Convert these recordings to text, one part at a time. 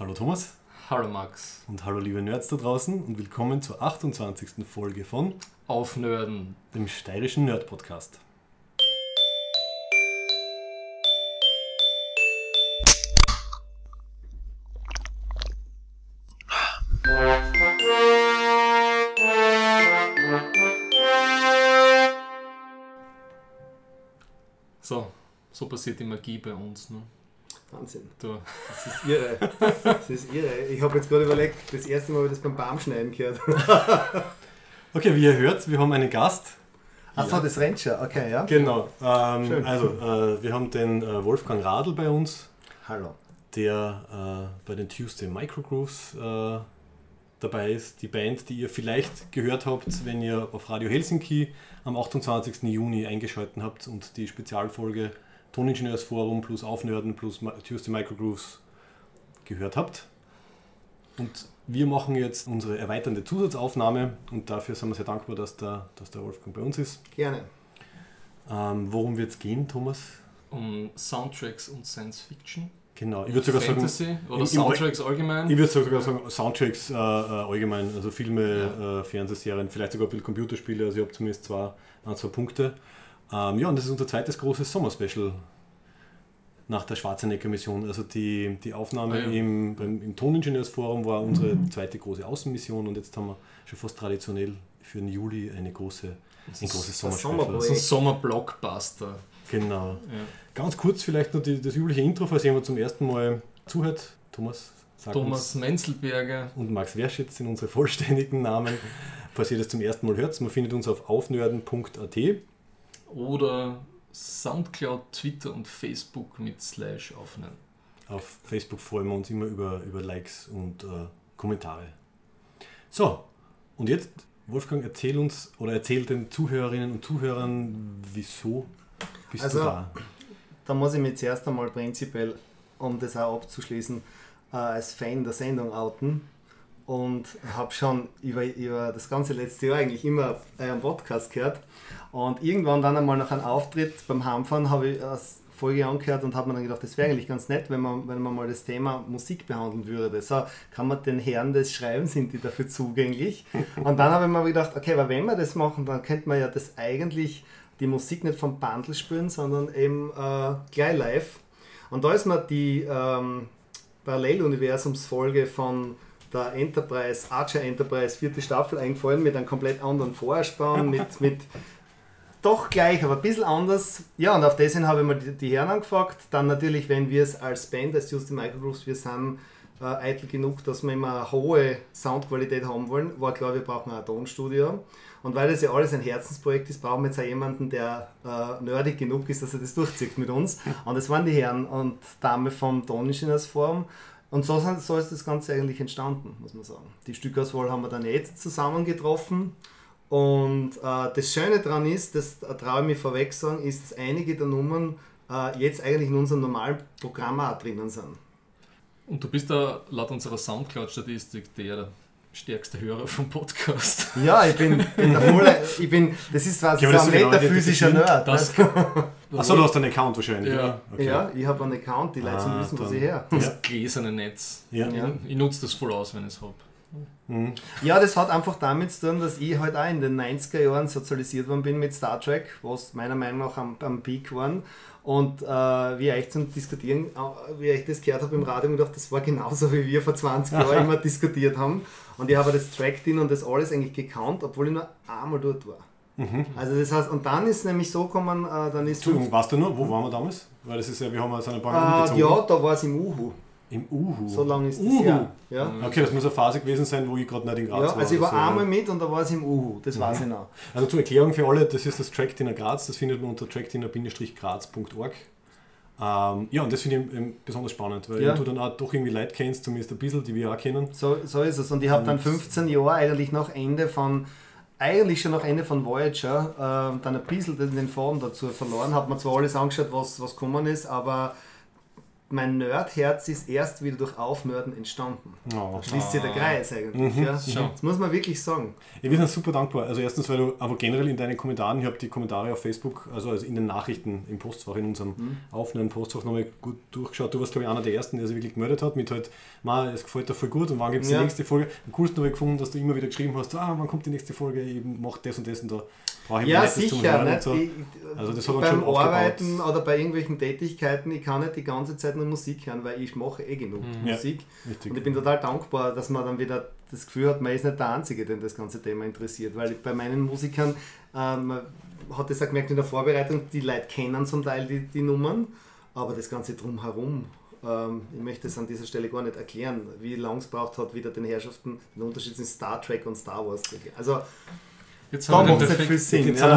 Hallo Thomas Hallo Max. und hallo liebe Nerds da draußen und willkommen zur 28. Folge von Aufnörden. dem steirischen Nerd Podcast. So, so passiert die Magie bei uns. Ne? Wahnsinn. Du, Das ist irre. Das ist irre. Ich habe jetzt gerade überlegt, das erste Mal habe ich das beim Baumschneiden gehört. Okay, wie ihr hört, wir haben einen Gast. Achso, das rennt schon. Okay, ja. Genau. Ähm, Schön. also, äh, wir haben den äh, Wolfgang Radl bei uns, Hallo. der äh, bei den Tuesday Microgrooves äh, dabei ist. Die Band, die ihr vielleicht gehört habt, wenn ihr auf Radio Helsinki am 28. Juni eingeschaltet habt und die Spezialfolge Toningenieursforum plus Aufnörden plus Tuesday Microgrooves gehört habt. Und wir machen jetzt unsere erweiternde Zusatzaufnahme und dafür sind wir sehr dankbar, dass der, dass der Wolfgang bei uns ist. Gerne. Ähm, worum wird es gehen, Thomas? um Soundtracks und Science Fiction. Genau, ich würde sogar sagen, Fantasy oder im- im- Soundtracks allgemein. Ich würde sogar sagen, Soundtracks äh, äh, allgemein, also Filme, äh, Fernsehserien, vielleicht sogar ein bisschen Computerspiele, also ich habe zumindest zwei, ein, zwei Punkte. Ähm, ja, und das ist unser zweites großes Sommerspecial nach der Schwarzenegger-Mission. Also die, die Aufnahme Ah, ja. im, beim, im Toningenieursforum war unsere zweite große Außenmission und jetzt haben wir schon fast traditionell für den Juli eine große, ein großes Sommerspecial. Das ist ein Sommerblockbuster. Genau. Ja. Ganz kurz vielleicht noch die, das übliche Intro, falls jemand zum ersten Mal zuhört. Thomas, sag uns. Thomas Menzelberger. und Max Werschitz sind unsere vollständigen Namen. Falls ihr das zum ersten Mal hört, man findet uns auf aufnörden.at. Oder Soundcloud, Twitter und Facebook mit Slash aufnehmen. Auf Facebook freuen wir uns immer über, über Likes und äh, Kommentare. So, und jetzt, Wolfgang, erzähl uns oder erzähl den Zuhörerinnen und Zuhörern, wieso bist Also, du da? Da muss ich mich zuerst einmal prinzipiell, um das auch abzuschließen, äh, als Fan der Sendung outen. Und habe schon über, über das ganze letzte Jahr eigentlich immer euren Podcast gehört. Und irgendwann dann einmal nach einem Auftritt beim Heimfahren habe ich eine Folge angehört und habe mir dann gedacht, das wäre eigentlich ganz nett, wenn man, wenn man mal das Thema Musik behandeln würde. So, kann man den Herren des Schreibens, sind die dafür zugänglich? Und dann habe ich mir gedacht, okay, aber wenn wir das machen, dann könnte man ja das eigentlich, die Musik nicht vom Bundle spielen, sondern eben äh, gleich live. Und da ist mir die ähm, Paralleluniversumsfolge von der Enterprise, Archer Enterprise, vierte Staffel eingefallen mit einem komplett anderen Vorspann, mit, mit doch gleich, aber ein bisschen anders. Ja, und auf das hin habe ich mal die, die Herren angefragt. Dann natürlich, wenn wir es als Band, als Just the Microgrooves, wir sind äh, eitel genug, dass wir immer eine hohe Soundqualität haben wollen, war klar, wir brauchen ein Tonstudio. Und weil das ja alles ein Herzensprojekt ist, brauchen wir jetzt auch jemanden, der äh, nerdig genug ist, dass er das durchzieht mit uns. Und das waren die Herren und Dame vom Toningenieursforum. Und so, sind, so ist das Ganze eigentlich entstanden, muss man sagen. Die Stückauswahl haben wir dann jetzt zusammengetroffen. Und äh, das Schöne daran ist, das traue ich mir vorweg sagen, ist, dass einige der Nummern äh, jetzt eigentlich in unserem normalen Programm auch drinnen sind. Und du bist da laut unserer Soundcloud-Statistik der stärkste Hörer vom Podcast. Ja, ich bin, bin der volle, ich bin, das ist zwar so ein genau metaphysischer? Nerd. Das? Achso, du hast einen Account wahrscheinlich, Ja. Okay. Ja, ich habe einen Account, die Leute Ah, wissen, wo sie her. das gläserne Netz. Ja. Ja. Ich, ich nutze das voll aus, wenn ich es habe. Mhm. Ja, das hat einfach damit zu tun, dass ich halt auch in den 90er Jahren sozialisiert worden bin mit Star Trek, was meiner Meinung nach am, am Peak waren. Und äh, wie ich zum Diskutieren, äh, wie ich das gehört habe im Radio, ich gedacht, das war genauso wie wir vor 20 Jahren immer diskutiert haben. Und ich habe das Tracked-In und das alles eigentlich gekannt, obwohl ich nur einmal dort war. Also das heißt, und dann ist nämlich so gekommen, äh, dann ist Entschuldigung, weißt du nur, wo waren wir damals? Weil das ist ja, wir haben uns ein paar äh, Minuten ja, da war es im Uhu. Im Uhu. So lange ist das Uhu. her. Ja. Okay, das muss eine Phase gewesen sein, wo ich gerade nicht in Graz Ja, war. also ich war so. einmal mit und da war es im Uhu, das weiß ich noch. Also zur Erklärung für alle, das ist das Tracktiner Graz, das findet man unter tracktiner-graz.org. Ähm, ja, und das finde ich eben besonders spannend, weil Ja. du dann auch doch irgendwie Leute kennst, zumindest ein bisschen, die wir auch kennen. So, so ist es. Und ich habe dann Und- 15 Jahre eigentlich nach Ende von, eigentlich schon nach Ende von Voyager, ähm, dann ein bisschen den den Faden dazu verloren. Habe mir zwar alles angeschaut, was, was gekommen ist, aber mein Nerdherz ist erst wieder durch Aufnörden entstanden. Oh. Da schließt sich der Kreis eigentlich. Mhm. Ja. Schon. Das muss man wirklich sagen. Ja, wir sind super dankbar. Also erstens, weil du aber generell in deinen Kommentaren, ich habe die Kommentare auf Facebook, also, also in den Nachrichten im Postfach, in unserem Mhm. offenen Postfach nochmal gut durchgeschaut. Du warst, glaube ich, einer der ersten, der sich wirklich gemeldet hat, mit halt, ma, es gefällt dir voll gut und wann gibt es Ja. die nächste Folge. Am coolsten habe ich gefunden, dass du immer wieder geschrieben hast, ah, wann kommt die nächste Folge, ich mach das und das und da brauche ich Ja, mir nicht sicher. Hören und Nicht? so. Ich, Also das hat uns beim schon aufgebaut. Arbeiten oder bei irgendwelchen Tätigkeiten, ich kann nicht die ganze Zeit nur Musik hören, weil ich mache eh genug Ja. Musik. Richtig. Und ich bin total dankbar, dass man dann wieder das Gefühl hat, man ist nicht der Einzige, den das ganze Thema interessiert. Weil bei meinen Musikern, ähm, man hat das auch gemerkt in der Vorbereitung, die Leute kennen zum Teil die, die Nummern, aber das Ganze drumherum, ähm, ich möchte es an dieser Stelle gar nicht erklären, wie lange es braucht hat, wieder den Herrschaften den Unterschied zwischen Star Trek und Star Wars zu erklären. Also Jetzt da haben wir macht den es nicht viel perfekten, Sinn. Jetzt Ja.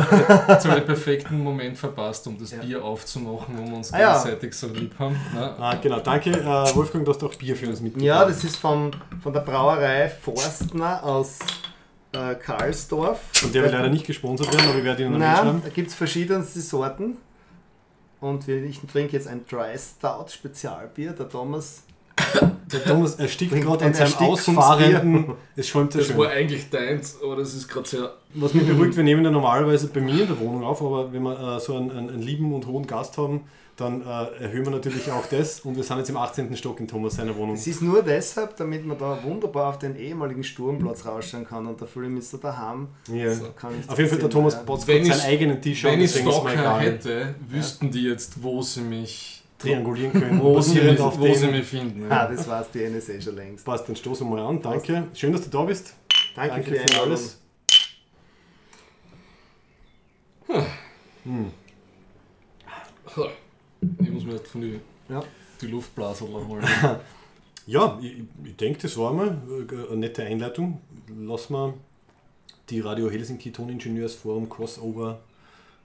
jetzt haben wir den perfekten Moment verpasst, um das Ja. Bier aufzumachen, wo wir uns Ah, ja. gegenseitig so lieb haben. Na, Ah, genau, danke äh, Wolfgang, dass du auch Bier für uns mitgebracht Ja, das ist vom, von der Brauerei Forstner aus äh, Karlsdorf. Und der will leider nicht gesponsert werden, aber ich werde ihn noch Nein, mitschreiben. da gibt es verschiedenste Sorten. Und wir- ich trinke jetzt ein Dry Stout Spezialbier. Der Thomas. Der Thomas erstickt gerade an seinem. Ausfahrenden. Es schäumt ja das schön. war eigentlich deins, aber das ist gerade sehr. Was mich beruhigt, wir nehmen ja normalerweise bei mir in der Wohnung auf, aber wenn wir äh, so einen, einen, einen lieben und hohen Gast haben, dann äh, erhöhen wir natürlich auch das. Und wir sind jetzt im 18. Stock in Thomas seiner Wohnung. Es ist nur deshalb, damit man da wunderbar auf den ehemaligen Sturmplatz rausschauen kann. Und da fühle ich mich so daheim. Ja. So kann ich Auf jeden Fall, der Thomas ich- seinen eigenen T-Shirt. Wenn ich egal. hätte, wüssten die jetzt, wo sie mich, Triangulieren können. wo sie basierend mich, auf wo sie mich finden. Ah, das weiß die NSA schon längst. Passt, dann stoßen wir mal an. Danke. Schön, dass du da bist. Danke, für die Einladung. alles. Hm. Ich muss mir jetzt von die, Ja. die Luftblasen holen. Ja, ich, ich denke, das war mal äh, eine nette Einleitung. Lass mal die Radio Helsinki Toningenieursforum Crossover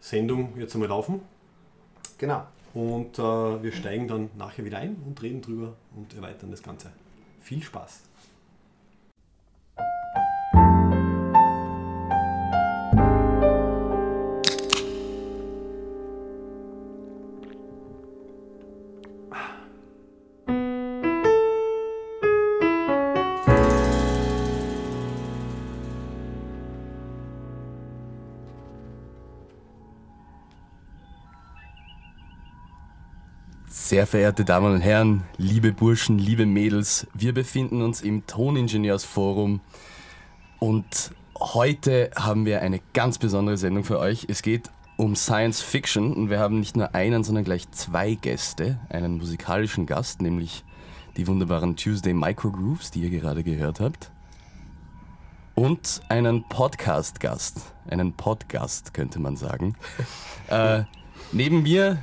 Sendung jetzt einmal laufen. Genau. Und äh, wir steigen dann nachher wieder ein und reden drüber und erweitern das Ganze. Viel Spaß! Sehr verehrte Damen und Herren, liebe Burschen, liebe Mädels, wir befinden uns im Toningenieursforum und heute haben wir eine ganz besondere Sendung für euch. Es geht um Science Fiction und wir haben nicht nur einen, sondern gleich zwei Gäste, einen musikalischen Gast, nämlich die wunderbaren Tuesday Microgrooves, die ihr gerade gehört habt, und einen Podcast-Gast, einen Podcast könnte man sagen. äh, neben mir,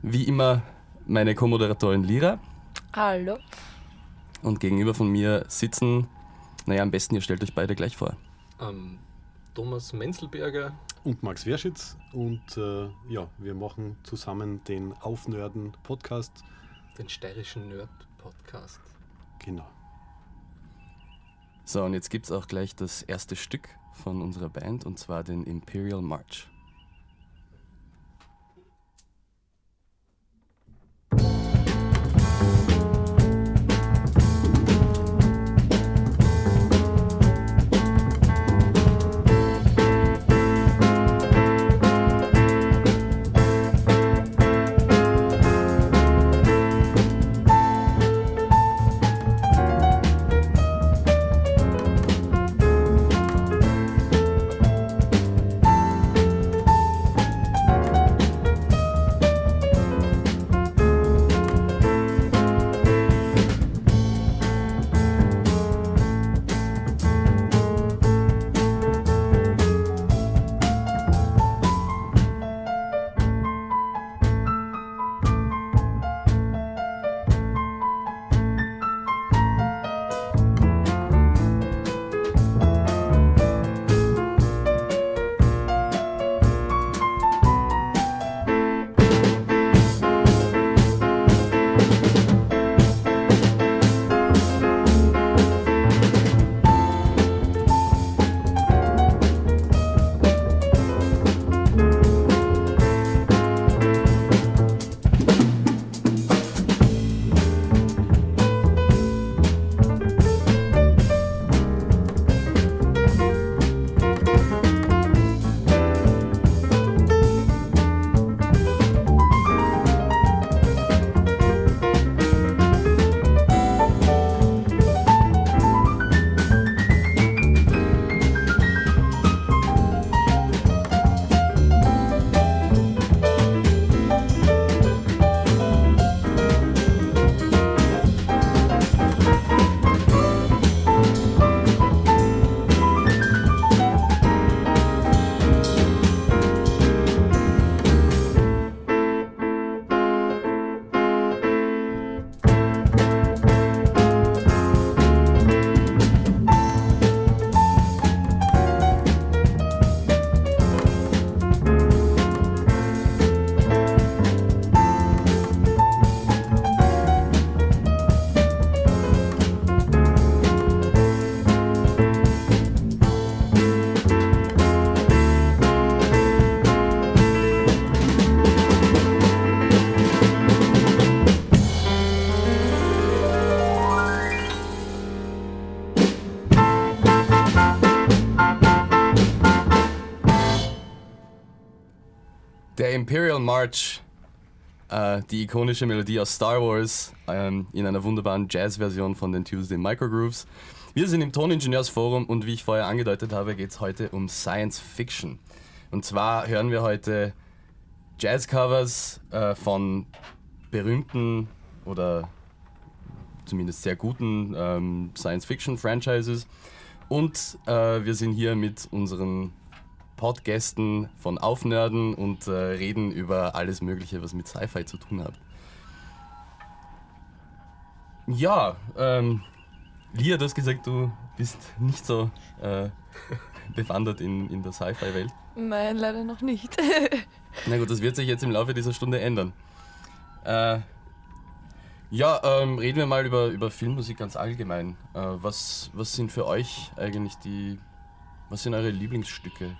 wie immer, meine Co-Moderatorin Lira Hallo. und gegenüber von mir sitzen, naja, am besten ihr stellt euch beide gleich vor. Ähm, Thomas Menzelberger. Und Max Werschitz. Und äh, ja, wir machen zusammen den Aufnörden Podcast. Den steirischen Nerd-Podcast. Genau. So, und jetzt gibt es auch gleich das erste Stück von unserer Band und zwar den Imperial March. Imperial March, äh, die ikonische Melodie aus Star Wars, ähm, in einer wunderbaren Jazz-Version von den Tuesday Microgrooves. Wir sind im Toningenieursforum und wie ich vorher angedeutet habe, geht es heute um Science Fiction. Und zwar hören wir heute Jazz-Covers äh, von berühmten oder zumindest sehr guten ähm, Science-Fiction-Franchises. Und äh, wir sind hier mit unseren Podgästen von Aufnerden und äh, reden über alles Mögliche, was mit Sci-Fi zu tun hat. Ja, ähm, Lia, du hast gesagt, du bist nicht so äh, bewandert in, in der Sci-Fi-Welt. Nein, leider noch nicht. Na gut, das wird sich jetzt im Laufe dieser Stunde ändern. Äh, ja, ähm, reden wir mal über, über Filmmusik ganz allgemein. Äh, was, was sind für euch eigentlich die. Was sind eure Lieblingsstücke?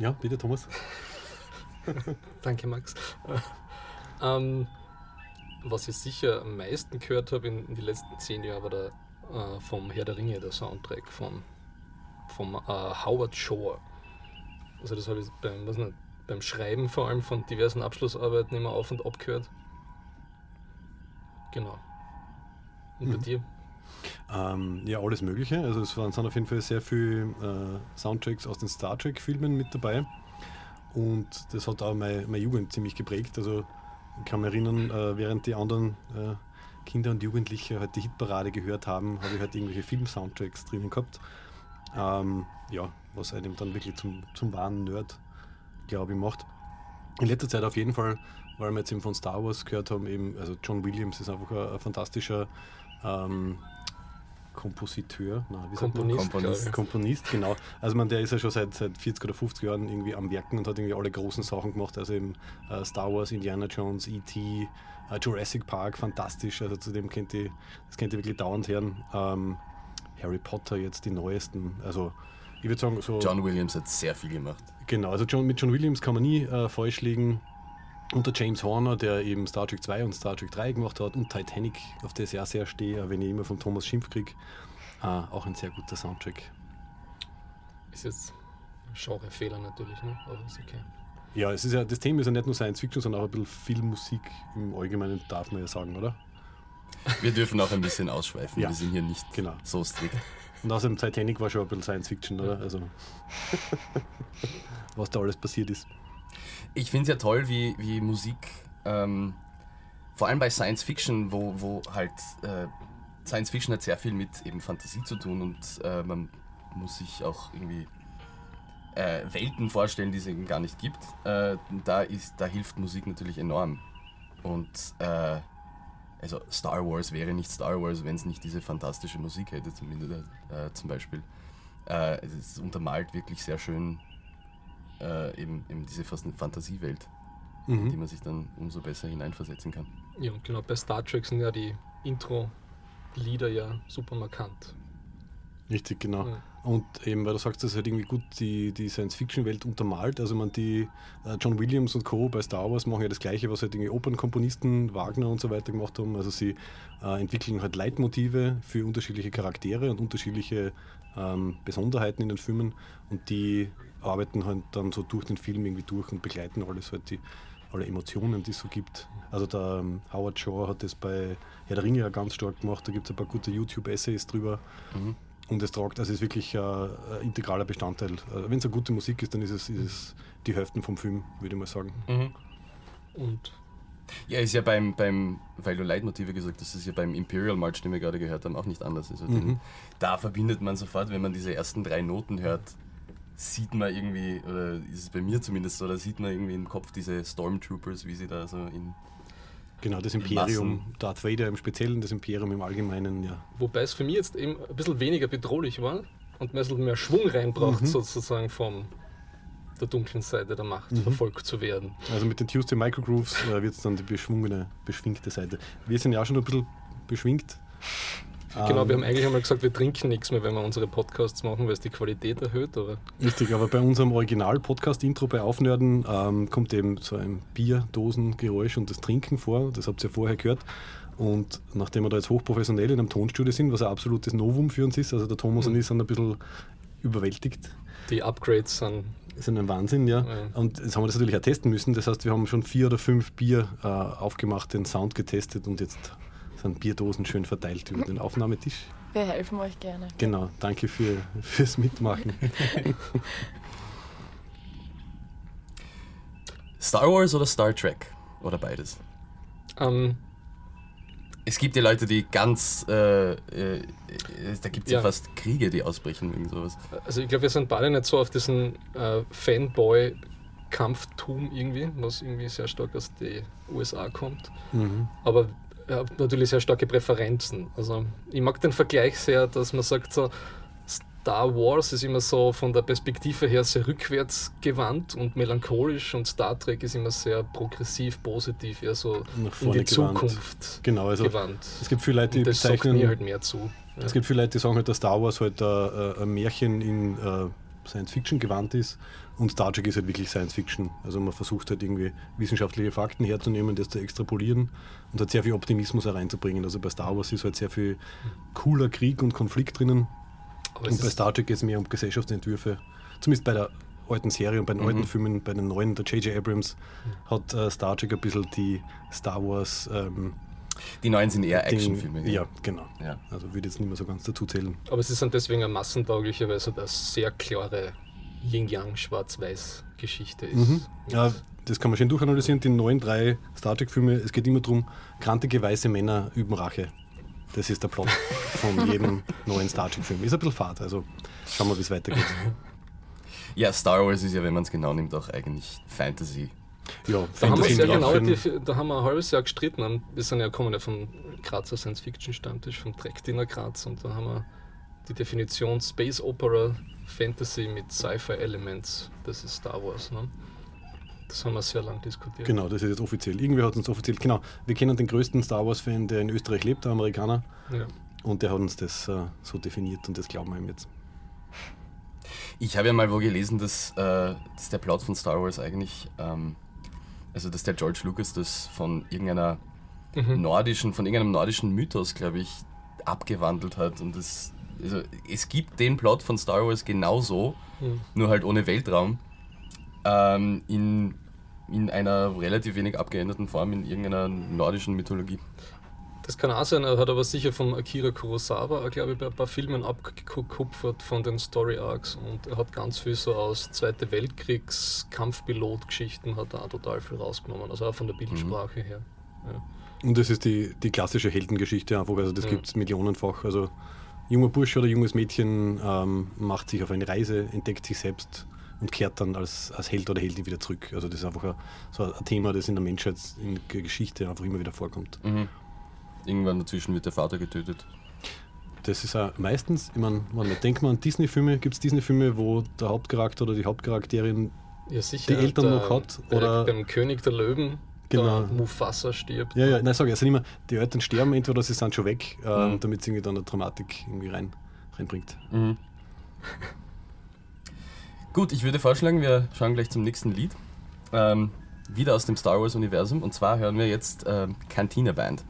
Ja, bitte, Thomas. Danke, Max. ähm, was ich sicher am meisten gehört habe in, in den letzten zehn Jahren war der äh, vom Herr der Ringe, der Soundtrack von, vom äh, Howard Shore. Also das habe ich beim, was nicht, beim Schreiben vor allem von diversen Abschlussarbeiten immer auf und ab gehört. Genau. Und bei Mhm. dir? Ähm, ja, alles Mögliche. Also es waren, sind auf jeden Fall sehr viele äh, Soundtracks aus den Star Trek-Filmen mit dabei. Und das hat auch meine, meine Jugend ziemlich geprägt. Also ich kann mich erinnern, äh, während die anderen äh, Kinder und Jugendliche halt die Hitparade gehört haben, habe ich halt irgendwelche Film-Soundtracks drinnen gehabt. Ähm, ja, was einem dann wirklich zum, zum wahren Nerd, glaube ich, macht. In letzter Zeit auf jeden Fall, weil wir jetzt eben von Star Wars gehört haben, eben, also John Williams ist einfach ein, ein fantastischer ähm, Kompositeur, nein, wie sagt man? Komponist, Komponist. Komponist, genau. Also man, der ist ja schon seit, seit 40 oder 50 Jahren irgendwie am Werken und hat irgendwie alle großen Sachen gemacht. Also eben äh, Star Wars, Indiana Jones, E.T., äh, Jurassic Park, fantastisch. Also zu dem kennt ihr, das kennt ihr wirklich dauernd hören. Ähm, Harry Potter jetzt die neuesten. Also ich würde sagen so... John Williams hat sehr viel gemacht. Genau, also John, mit John Williams kann man nie äh, falsch liegen. Und der James Horner, der eben Star Trek 2 und Star Trek 3 gemacht hat und Titanic, auf das ich auch sehr stehe, auch wenn ich immer von Thomas Schimpf kriege. Äh, auch ein sehr guter Soundtrack. Ist jetzt ein Genrefehler natürlich, ne? aber ist okay. Ja, es ist ja, das Thema ist ja nicht nur Science Fiction, sondern auch ein bisschen Filmmusik im Allgemeinen, darf man ja sagen, oder? Wir dürfen auch ein bisschen ausschweifen. Ja. Wir sind hier nicht Genau. so strikt. Und außerdem Titanic war schon ein bisschen Science Fiction, oder? Also, was da alles passiert ist. Ich finde es ja toll, wie, wie Musik, ähm, vor allem bei Science Fiction, wo, wo halt äh, Science Fiction hat sehr viel mit eben Fantasie zu tun und äh, man muss sich auch irgendwie äh, Welten vorstellen, die es eben gar nicht gibt. Äh, da, ist, da hilft Musik natürlich enorm. Und äh, also Star Wars wäre nicht Star Wars, wenn es nicht diese fantastische Musik hätte, zumindest äh, zum Beispiel. Es untermalt wirklich sehr schön äh, eben, eben diese fast eine Fantasiewelt, in die Mhm. man sich dann umso besser hineinversetzen kann. Ja, und genau, bei Star Trek sind ja die Intro-Lieder ja super markant. Richtig, genau. Ja. Und eben, weil du sagst, das halt irgendwie gut die, die Science-Fiction-Welt untermalt. Also man die äh, John Williams und Co. bei Star Wars machen ja das gleiche, was halt irgendwie Opernkomponisten, Wagner und so weiter gemacht haben. Also sie äh, entwickeln halt Leitmotive für unterschiedliche Charaktere und unterschiedliche ähm, Besonderheiten in den Filmen und die arbeiten halt dann so durch den Film irgendwie durch und begleiten alles halt die alle Emotionen, die es so gibt. Also der ähm, Howard Shore hat das bei Herr der Ringe ja ganz stark gemacht, da gibt es ein paar gute YouTube-Essays drüber. Mhm. Und es tragt, also es ist wirklich äh, ein integraler Bestandteil. Äh, Wenn es eine gute Musik ist, dann ist es, ist es die Hälfte vom Film, würde ich mal sagen. Und Ja, ist ja beim, beim, weil du Leitmotive gesagt hast, ist ja beim Imperial March, den wir gerade gehört haben, auch nicht anders. Also den, Mhm. da verbindet man sofort, wenn man diese ersten drei Noten hört, sieht man irgendwie, oder ist es bei mir zumindest so, da sieht man irgendwie im Kopf diese Stormtroopers, wie sie da so in. Genau, das In Imperium, Massen. Darth Vader im Speziellen, das Imperium im Allgemeinen, ja. wobei es für mich jetzt eben ein bisschen weniger bedrohlich war und man ein bisschen mehr Schwung reinbraucht, Mhm. sozusagen von der dunklen Seite der Macht Mhm. verfolgt zu werden. Also mit den Tuesday Microgrooves äh, wird es dann die beschwungene, beschwingte Seite. Wir sind ja auch schon ein bisschen beschwingt. Genau, Ähm, wir haben eigentlich einmal gesagt, wir trinken nichts mehr, wenn wir unsere Podcasts machen, weil es die Qualität erhöht, aber Richtig, aber bei unserem Original-Podcast-Intro bei Aufnörden ähm, kommt eben so ein Bierdosengeräusch und das Trinken vor. Das habt ihr vorher gehört. Und nachdem wir da jetzt hochprofessionell in einem Tonstudio sind, was ein absolutes Novum für uns ist, also der Thomas und ich sind ein bisschen überwältigt. die Upgrades sind ist ein Wahnsinn, ja. Ja. Und jetzt haben wir das natürlich auch testen müssen. Das heißt, wir haben schon vier oder fünf Bier äh, aufgemacht, den Sound getestet und jetzt sind Bierdosen schön verteilt über den Aufnahmetisch. Wir helfen euch gerne. Genau, danke für, fürs Mitmachen. Star Wars oder Star Trek? Oder beides? Ähm, Es gibt ja Leute, die ganz. Äh, äh, da gibt es ja. Ja. fast Kriege, die ausbrechen wegen sowas. also ich glaube, wir sind beide nicht so auf diesen äh, Fanboy-Kampftum irgendwie, was irgendwie sehr stark aus den USA kommt. Mhm. Aber habe natürlich sehr starke Präferenzen. Also ich mag den Vergleich sehr, dass man sagt so, Star Wars ist immer so von der Perspektive her sehr rückwärts gewandt und melancholisch und Star Trek ist immer sehr progressiv, positiv, eher so Nach in vorne die gewandt. Zukunft Genau, also gewandt. es gibt viele Leute, die das sagt bezeichnen. mir halt mehr zu. Ja. Es gibt viele Leute, die sagen halt, dass Star Wars halt äh, ein Märchen in äh, Science Fiction gewandt ist und Star Trek ist halt wirklich Science Fiction. Also man versucht halt irgendwie wissenschaftliche Fakten herzunehmen, das zu extrapolieren und halt sehr viel Optimismus hereinzubringen. Also bei Star Wars ist halt sehr viel cooler Krieg und Konflikt drinnen Aber und bei Star Trek geht es mehr um Gesellschaftsentwürfe. Zumindest bei der alten Serie und bei den Mhm. alten Filmen, bei den neuen, der J.J. Abrams hat äh, Star Trek ein bisschen die Star Wars ähm, Die neuen sind eher Actionfilme. Ja, genau. ja. Also würde jetzt nicht mehr so ganz dazu zählen. aber es ist dann deswegen eine massentaugliche, weil es halt eine sehr klare Yin-Yang, Schwarz-Weiß-Geschichte ist. Mhm. Ja, das kann man schön durchanalysieren. Die neuen drei Star Trek-Filme, es geht immer darum, krantige weiße Männer üben Rache. Das ist der Plot von jedem neuen Star Trek-Film. Ist ein bisschen fad, also schauen wir, wie es weitergeht. ja, Star Wars ist ja, wenn man es genau nimmt, auch eigentlich Fantasy. Ja, Da haben, wir Fantasy sehr im genau, die, da haben wir ein halbes Jahr gestritten. Wir sind ja kommen ja vom Grazer Science Fiction Stammtisch, vom Track-Dinner Graz. Und da haben wir die Definition Space Opera Fantasy mit Sci-Fi-Elements. Das ist Star Wars. Ne? Das haben wir sehr lang diskutiert. Genau, das ist jetzt offiziell. Irgendwer hat uns offiziell, genau, wir kennen den größten Star Wars-Fan, der in Österreich lebt, der Amerikaner, Ja. und der hat uns das äh, so definiert und das glauben wir ihm jetzt. Ich habe ja mal wo gelesen, dass, äh, dass der Plot von Star Wars eigentlich, ähm, also dass der George Lucas das von irgendeiner Mhm. nordischen, von irgendeinem nordischen Mythos, glaube ich, abgewandelt hat. Und das, also, es gibt den Plot von Star Wars genauso, Mhm. nur halt ohne Weltraum, ähm, in, in einer relativ wenig abgeänderten Form in irgendeiner nordischen Mythologie. Das kann auch sein, er hat aber sicher von Akira Kurosawa, glaube ich, bei ein paar Filmen abgekupfert von den Story Arcs und er hat ganz viel so aus Zweite Weltkriegs Kampfpilot-Geschichten hat er auch total viel rausgenommen, also auch von der Bildsprache her. Ja. Und das ist die, die klassische Heldengeschichte einfach, also das Ja. gibt es millionenfach. Also junger Bursche oder junges Mädchen ähm, macht sich auf eine Reise, entdeckt sich selbst und kehrt dann als, als Held oder Heldin wieder zurück. Also das ist einfach ein, so ein Thema, das in der Menschheit, in der Geschichte einfach immer wieder vorkommt. Mhm. Irgendwann dazwischen wird der Vater getötet. Das ist auch meistens, ich meine, man denkt man an Disney-Filme, gibt es Disney-Filme, wo der Hauptcharakter oder die Hauptcharakterin Ja, sicher. Die Eltern der- noch hat, der- oder- beim König der Löwen, Genau. der Mufasa stirbt. Ja, ja, nein, sag ich, es sind immer, die Eltern sterben entweder sie sind schon weg, ähm, Mhm. damit es irgendwie dann eine Dramatik irgendwie rein, reinbringt. Mhm. Gut, ich würde vorschlagen, wir schauen gleich zum nächsten Lied. Ähm, wieder aus dem Star Wars-Universum. Und zwar hören wir jetzt ähm, Cantina Band.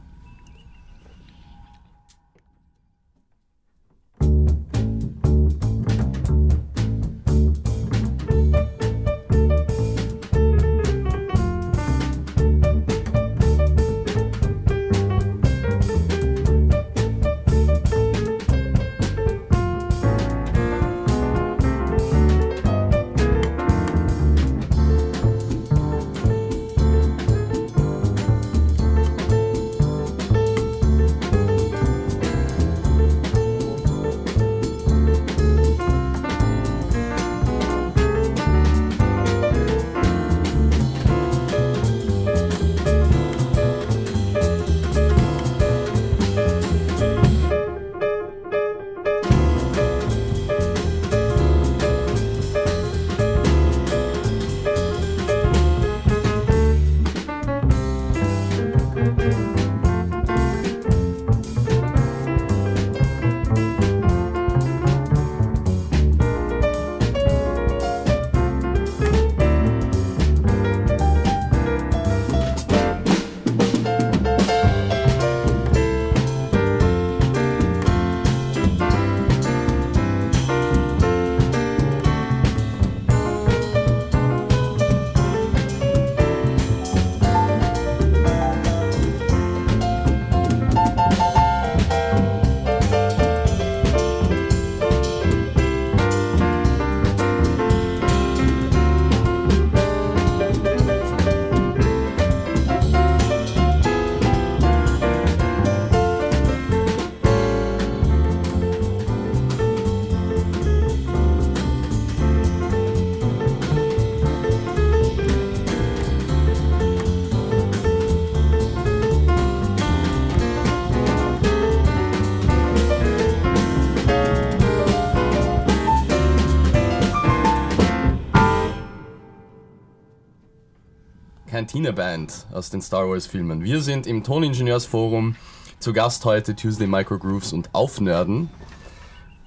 Cantina Band aus den Star Wars Filmen. Wir sind im Toningenieursforum zu Gast heute Tuesday Microgrooves und Aufnörden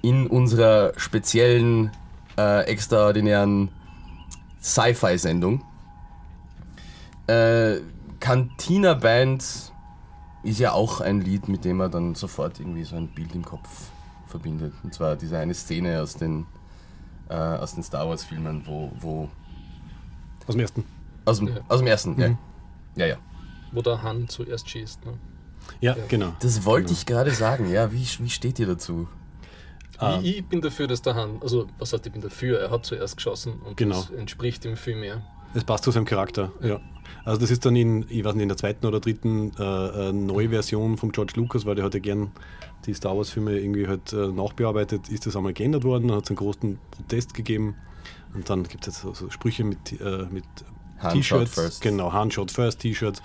in unserer speziellen, äh, extraordinären Sci-Fi-Sendung. Äh, Cantina Band ist ja auch ein Lied, mit dem man dann sofort irgendwie so ein Bild im Kopf verbindet. Und zwar diese eine Szene aus den, äh, aus den Star Wars Filmen, wo, wo Aus dem ersten. Aus dem, Ja. aus dem ersten, ja. Mhm. Ja, ja. Wo der Han zuerst schießt. Ne? Ja, Ja. genau. Das wollte Genau. ich gerade sagen, ja. Wie, wie steht ihr dazu? Ah. Ich, ich bin dafür, dass der Han, also was heißt, ich bin dafür, er hat zuerst geschossen und Genau. das entspricht ihm viel mehr. Es passt zu seinem Charakter, ja. Also das ist dann in, ich weiß nicht, in der zweiten oder dritten äh, äh, Neuversion von George Lucas, weil der hat ja gern die Star Wars Filme irgendwie halt äh, nachbearbeitet, ist das einmal geändert worden, dann hat es einen großen Protest gegeben und dann gibt es jetzt so, so Sprüche mit, äh, mit T-Shirts, first. genau, Han Shot First T-Shirts.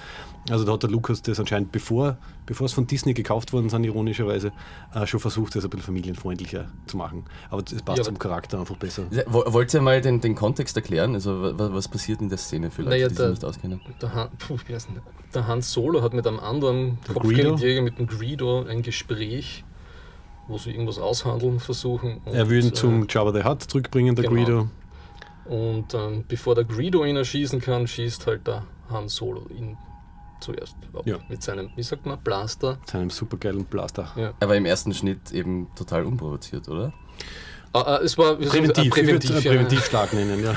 Also da hat der Lucas das anscheinend, bevor, bevor es von Disney gekauft worden sind, ironischerweise, äh, schon versucht, das ein bisschen familienfreundlicher zu machen. Aber es passt Ja, zum Charakter einfach besser. Wo- Wollt ihr mal den, den Kontext erklären? Also wa- wa- was passiert in der Szene für Leute, Naja, die sich der- nicht auskennen? Der Han, puh, wie heißt denn der? der Han Solo hat mit einem anderen Der Kopfgeldjäger, mit dem Greedo, ein Gespräch, wo sie irgendwas aushandeln versuchen. Und, Er will ihn äh, zum Jabba the Hutt zurückbringen, der genau. Greedo. Und ähm, bevor der Greedo ihn erschießen kann, schießt halt der Han Solo ihn zuerst ab. Ja. Mit seinem, wie sagt man, Blaster. seinem supergeilen Blaster. Ja. Aber im ersten Schnitt eben total unprovoziert, oder? Ah, ah, es war ich Präventiv, ich würde präventiv, es ja. Präventivschlag nennen, ja.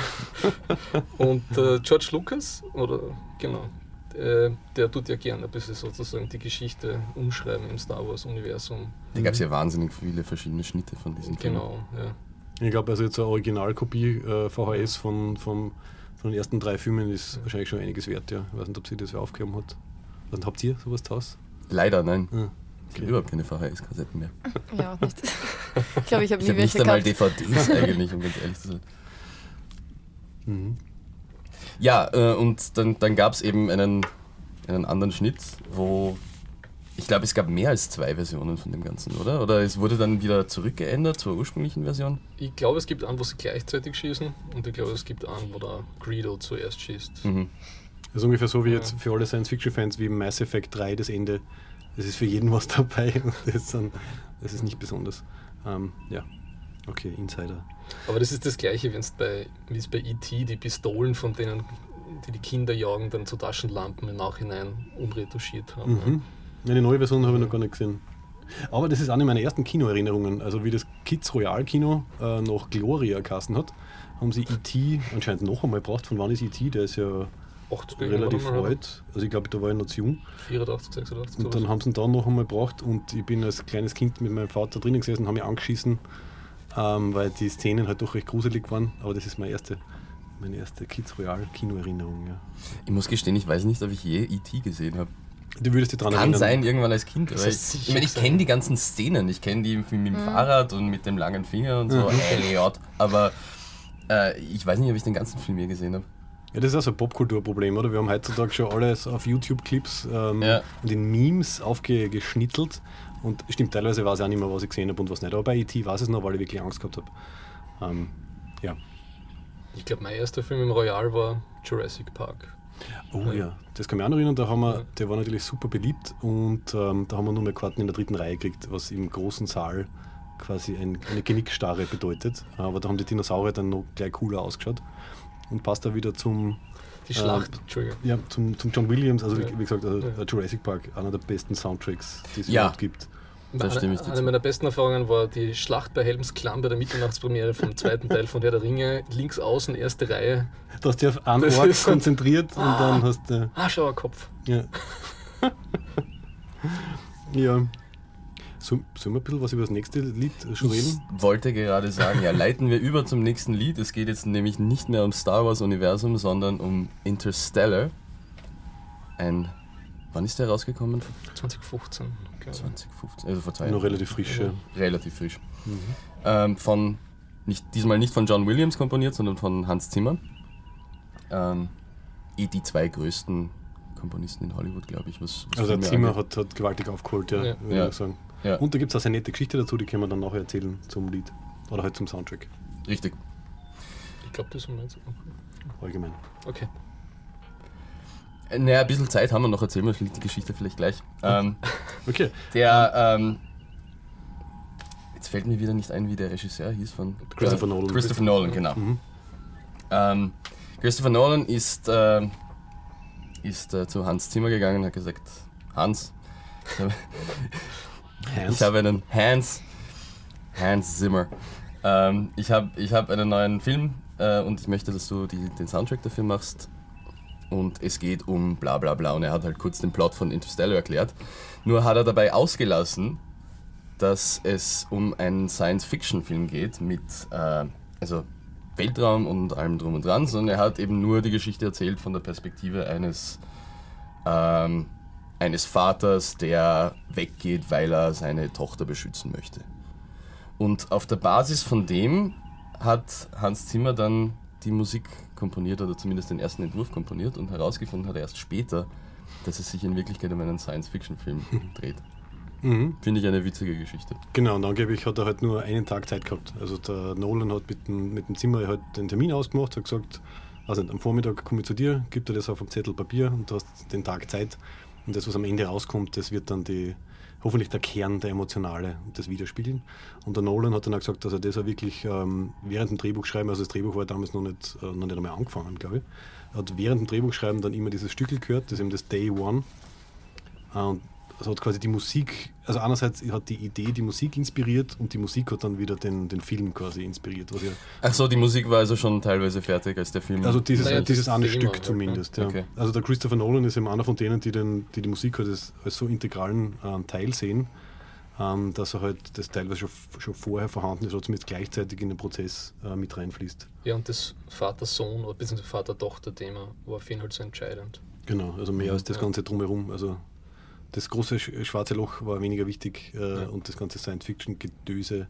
Und äh, George Lucas, oder genau, äh, der tut ja gerne ein bisschen sozusagen die Geschichte umschreiben im Star Wars-Universum. Da gab es ja wahnsinnig viele verschiedene Schnitte von diesen Filmen. Genau, ja. Ich glaube, also jetzt eine Originalkopie äh, VHS von, vom, von den ersten drei Filmen ist wahrscheinlich schon einiges wert, ja. Ich weiß nicht, ob sie das aufgehoben hat. Was, habt ihr sowas zu Hause? Leider, nein. Ja. Es gibt überhaupt keine VHS-Kassetten mehr. Ja, auch nicht. Ich glaube, ich habe Ich nie habe nicht welche einmal gehabt. DVDs eigentlich, um ganz ehrlich zu sein. Mhm. Ja, äh, und dann, dann gab es eben einen, einen anderen Schnitt, wo ich glaube, es gab mehr als zwei Versionen von dem Ganzen, oder? Oder es wurde dann wieder zurückgeändert zur ursprünglichen Version? Ich glaube, es gibt einen, wo sie gleichzeitig schießen und ich glaube, es gibt einen, wo der Greedo zuerst schießt. Mhm. Das ist ungefähr so wie Ja. jetzt für alle Science-Fiction-Fans wie Mass Effect 3 das Ende. Es ist für jeden was dabei und das ist, dann, das ist nicht besonders. Ähm, ja, okay, Insider. Aber das ist das gleiche, wenn es bei, wie es bei E.T. die Pistolen von denen, die die Kinder jagen, dann zu Taschenlampen im Nachhinein umretuschiert haben. Mhm. Eine neue Version habe ich noch gar nicht gesehen. Aber das ist eine meiner ersten Kinoerinnerungen. Also wie das Kids Royal Kino äh, noch Gloria kassen hat, haben sie E.T. anscheinend noch einmal gebraucht. Von wann ist E.T.? Der ist ja 80 relativ alt. Also ich glaube, da war ich noch zu jung. 84, 86. Und dann haben sie ihn da noch einmal gebraucht und ich bin als kleines Kind mit meinem Vater drinnen gesessen und habe mich angeschissen, ähm, weil die Szenen halt doch recht gruselig waren. Aber das ist meine erste, meine erste Kids Royal Kinoerinnerung. Ja. Ich muss gestehen, ich weiß nicht, ob ich je E.T. gesehen habe. Du würdest dich dran Kann erinnern. sein, irgendwann als Kind. Aber ich ich, meine, ich kenne die ganzen Szenen. Ich kenne die mit dem Fahrrad und mit dem langen Finger und so. Mhm. Elliot. Aber äh, ich weiß nicht, ob ich den ganzen Film je gesehen habe. Ja, das ist auch so ein Popkulturproblem, oder? Wir haben heutzutage schon alles auf YouTube-Clips ähm, Ja. und in Memes aufgeschnittelt. Und stimmt, teilweise weiß ich auch nicht mehr, was ich gesehen habe und was nicht. Aber bei E.T. weiß ich es noch, weil ich wirklich Angst gehabt habe. Ähm, ja. Ich glaube, mein erster Film im Royal war Jurassic Park. Oh Ja. ja, das kann mich auch noch erinnern. Da haben wir, der war natürlich super beliebt und ähm, da haben wir nur mehr Karten in der dritten Reihe gekriegt, was im großen Saal quasi ein, eine Genickstarre bedeutet. Aber da haben die Dinosaurier dann noch gleich cooler ausgeschaut. Und passt da wieder zum, Die Äh, Schlacht, Entschuldigung. ja, zum, zum John Williams, also Ja. wie, wie gesagt, also Ja. Jurassic Park, einer der besten Soundtracks, die es Ja. überhaupt gibt. Da eine, stimme ich eine meiner besten Erfahrungen war die Schlacht bei Helms Klamm bei der Mitternachtspremiere vom zweiten Teil von Herr der Ringe. Links außen, erste Reihe. Du hast dich auf einen Das Ort konzentriert und dann hast du. Ah, Schauerkopf. Ja. ja. So, sollen wir ein bisschen was über das nächste Lied schon Ich reden? wollte gerade sagen, ja, leiten wir über zum nächsten Lied. Es geht jetzt nämlich nicht mehr um Star Wars Universum, sondern um Interstellar. Ein, wann ist der rausgekommen? 2015. glaube ich. 2015, also vor zwei Jahren. Noch relativ frisch. Ja. Relativ frisch. Ähm, von, nicht, diesmal nicht von John Williams komponiert, sondern von Hans Zimmer. Ähm, eh die zwei größten Komponisten in Hollywood, glaube ich. Was, was Also der Zimmer hat, hat gewaltig aufgeholt, ja, Ja. würde Ja. ich sagen. Ja. Und da gibt es auch eine nette Geschichte dazu, die können wir dann nachher erzählen zum Lied. Oder halt zum Soundtrack Richtig. Ich glaube, das wir jetzt. allgemein. Okay. Naja, ein bisschen Zeit haben wir noch, erzählen wir die Geschichte vielleicht gleich. Ähm, Okay. der, ähm, jetzt fällt mir wieder nicht ein, wie der Regisseur hieß von Christopher äh, Nolan. Christopher Nolan, genau. Mhm. Ähm, Christopher Nolan ist, äh, ist äh, zu Hans Zimmer gegangen und hat gesagt, Hans, Hans. ich habe einen Hans, Hans Zimmer. Ähm, ich habe ich hab einen neuen Film äh, und ich möchte, dass du die, den Soundtrack dafür machst. Und es geht um bla bla bla. Und er hat halt kurz den Plot von Interstellar erklärt. Nur hat er dabei ausgelassen, dass es um einen Science-Fiction-Film geht mit äh, also Weltraum und allem drum und dran, sondern er hat eben nur die Geschichte erzählt von der Perspektive eines ähm, eines Vaters, der weggeht, weil er seine Tochter beschützen möchte. Und auf der Basis von dem hat Hans Zimmer dann die Musik komponiert oder zumindest den ersten Entwurf komponiert und herausgefunden hat er erst später, dass es sich in Wirklichkeit um einen Science-Fiction-Film dreht. Mhm. Finde ich eine witzige Geschichte. Genau, und angeblich hat er halt nur einen Tag Zeit gehabt. Also der Nolan hat mit dem, mit dem Zimmer halt den Termin ausgemacht, hat gesagt, also am Vormittag komme ich zu dir, gib dir das auf einem Zettel Papier und du hast den Tag Zeit. Und das, was am Ende rauskommt, das wird dann die, hoffentlich der Kern, der Emotionale und das Widerspiegeln. Und der Nolan hat dann auch gesagt, dass er das auch wirklich ähm, während dem Drehbuchschreiben, also das Drehbuch war damals noch nicht, äh, noch nicht einmal angefangen, glaube ich, hat während dem Drehbuchschreiben dann immer dieses Stückel gehört, das ist eben das Day One. Äh, Und also hat quasi die Musik, also einerseits hat die Idee die Musik inspiriert und die Musik hat dann wieder den, den Film quasi inspiriert. Was ja, Ach so, die Musik war also schon teilweise fertig, als der Film. also dieses, Naja, dieses eine Thema Stück zumindest. Ja. Okay. Also der Christopher Nolan ist eben einer von denen, die, den, die, die Musik halt als, als so integralen ähm, Teil sehen, ähm, dass er halt das teilweise schon, schon vorher vorhanden ist oder zumindest gleichzeitig in den Prozess äh, mit reinfließt. Ja, und das Vater-Sohn oder beziehungsweise Vater-Tochter-Thema war für ihn halt so entscheidend. Genau, also mehr als das Ja. Ganze drumherum. Also das große sch- schwarze Loch war weniger wichtig äh, Ja. und das ganze Science-Fiction-Gedöse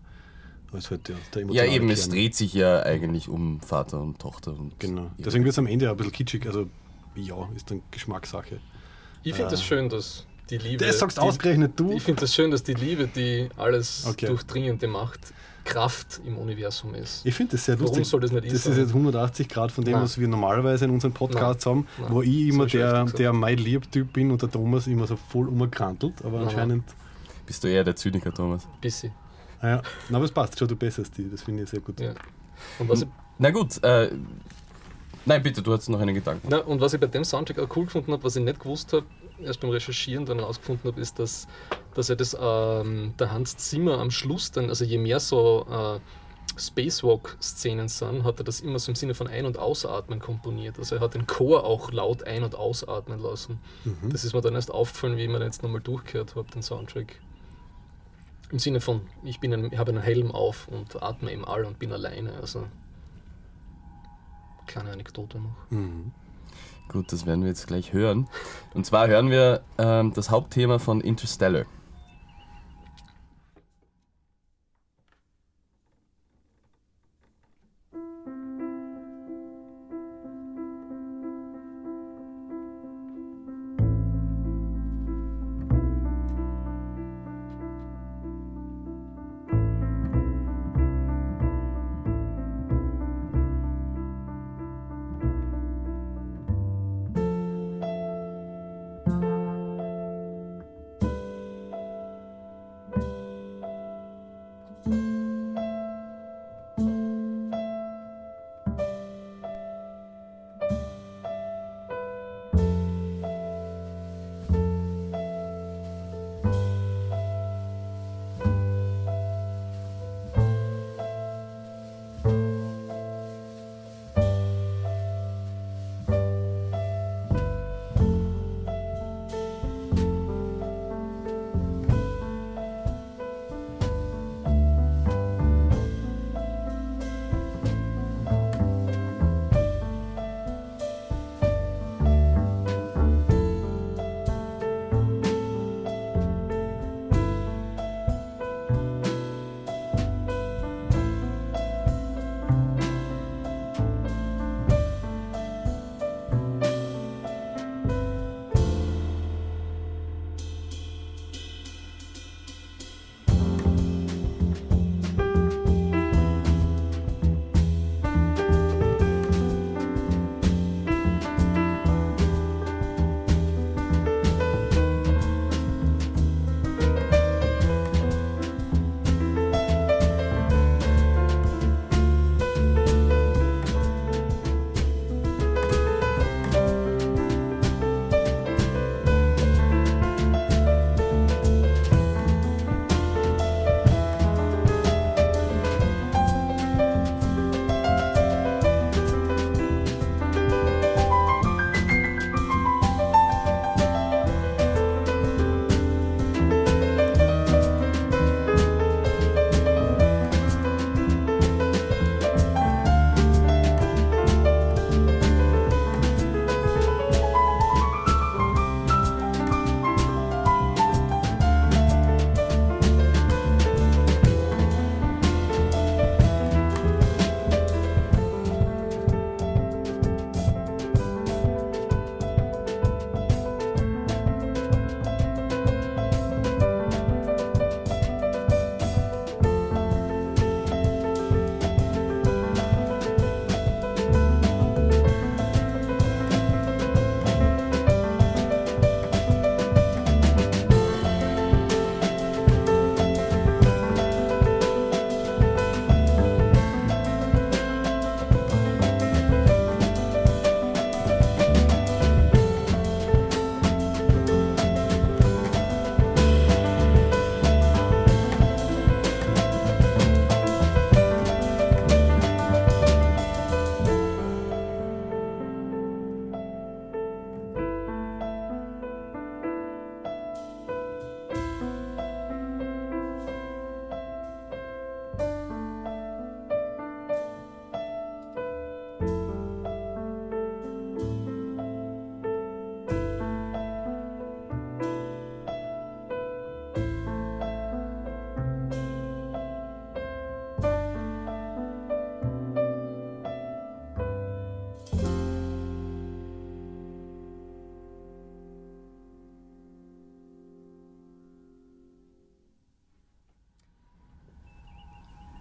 als halt der, der ja, eben, es Kern. dreht sich ja eigentlich um Vater und Tochter. Und Genau. Ja. Deswegen wird es am Ende auch ein bisschen kitschig. Also, ja, ist dann Geschmackssache. Ich finde es Äh, schön, dass die Liebe. Das sagst die, ausgerechnet du. Ich finde es schön, dass die Liebe, die alles Okay. Durchdringende macht, Kraft im Universum ist. Ich finde das sehr Warum lustig. soll das nicht Das sein? ist jetzt 180 Grad von dem, Nein. was wir normalerweise in unseren Podcasts haben, Nein. wo ich immer der, der mein Lieb-Typ bin und der Thomas immer so voll umgekrantelt. Aber Nein. anscheinend, Bist du eher der Zyniker, Thomas? Bissi. naja, na, aber es passt schon, du besserst die. Das finde ich sehr gut. Ja. Und was, Na gut, äh, nein, bitte, du hast noch einen Gedanken. na, und was ich bei dem Soundtrack auch cool gefunden habe, was ich nicht gewusst habe, erst beim Recherchieren dann herausgefunden habe, ist, dass, dass er das ähm, der Hans Zimmer am Schluss dann, also je mehr so äh, Spacewalk-Szenen sind, hat er das immer so im Sinne von Ein- und Ausatmen komponiert. Also er hat den Chor auch laut ein- und ausatmen lassen. Mhm. Das ist mir dann erst aufgefallen, wie ich mir den jetzt nochmal durchgehört habe, den Soundtrack. Im Sinne von, ich, bin ein, ich habe einen Helm auf und atme im All und bin alleine. Also kleine Anekdote noch. Mhm. Gut, das werden wir jetzt gleich hören. Und zwar hören wir ähm, das Hauptthema von Interstellar.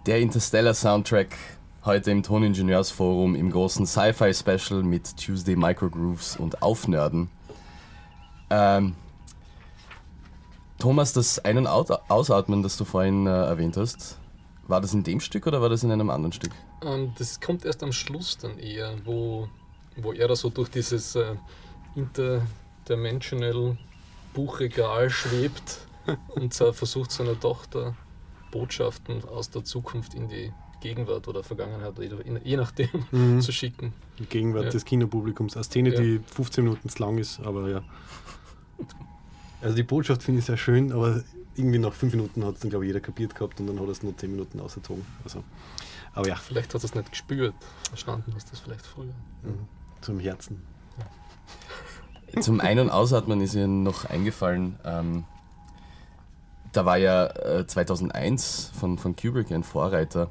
Der Interstellar Soundtrack heute im Toningenieursforum im großen Sci-Fi Special mit Tuesday Microgrooves und Aufnörden. Ähm, Thomas, das Ein- und Out- Ausatmen, das du vorhin äh, erwähnt hast, war das in dem Stück oder war das in einem anderen Stück? Ähm, das kommt erst am Schluss dann eher, wo, wo er da so durch dieses äh, interdimensional Buchregal schwebt und äh, versucht seiner Tochter Botschaften aus der Zukunft in die Gegenwart oder Vergangenheit, oder je nachdem, Mhm. zu schicken. Die Gegenwart Ja. des Kinopublikums. Eine Szene, Ja. die 15 Minuten zu lang ist, aber ja. Also die Botschaft finde ich sehr schön, aber irgendwie nach 5 Minuten hat es dann, glaube ich, jeder kapiert gehabt und dann hat er es nur 10 Minuten ausgezogen. Also, aber ja, Vielleicht hat er es nicht gespürt. Verstanden hast du das vielleicht früher. mhm. zum Herzen. Zum Ein- und Ausatmen ist mir noch eingefallen, ähm, da war ja äh, 2001 von, von Kubrick ein Vorreiter,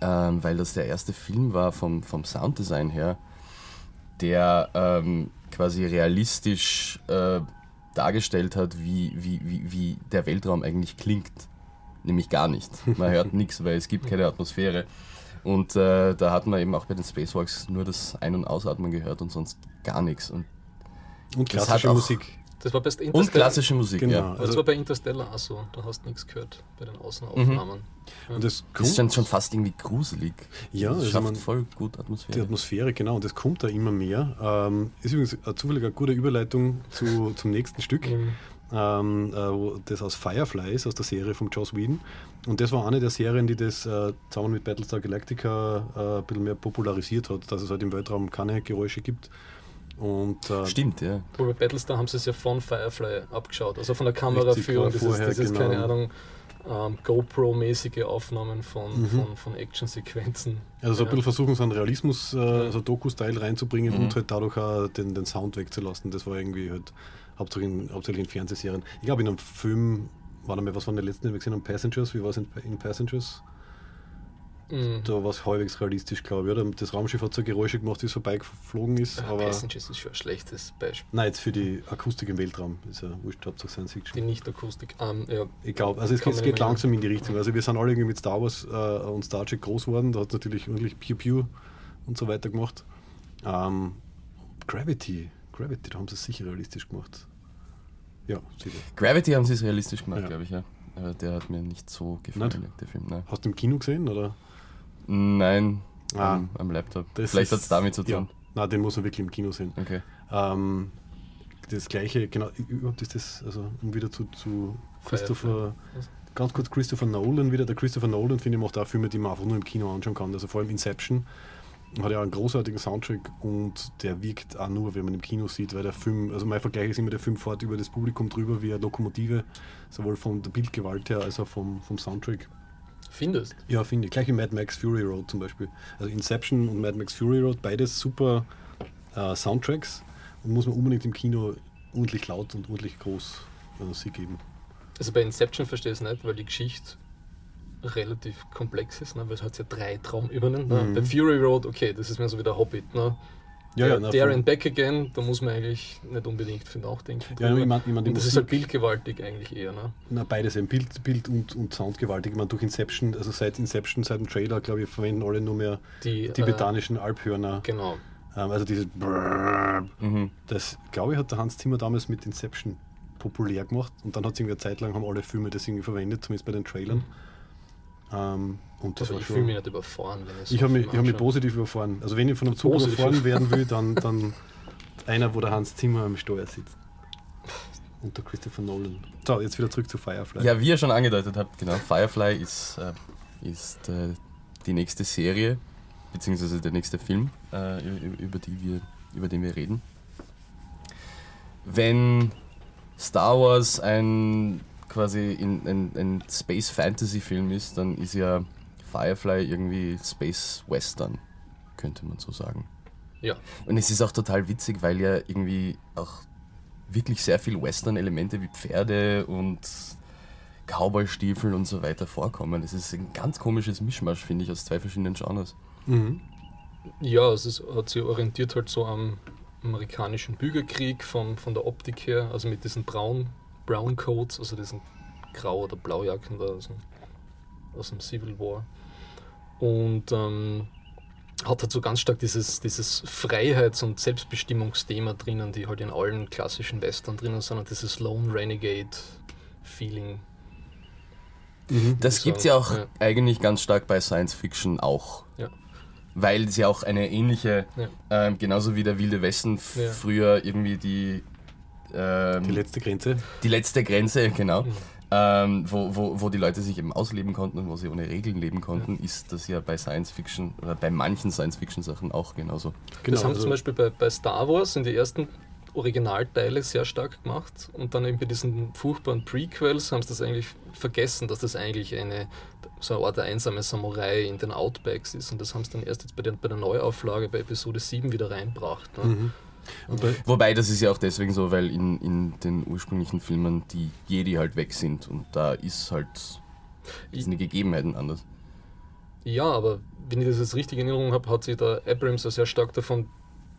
ähm, weil das der erste Film war vom, vom Sounddesign her, der ähm, quasi realistisch äh, dargestellt hat, wie, wie, wie, wie der Weltraum eigentlich klingt. Nämlich gar nicht. Man hört nichts, weil es gibt keine Atmosphäre. Und äh, da hat man eben auch bei den Spacewalks nur das Ein- und Ausatmen gehört und sonst gar nichts. Und, Und klassische auch- Musik. Das war bei und Interstellar. klassische Musik, Genau. ja. das Also, war bei Interstellar auch so. Da hast du nichts gehört bei den Außenaufnahmen. und das Das ist dann schon fast irgendwie gruselig. Ja, das also schafft man- voll gut die Atmosphäre. Atmosphäre, genau, und das kommt da immer mehr. Ähm, ist übrigens eine zufällig eine gute Überleitung zu, zum nächsten Stück. Mhm. ähm, äh, wo das aus Firefly ist, aus der Serie von Joss Whedon. Und das war eine der Serien, die das äh, zusammen mit Battlestar Galactica äh, ein bisschen mehr popularisiert hat, dass es halt im Weltraum keine Geräusche gibt. Und äh, Stimmt, ja. Wo bei Battlestar haben sie es ja von Firefly abgeschaut. Also von der Kameraführung, das ist, das ist genau. keine Ahnung, ähm, GoPro-mäßige Aufnahmen von, Mhm. von, von Actionsequenzen. also so ein Ja. bisschen versuchen, so einen Realismus, äh, also Doku-Style reinzubringen Mhm. und halt dadurch auch den, den Sound wegzulassen. Das war irgendwie halt hauptsächlich in, hauptsächlich in Fernsehserien. Ich glaube, in einem Film war da mal was von der letzten, den wir gesehen haben, Passengers. Wie war es in, in Passengers? Mhm. Da war es halbwegs realistisch, glaube ich. Oder? Das Raumschiff hat so Geräusche gemacht, wie es vorbeigeflogen ist. Ja, aber Passengers ist schon ein schlechtes Beispiel. Nein, jetzt für die Akustik im Weltraum. Ist ja wurscht, Hauptsache Science Die Fiction. Nicht-Akustik. Ähm, ja, Ich glaube, also es, geht- geht langsam in die Richtung. Also wir sind alle irgendwie mit Star Wars äh, und Star Trek groß geworden. Da hat es natürlich ordentlich Pew Pew und so weiter gemacht. Ähm, Gravity. Gravity, da haben sie es sicher realistisch gemacht. Ja, sicher. Gravity haben sie es realistisch gemacht, Ja. glaube ich, ja. Aber der hat mir nicht so gefallen, Nicht? der Film. Nein, Hast du im Kino gesehen? Oder? Nein Ah. am, am Laptop. Das Vielleicht hat es damit zu Ja, tun. nein, den muss man wirklich im Kino sehen. Okay. Ähm, das gleiche, genau, überhaupt ist das, also um wieder zu, zu Christopher, Was? ganz kurz Christopher Nolan wieder. Der Christopher Nolan, finde ich, macht auch Filme, die man einfach nur im Kino anschauen kann. Also vor allem Inception hat ja einen großartigen Soundtrack und der wirkt auch nur, wenn man im Kino sieht, weil der Film, also mein Vergleich ist immer, der Film fährt über das Publikum drüber wie eine Lokomotive, sowohl von der Bildgewalt her als auch vom, vom Soundtrack. Findest Ja, finde ich. Gleich wie Mad Max Fury Road zum Beispiel. Also Inception und Mad Max Fury Road, beides super äh, Soundtracks und muss man unbedingt im Kino ordentlich laut und ordentlich groß äh, sie geben. Also bei Inception verstehe ich es nicht, weil die Geschichte relativ komplex ist, ne? weil es hat ja drei Traumebenen. Ne? Mhm. Bei Fury Road, okay, das ist mehr so wie der Hobbit. Ne? Der, na, der voll. and Back Again, da muss man eigentlich nicht unbedingt für nachdenken. Ja, ich mein- ich mein, das ist halt Musik- bildgewaltig eigentlich eher. Ne? Na, beides eben. Bild, Bild und, und Sound gewaltig. Ich meine, durch Inception, also seit Inception, seit dem Trailer, glaube ich, verwenden alle nur mehr Die, tibetanischen Alphörner. Äh, genau. Ähm, also dieses Brrrr. Mhm. Das, glaube ich, hat der Hans Zimmer damals mit Inception populär gemacht und dann hat es irgendwie eine Zeit lang haben alle Filme das irgendwie verwendet, zumindest bei den Trailern. Ähm, und das Also war ich fühle mich nicht überfahren, wenn ich so Ich habe mich, ich hab mich positiv überfahren. Also wenn ich von einem Zug Positiv. überfahren werden will, dann, dann einer, wo der Hans Zimmer am Steuer sitzt. Und der Christopher Nolan. So, jetzt wieder zurück zu Firefly. Ja, wie ihr schon angedeutet habt, genau, Firefly ist, äh, ist äh, die nächste Serie, beziehungsweise der nächste Film, äh, über, die wir, über den wir reden. Wenn Star Wars ein quasi in, ein, ein Space Fantasy Film ist, dann ist ja Firefly irgendwie Space Western, könnte man so sagen. Ja, Und es ist auch total witzig, weil ja irgendwie auch wirklich sehr viel Western-Elemente wie Pferde und Cowboy-Stiefel und so weiter vorkommen. Es ist ein ganz komisches Mischmasch, finde ich, aus zwei verschiedenen Genres. Mhm. ja es ist, hat sich orientiert halt so am amerikanischen Bürgerkrieg von, von der Optik her, also mit diesen Braun, Brown Coats, also diesen Grau- oder Blaujacken da. Also aus dem Civil War. Und ähm, hat halt so ganz stark dieses, dieses Freiheits- und Selbstbestimmungsthema drinnen, die halt in allen klassischen Western drinnen sind und dieses Lone Renegade-Feeling. Das So, gibt es ja auch ja. eigentlich ganz stark bei Science Fiction auch. Ja. Weil es ja auch eine ähnliche, Ja. ähm, genauso wie der Wilde Westen früher irgendwie die, ähm, Die letzte Grenze. die letzte Grenze, genau, ähm, wo, wo, wo die Leute sich eben ausleben konnten und wo sie ohne Regeln leben konnten, ist das ja bei Science Fiction oder bei manchen Science Fiction Sachen auch genauso. das haben also- zum Beispiel bei, bei Star Wars in die ersten Originalteile sehr stark gemacht und dann eben bei diesen furchtbaren Prequels haben sie das eigentlich vergessen, dass das eigentlich eine so eine Art einsame Samurai in den Outbacks ist und das haben sie dann erst jetzt bei der, bei der Neuauflage bei Episode 7 wieder reinbracht. Ne? Mhm. Und bei, Wobei das ist ja auch deswegen so, weil in, in den ursprünglichen Filmen die Jedi halt weg sind und da ist halt die Gegebenheiten anders. Ja, aber wenn ich das jetzt richtig in Erinnerung habe, hat sich der Abrams ja sehr stark davon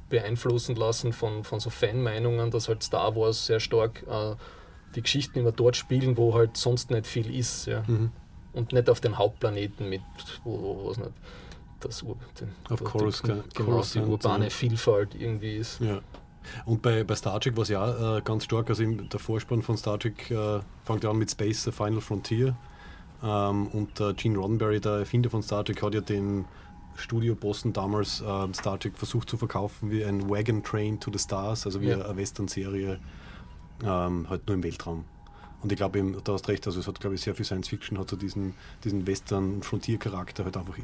beeinflussen lassen, von, von so Fanmeinungen, dass halt Star Wars sehr stark äh, die Geschichten immer dort spielen, wo halt sonst nicht viel ist. Ja. Mhm. Und nicht auf den Hauptplaneten mit, wo, wo es nicht das Ur, den, Auf die- Coruscant- genau, die urbane ja. Vielfalt irgendwie ist. Ja. Und bei, bei Star Trek war es ja äh, ganz stark, also im, der Vorspann von Star Trek äh, fängt ja an mit Space, The Final Frontier. Ähm, und äh, Gene Roddenberry, der Erfinder von Star Trek, hat ja den Studio-Bossen damals äh, Star Trek versucht zu verkaufen wie ein Wagon Train to the Stars, also wie Ja. eine Western-Serie, ähm, halt nur im Weltraum. Und ich glaube, da hast recht, also es hat, glaube ich, sehr viel Science Fiction, hat so diesen, diesen Western-Frontier-Charakter halt einfach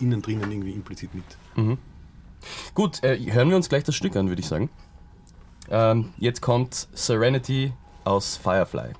innen drinnen irgendwie implizit mit. Mhm. Gut, äh, hören wir uns gleich das Stück an, würde ich sagen. Ähm, jetzt kommt Serenity aus Firefly.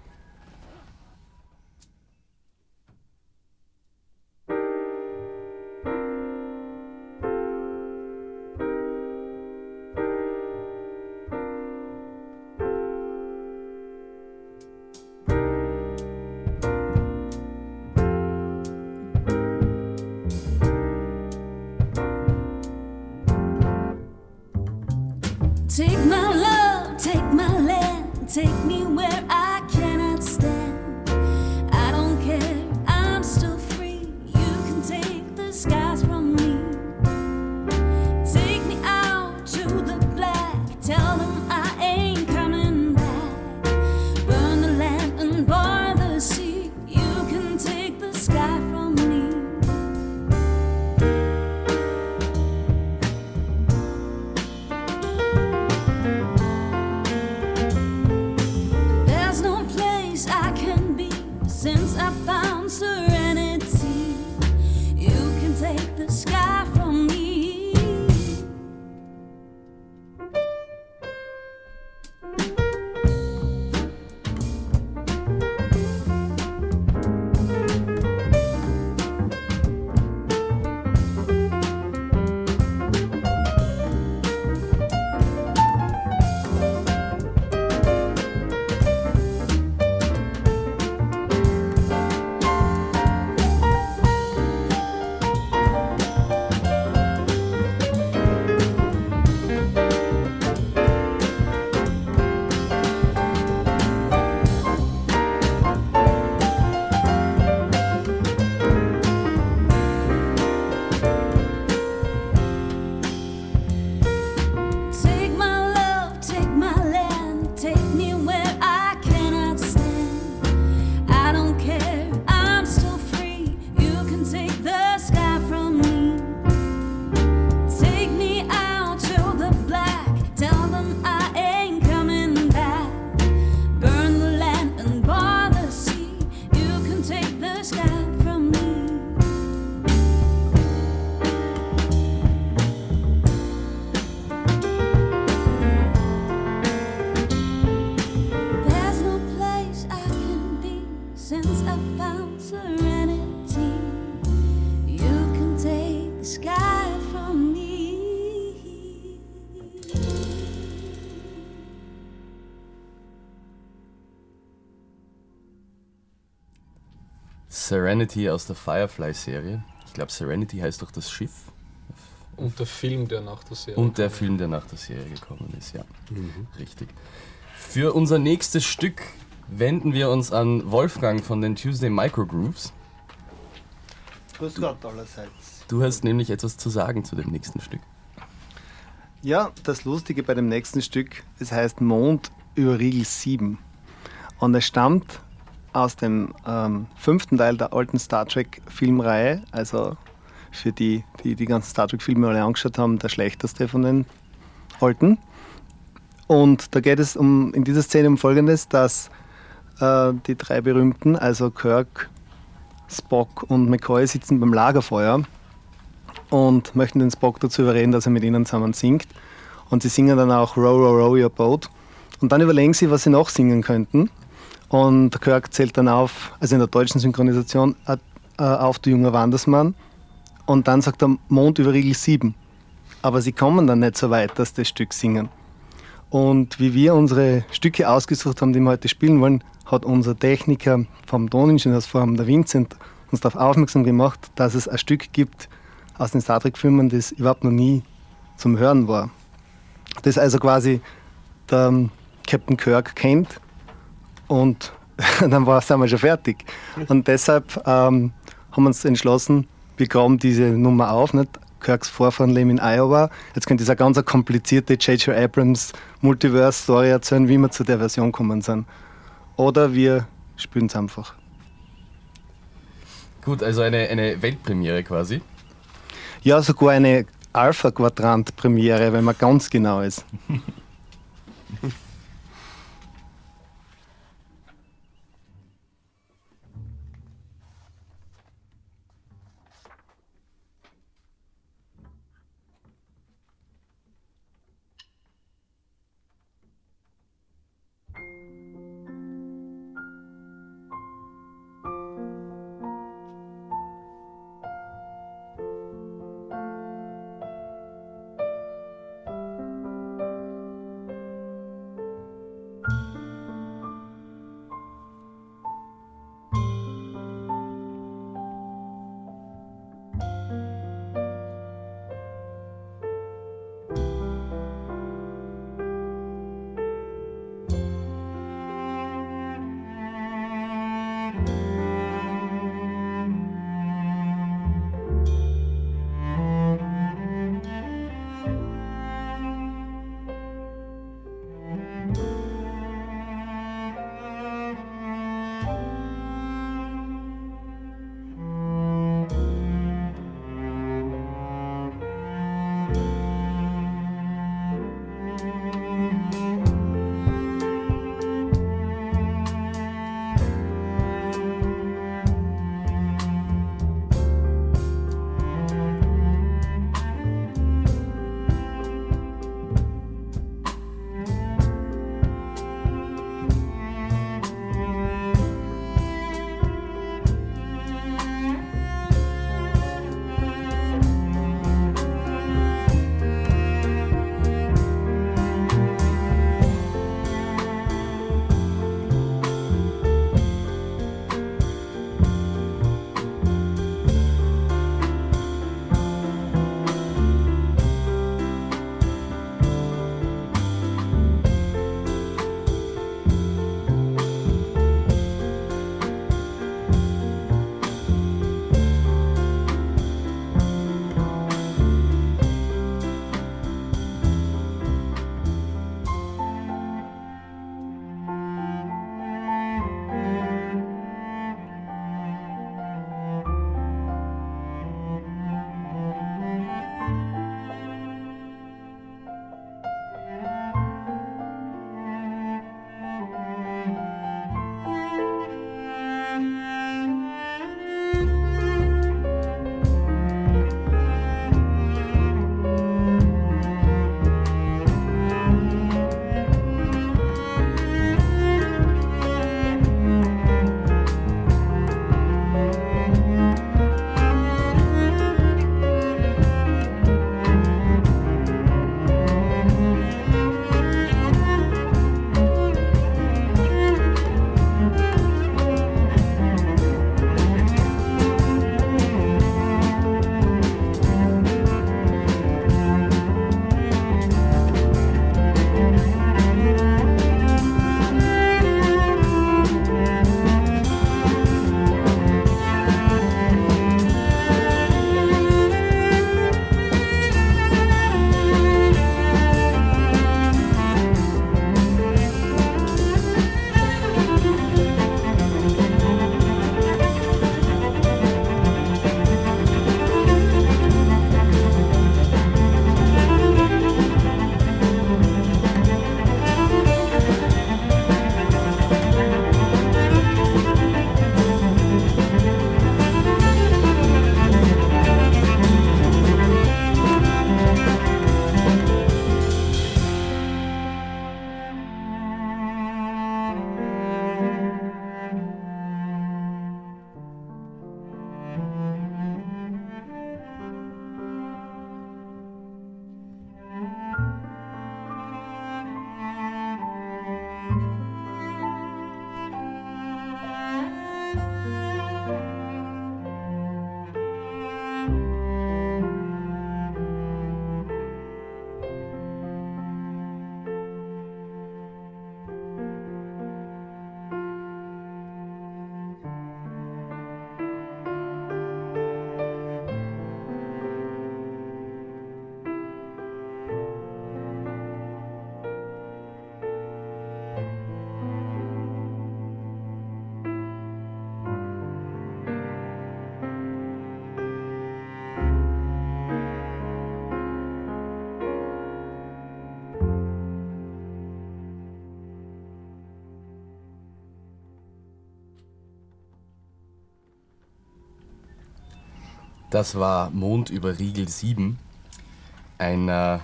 Serenity aus der Firefly-Serie. Ich glaube, Serenity heißt doch das Schiff. Und der Film, der nach der Serie Und der. Film, der nach der Serie gekommen ist, ja. Richtig. Für unser nächstes Stück wenden wir uns an Wolfgang von den Tuesday Microgrooves. Grüß Gott allerseits. Du hast nämlich etwas zu sagen zu dem nächsten Stück. Ja, das Lustige bei dem nächsten Stück, es heißt Mond über Riegel 7. Und es stammt aus dem ähm, fünften Teil der alten Star Trek Filmreihe, also für die, die die ganzen Star Trek Filme alle angeschaut haben, der schlechteste von den alten. Und da geht es um, in dieser Szene um Folgendes, dass äh, die drei berühmten, also Kirk, Spock und McCoy, sitzen beim Lagerfeuer und möchten den Spock dazu überreden, dass er mit ihnen zusammen singt. Und sie singen dann auch Row, Row, Row Your Boat. Und dann überlegen sie, was sie noch singen könnten. Und Kirk zählt dann auf, also in der deutschen Synchronisation, äh, äh, auf Du junger Wandersmann. Und dann sagt er Mond über Riegel 7. Aber sie kommen dann nicht so weit, dass das Stück singen. Und wie wir unsere Stücke ausgesucht haben, die wir heute spielen wollen, hat unser Techniker vom Toningenieursforum, der Vincent, uns darauf aufmerksam gemacht, dass es ein Stück gibt aus den Star Trek-Filmen, das überhaupt noch nie zum Hören war. Das also quasi der ähm, Captain Kirk kennt und dann war, sind wir schon fertig. Und deshalb ähm, haben wir uns entschlossen, wir graben diese Nummer auf. Nicht? Kirks Vorfahren leben in Iowa. Jetzt könnte ich eine ganz komplizierte J.J. Abrams Multiverse-Story erzählen, wie wir zu der Version kommen sind. Oder wir spielen es einfach. Gut, also eine, eine Weltpremiere quasi. Ja, sogar eine Alpha-Quadrant-Premiere, wenn man ganz genau ist. Das war Mond über Riegel 7. Ein, äh, Ein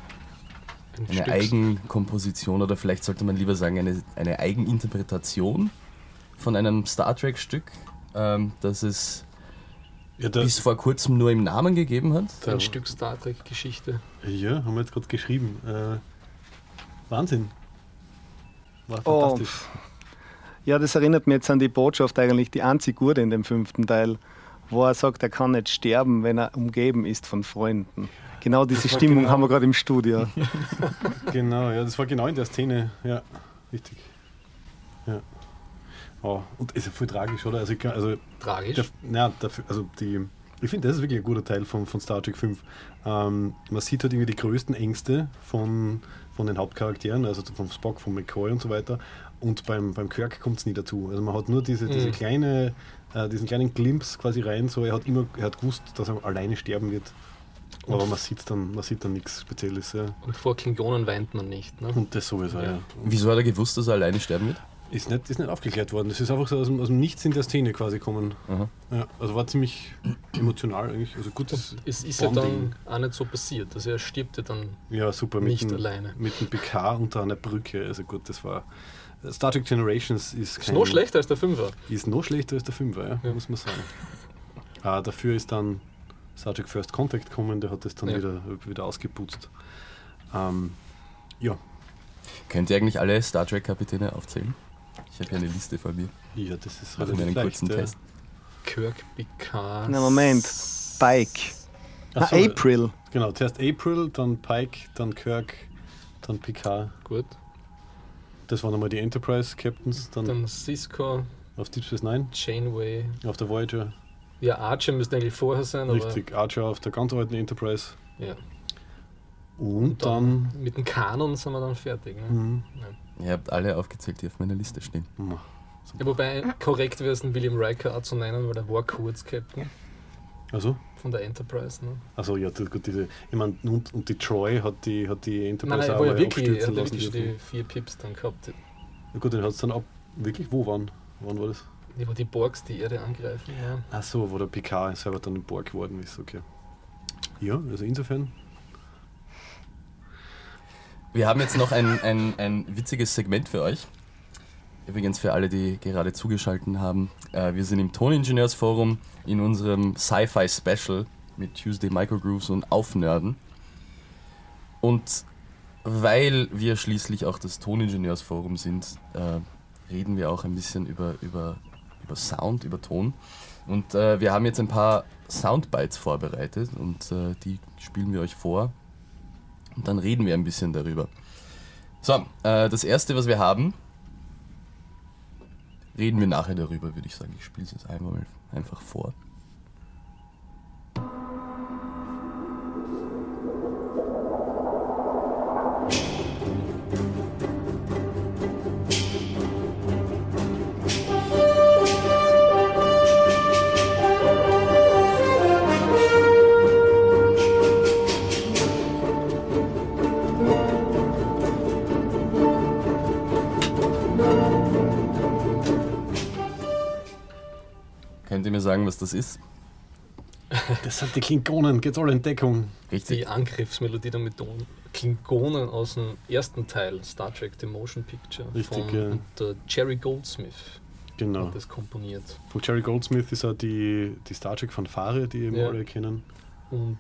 eine Eigenkomposition oder vielleicht sollte man lieber sagen eine, eine Eigeninterpretation von einem Star Trek-Stück, ähm, das es Ja, da, bis vor kurzem nur im Namen gegeben hat. Ein Stück Star Trek-Geschichte. ja, haben wir jetzt gerade geschrieben. Äh, Wahnsinn. War Oh, fantastisch. Ja, das erinnert mich jetzt an die Botschaft eigentlich, die einzig gute in dem fünften Teil, wo er sagt, er kann nicht sterben, wenn er umgeben ist von Freunden. Genau diese Stimmung genau- haben wir gerade im Studio. Genau, ja, das war genau in der Szene. Ja, richtig. Ja. Oh, und ist ja voll tragisch, oder? Also, ich kann, also Tragisch. Der, na, dafür, also die, ich finde, das ist wirklich ein guter Teil von, von Star Trek 5. Ähm, man sieht halt irgendwie die größten Ängste von, von den Hauptcharakteren, also vom Spock, von McCoy und so weiter. Und beim, beim Kirk kommt es nie dazu. Also man hat nur diese, diese Mhm. kleine, äh, diesen kleinen Glimpse quasi rein, so er hat immer, er hat gewusst, dass er alleine sterben wird. Aber Und- man sieht dann, man sieht dann nichts Spezielles. Ja. Und vor Klingonen weint man nicht. Ne? Und das sowieso, ja. Ja. Wieso hat er gewusst, dass er alleine sterben wird? Ist nicht, ist nicht aufgeklärt worden. Das ist einfach so aus dem, aus dem Nichts in der Szene quasi kommen. Ja, also war ziemlich emotional eigentlich. Also gutes Es ist ja Bonding. dann auch nicht so passiert. Also er stirbt ja dann Ja, super. Mit nicht dem, alleine. Mit dem PK unter einer Brücke. Also gut, das war. Star Trek Generations ist Ist kein, noch schlechter als der Fünfer. Ist noch schlechter als der Fünfer, ja, Ja. muss man sagen. Ah, dafür ist dann Star Trek First Contact gekommen, der hat das dann Ja. wieder, wieder ausgeputzt. Ähm, ja, Könnt ihr eigentlich alle Star Trek-Kapitäne aufzählen? Ich habe hier eine Liste vor mir. ja, das ist wir einen relativ kurzen ja. Test. Kirk, Picard. Na, Moment. Spike. Ach Na, so, April. Genau, zuerst April, dann Pike, dann Kirk, dann Picard. Gut. Das waren einmal die Enterprise Captains, dann, Dann Cisco, auf Deep Space Nine, Janeway. auf der Voyager, Ja, Archer müsste eigentlich vorher sein, aber richtig, Archer auf der ganz alten Enterprise. ja. Und dann. mit dem Kanon sind wir dann fertig. Ne? Mhm. Ihr habt alle aufgezählt, die auf meiner Liste stehen. Ma, Ja, wobei korrekt wäre es, William Riker auch zu nennen, weil der war kurz Captain Also, von der Enterprise. Ne? also ja, gut, diese, ich meine, und, und die Troy hat die, hat die Nein, Enterprise nein, er auch ja wirklich, abstürzen hat ja lassen. wirklich die vier Pips dann gehabt. Ja, gut, den hat es dann ab. Wirklich, wo waren? Wann war das? Die, wo die Borgs die Erde angreifen. Ja. Ach so, wo der PK selber dann im Borg geworden ist, okay. Ja, also insofern. Wir haben jetzt noch ein, ein, ein witziges Segment für euch. Übrigens für alle, die gerade zugeschaltet haben. Äh, wir sind im Toningenieursforum in unserem Sci-Fi Special mit Tuesday Microgrooves und Aufnörden. Und weil wir schließlich auch das Toningenieursforum sind, äh, reden wir auch ein bisschen über, über, über Sound, über Ton. Und äh, wir haben jetzt ein paar Soundbites vorbereitet und die spielen wir euch vor. Und dann reden wir ein bisschen darüber. So, das erste, was wir haben, reden wir nachher darüber, würde ich sagen. Ich spiele es jetzt einmal einfach vor. Könnt ihr mir sagen, was das ist? Das sind die Klingonen, geht's alle in Deckung. Richtig? Die Angriffsmelodie der mit Klingonen aus dem ersten Teil, Star Trek The Motion Picture. Richtig, von ja. und der Jerry Goldsmith Genau. hat das komponiert. Von Jerry Goldsmith ist auch die, die Star Trek Fanfare, die eben Ja. alle kennen. Und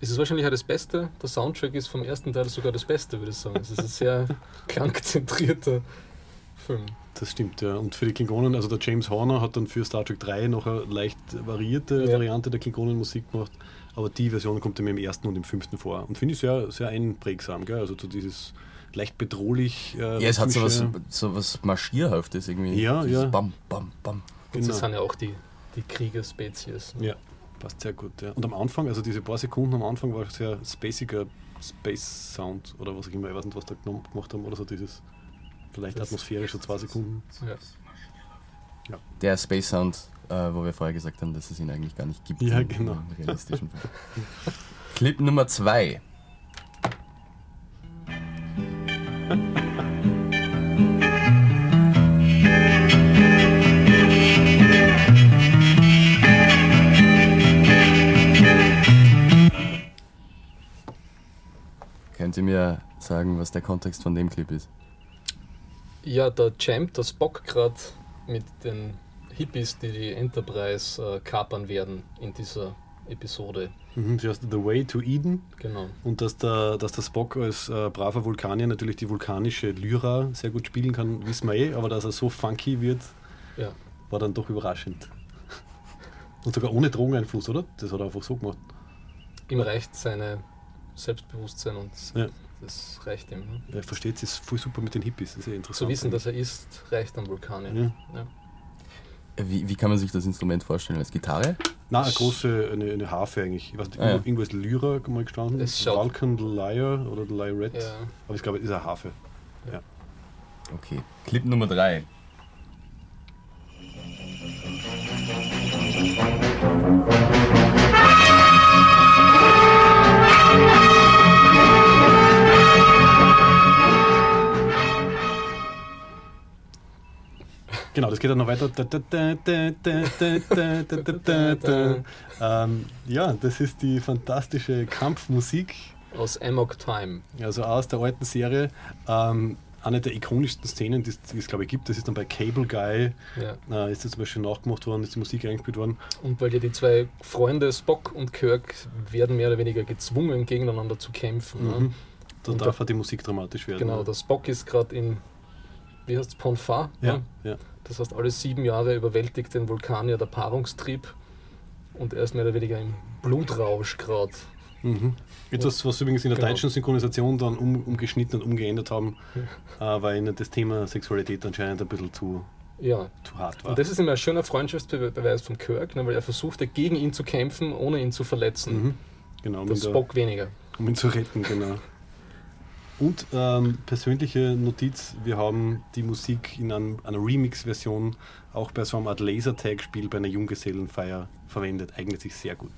es ist wahrscheinlich auch das Beste. Der Soundtrack ist vom ersten Teil sogar das Beste, würde ich sagen. Es ist ein sehr klangzentrierter Film. Das stimmt, ja. Und für die Klingonen, also der James Horner hat dann für Star Trek 3 noch eine leicht variierte Ja. Variante der Klingonenmusik gemacht, aber die Version kommt ihm im ersten und im fünften vor. Und finde ich sehr, sehr einprägsam, gell? Also so dieses leicht bedrohlich. Äh, Ja, es hat so was, so was Marschierhaftes irgendwie. Ja, Dieses ja. Bam, bam, bam. Und Genau. sie sind ja auch die, die Kriegerspezies. ne? Ja, passt sehr gut. Ja. Und am Anfang, also diese paar Sekunden am Anfang war sehr spaciger Space Sound oder was auch immer, ich weiß nicht, was da genommen- gemacht haben oder so dieses vielleicht das atmosphärisch so zwei Sekunden. Ja. Der Space Sound, äh, wo wir vorher gesagt haben, dass es ihn eigentlich gar nicht gibt. Ja, genau. Realistischen Clip Nummer zwei. Könnt ihr mir sagen, was der Kontext von dem Clip ist? Ja, der Champ, der Spock gerade mit den Hippies, die die Enterprise äh, kapern werden in dieser Episode. Mhm, das heißt The Way to Eden. Genau. Und dass der, dass der Spock als äh, braver Vulkanier natürlich die vulkanische Lyra sehr gut spielen kann, wissen wir eh, aber dass er so funky wird, Ja. war dann doch überraschend. Und sogar ohne Drogeneinfluss, oder? Das hat er einfach so gemacht. Ihm reicht seine Selbstbewusstsein und Ja. Das reicht ihm. Ne? Er versteht sich voll super mit den Hippies, das ist ja interessant. Zu wissen, dass er ist, reicht am Vulkan. Ja. Ja. Wie, wie kann man sich das Instrument vorstellen? Als Gitarre? Nein, eine große, eine, eine Harfe eigentlich. Ich weiß nicht, Ah, ja. irgendwo ist Lyra mal gestanden. Vulcan the Lyre oder the Lyrette. Ja. Aber ich glaube, es ist eine Harfe. Okay. Clip Nummer 3. Genau, das geht dann noch weiter. ja, das ist die fantastische Kampfmusik. Aus Amok Time. Also aus der alten Serie. Ähm, eine der ikonischsten Szenen, die es, die es, glaube ich gibt, das ist dann bei Cable Guy, ja. Äh, ist das zum Beispiel nachgemacht worden, ist die Musik eingespielt worden. Und weil ja die zwei Freunde, Spock und Kirk, werden mehr oder weniger gezwungen, gegeneinander zu kämpfen. Ne? Mhm. Ne? Dann darf da, halt die Musik dramatisch werden. Genau, ja. der Spock ist gerade in, wie heißt es, Ponfar? Ja, ne? ja. Das heißt, alle sieben Jahre überwältigt den Vulkanier der Paarungstrieb und er ist mehr oder weniger im Blutrausch gerade. Mhm. Etwas, was übrigens in der Genau. deutschen Synchronisation dann um, umgeschnitten und umgeändert haben, äh, weil ihnen das Thema Sexualität anscheinend ein bisschen zu, Ja, zu hart war. und das ist immer ein schöner Freundschaftsbeweis von Kirk, ne, weil er versuchte, gegen ihn zu kämpfen, ohne ihn zu verletzen. mhm. Genau, um Der ihn, da, Spock weniger. um ihn zu retten, genau. Und ähm, persönliche Notiz, wir haben die Musik in einem, einer Remix-Version auch bei so einem Art Lasertag-Spiel bei einer Junggesellenfeier verwendet. Eignet sich sehr gut.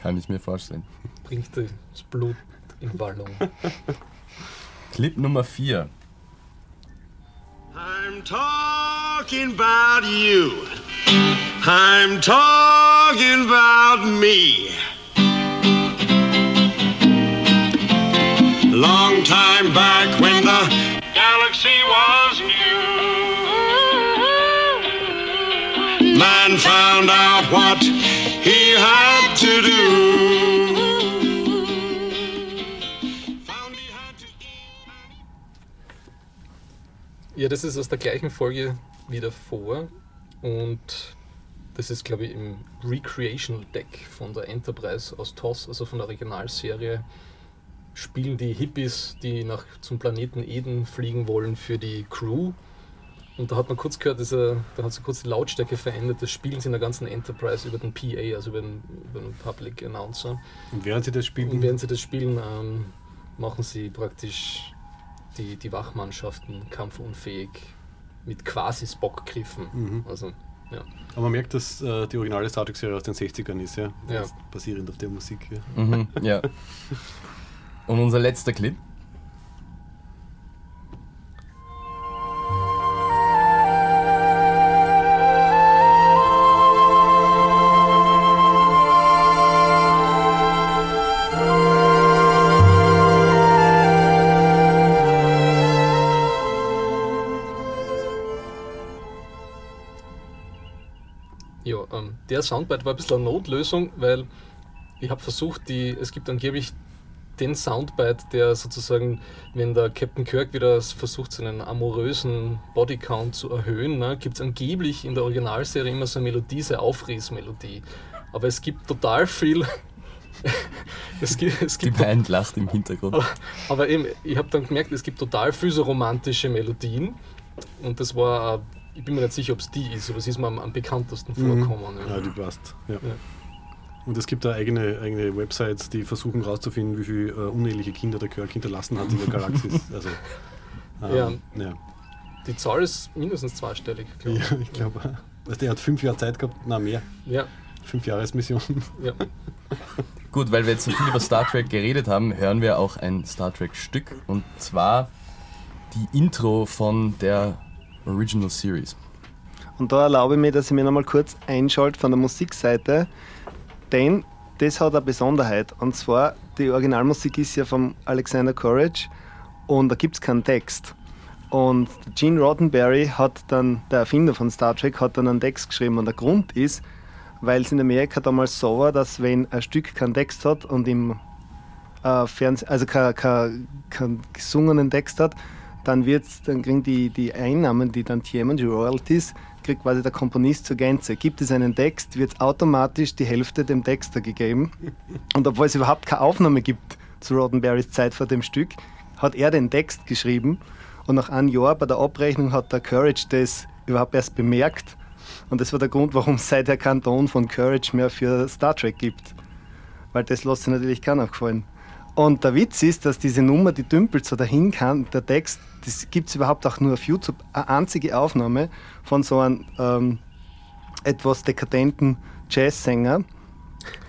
Kann ich mir vorstellen. Bringt das Blut in Ballung. Clip Nummer 4. I'm talking about you. I'm talking about me. Long time back when the galaxy was new. Man found out what he had to do. Ja, das ist aus der gleichen Folge wie davor und das ist, glaube ich, im Recreational Deck von der Enterprise aus TOS, also von der Originalserie, spielen die Hippies, die nach, zum Planeten Eden fliegen wollen, für die Crew. Und da hat man kurz gehört, dass er, da hat sich kurz die Lautstärke verändert, das spielen sie in der ganzen Enterprise über den PA, also über den, über den Public Announcer. Und während sie das spielen, Und während sie das spielen, ähm, machen sie praktisch die, die Wachmannschaften kampfunfähig mit quasi Spock-Griffen. Mhm. Also, ja. aber man merkt, dass äh, die originale Star Trek-Serie aus den 60ern ist, ja? Ja. Basierend auf der Musik. Ja. Mhm, ja. Und unser letzter Clip. Ähm, der Soundbite war ein bisschen eine Notlösung, weil ich habe versucht, die, es gibt angeblich den Soundbite, der sozusagen, wenn der Captain Kirk wieder versucht, seinen amorösen Bodycount zu erhöhen, ne, gibt es angeblich in der Originalserie immer so eine Melodie, so eine Aufriesmelodie. Aber es gibt total viel. es gibt, es Die gibt Band lacht im Hintergrund. aber eben, ich habe dann gemerkt, es gibt total viele so romantische Melodien. Und das war, äh, ich bin mir nicht sicher, ob es die ist, aber sie ist mir am, am bekanntesten vorkommen. Ja, Ja. die passt. Ja. Ja. Und es gibt da eigene, eigene Websites, die versuchen herauszufinden, wie viele äh, uneheliche Kinder der Kirk hinterlassen hat in der Galaxis. Also, ähm, ja. Die Zahl ist mindestens zweistellig, glaube ja, ich glaube, also der hat fünf Jahre Zeit gehabt, na mehr, ich. Ja, fünf Jahresmission. ja. Gut, weil wir jetzt so viel über Star Trek geredet haben, hören wir auch ein Star Trek-Stück. Und zwar die Intro von der Original Series. Und da erlaube ich mir, dass ich mir nochmal kurz einschalte von der Musikseite, denn das hat eine Besonderheit. Und zwar die Originalmusik ist ja von Alexander Courage und da gibt es keinen Text. Und Gene Roddenberry hat dann, der Erfinder von Star Trek, hat dann einen Text geschrieben. Und der Grund ist, weil es in Amerika damals so war, dass wenn ein Stück keinen Text hat und im äh, Fernsehen, also keinen kein, kein gesungenen Text hat, dann wird's, dann kriegen die, die Einnahmen, die dann Tiemen, die Royalties, kriegt quasi der Komponist zur Gänze. Gibt es einen Text, wird automatisch die Hälfte dem Texter gegeben. Und obwohl es überhaupt keine Aufnahme gibt zu Roddenberrys Zeit vor dem Stück, hat er den Text geschrieben und nach einem Jahr bei der Abrechnung hat der Courage das überhaupt erst bemerkt. Und das war der Grund, warum es seither keinen Ton von Courage mehr für Star Trek gibt. Weil das lässt sich natürlich keiner gefallen. Und der Witz ist, dass diese Nummer, die dümpelt so dahin kann, der Text, das gibt es überhaupt auch nur auf YouTube, eine einzige Aufnahme von so einem ähm, etwas dekadenten Jazzsänger,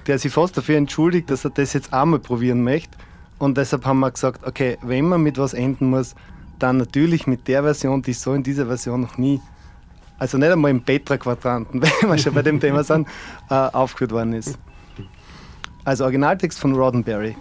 der sich fast dafür entschuldigt, dass er das jetzt einmal probieren möchte. Und deshalb haben wir gesagt, okay, wenn man mit was enden muss, dann natürlich mit der Version, die so in dieser Version noch nie, also nicht einmal im Petra-Quadranten, wenn wir schon bei dem Thema sind, äh, aufgeführt worden ist. Also Originaltext von Roddenberry.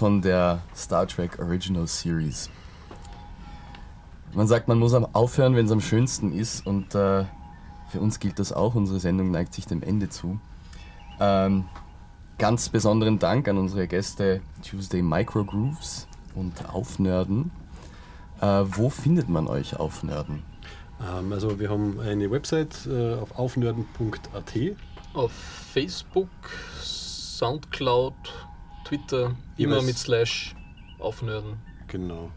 Von der Star Trek Original Series. Man sagt, man muss aufhören, wenn es am schönsten ist und äh, für uns gilt das auch. Unsere Sendung neigt sich dem Ende zu. Ähm, ganz besonderen Dank an unsere Gäste Tuesday Microgrooves und Aufnörden. Äh, wo findet man euch Aufnörden? Ähm, also wir haben eine Website äh, auf aufnörden.at. Auf Facebook, Soundcloud, Twitter, immer mit Slash aufnörden. Genau.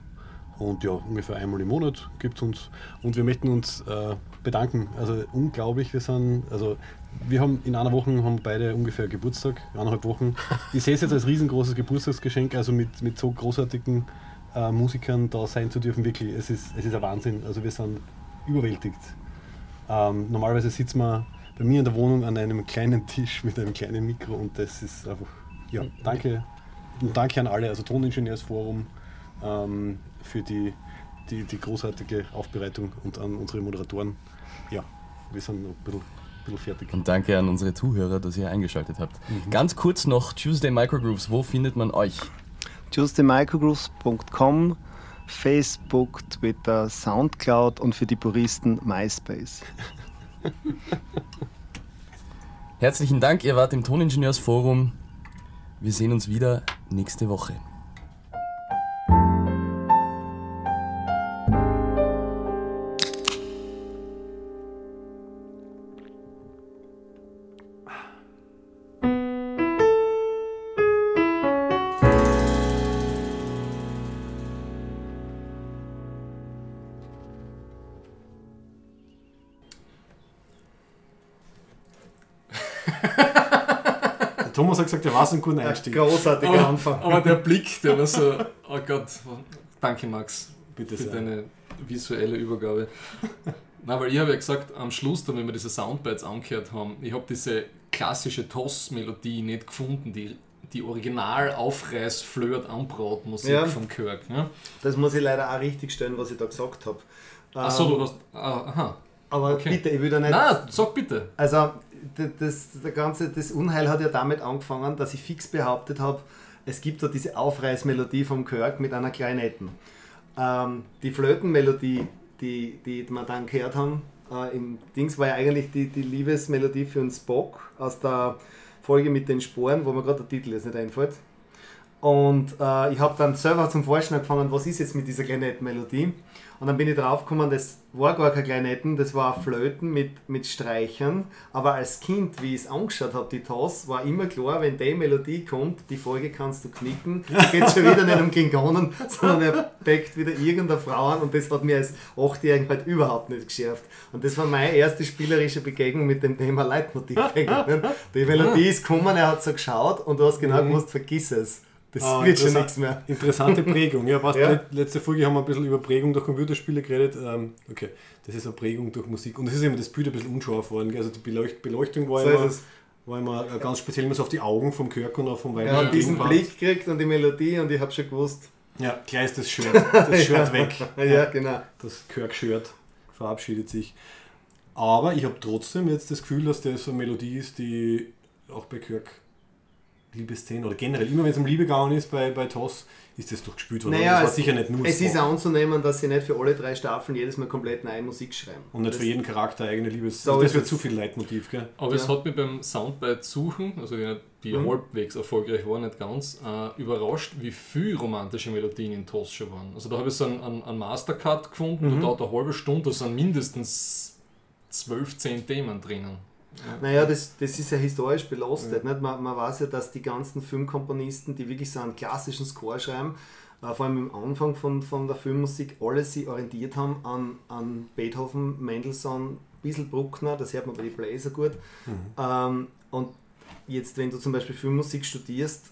Und ja, ungefähr einmal im Monat gibt es uns. Und wir möchten uns äh, bedanken. Also unglaublich, wir sind, also wir haben in einer Woche haben beide ungefähr Geburtstag, eineinhalb Wochen. Ich sehe es jetzt als riesengroßes Geburtstagsgeschenk, also mit, mit so großartigen äh, Musikern da sein zu dürfen, wirklich, es ist, es ist ein Wahnsinn. Also wir sind überwältigt. Ähm, normalerweise sitzen wir bei mir in der Wohnung an einem kleinen Tisch mit einem kleinen Mikro und das ist einfach, ja, danke. Und danke an alle, also Toningenieursforum ähm, für die, die, die großartige Aufbereitung und an unsere Moderatoren. Ja, wir sind noch ein bisschen, ein bisschen fertig. Und danke an unsere Zuhörer, dass ihr eingeschaltet habt. Ganz kurz noch Tuesday Microgrooves, wo findet man euch? tuesdaymicrogrooves.com, Facebook, Twitter, Soundcloud und für die Puristen MySpace. Herzlichen Dank, ihr wart im Toningenieursforum. Wir sehen uns wieder nächste Woche. Gesagt, der war so ein guter Einstieg. Großartiger Aber, Anfang. aber der Blick, der war so, oh Gott, danke Max Bitte für sehr. deine visuelle Übergabe. Na, weil ich habe ja gesagt, am Schluss, dann, wenn wir diese Soundbites angehört haben, ich habe diese klassische Toss-Melodie nicht gefunden, die, die original aufreiß flirt anbraut musik Ja. vom Kirk. Ne? Das muss ich leider auch richtig stellen, was ich da gesagt habe. Achso, Ähm, du hast. ah, Aha. Aber okay. bitte, ich will da nicht. Na, sag bitte. Also, das, der ganze, das Unheil hat ja damit angefangen, dass ich fix behauptet habe, es gibt da diese Aufreißmelodie vom Kirk mit einer Klarinetten. Ähm, die Flötenmelodie, die, die wir dann gehört haben, äh, im Dings war ja eigentlich die, die Liebesmelodie für einen Spock aus der Folge mit den Sporen, wo mir gerade der Titel jetzt nicht einfällt. Und äh, ich habe dann selber zum Forschen angefangen, was ist jetzt mit dieser Klarinettenmelodie. Und dann bin ich draufgekommen, das war gar kein Klarinetten, das war Flöten mit, mit Streichern. Aber als Kind, wie ich es angeschaut habe, die TOS, war immer klar, wenn die Melodie kommt, die Folge kannst du knicken. Da geht schon wieder nicht um Klingonen, sondern er packt wieder irgendeine Frau an. Und das hat mir als Achtjährigen halt überhaupt nicht geschärft. Und das war meine erste spielerische Begegnung mit dem Thema Leitmotiv. Die Melodie ist gekommen, er hat so geschaut und du hast genau gewusst, vergiss es. Das Ah, wird schon nichts mehr. Interessante Prägung. Ja, passt. Ja. Letzte Folge haben wir ein bisschen über Prägung durch Computerspiele geredet. Ähm, okay, das ist eine Prägung durch Musik. Und es ist immer das Bild ein bisschen unscharf worden. Also die Beleucht Beleuchtung war, So immer, war immer äh, ganz speziell immer so auf die Augen vom Kirk und auch vom Er weiblichen hat diesen Gegenpart. Blick gekriegt und die Melodie und ich habe schon gewusst. Ja, gleich ist das Shirt. Das Shirt weg. Ja, genau. Das Kirk-Shirt verabschiedet sich. Aber ich habe trotzdem jetzt das Gefühl, dass das eine Melodie ist, die auch bei Kirk Liebesszenen oder generell, immer wenn es um Liebe gegangen ist bei, bei TOS, ist das doch gespielt worden. Naja, das war es- sicher nicht nur Es ist Spock. anzunehmen, dass sie nicht für alle drei Staffeln jedes Mal komplett neue Musik schreiben. Und nicht das, für jeden Charakter eigene Liebes. So also das ist wird es. zu viel Leitmotiv, gell? Aber es Ja. hat mich beim Soundbite suchen, also die, die Mhm. halbwegs erfolgreich war, nicht ganz, äh, überrascht, wie viel romantische Melodien in TOS schon waren. Also da habe ich so einen, einen, einen Mastercard gefunden, Mhm. da dauert eine halbe Stunde, da sind mindestens 12, 10 Themen drinnen. Naja, das, das ist ja historisch belastet. Nicht? Man, man weiß ja, dass die ganzen Filmkomponisten, die wirklich so einen klassischen Score schreiben, äh, vor allem am Anfang von, von der Filmmusik, alle sich orientiert haben an, an Beethoven, Mendelssohn, ein bisschen Bruckner, das hört man bei den Bläser gut. Ähm, und jetzt, wenn du zum Beispiel Filmmusik studierst,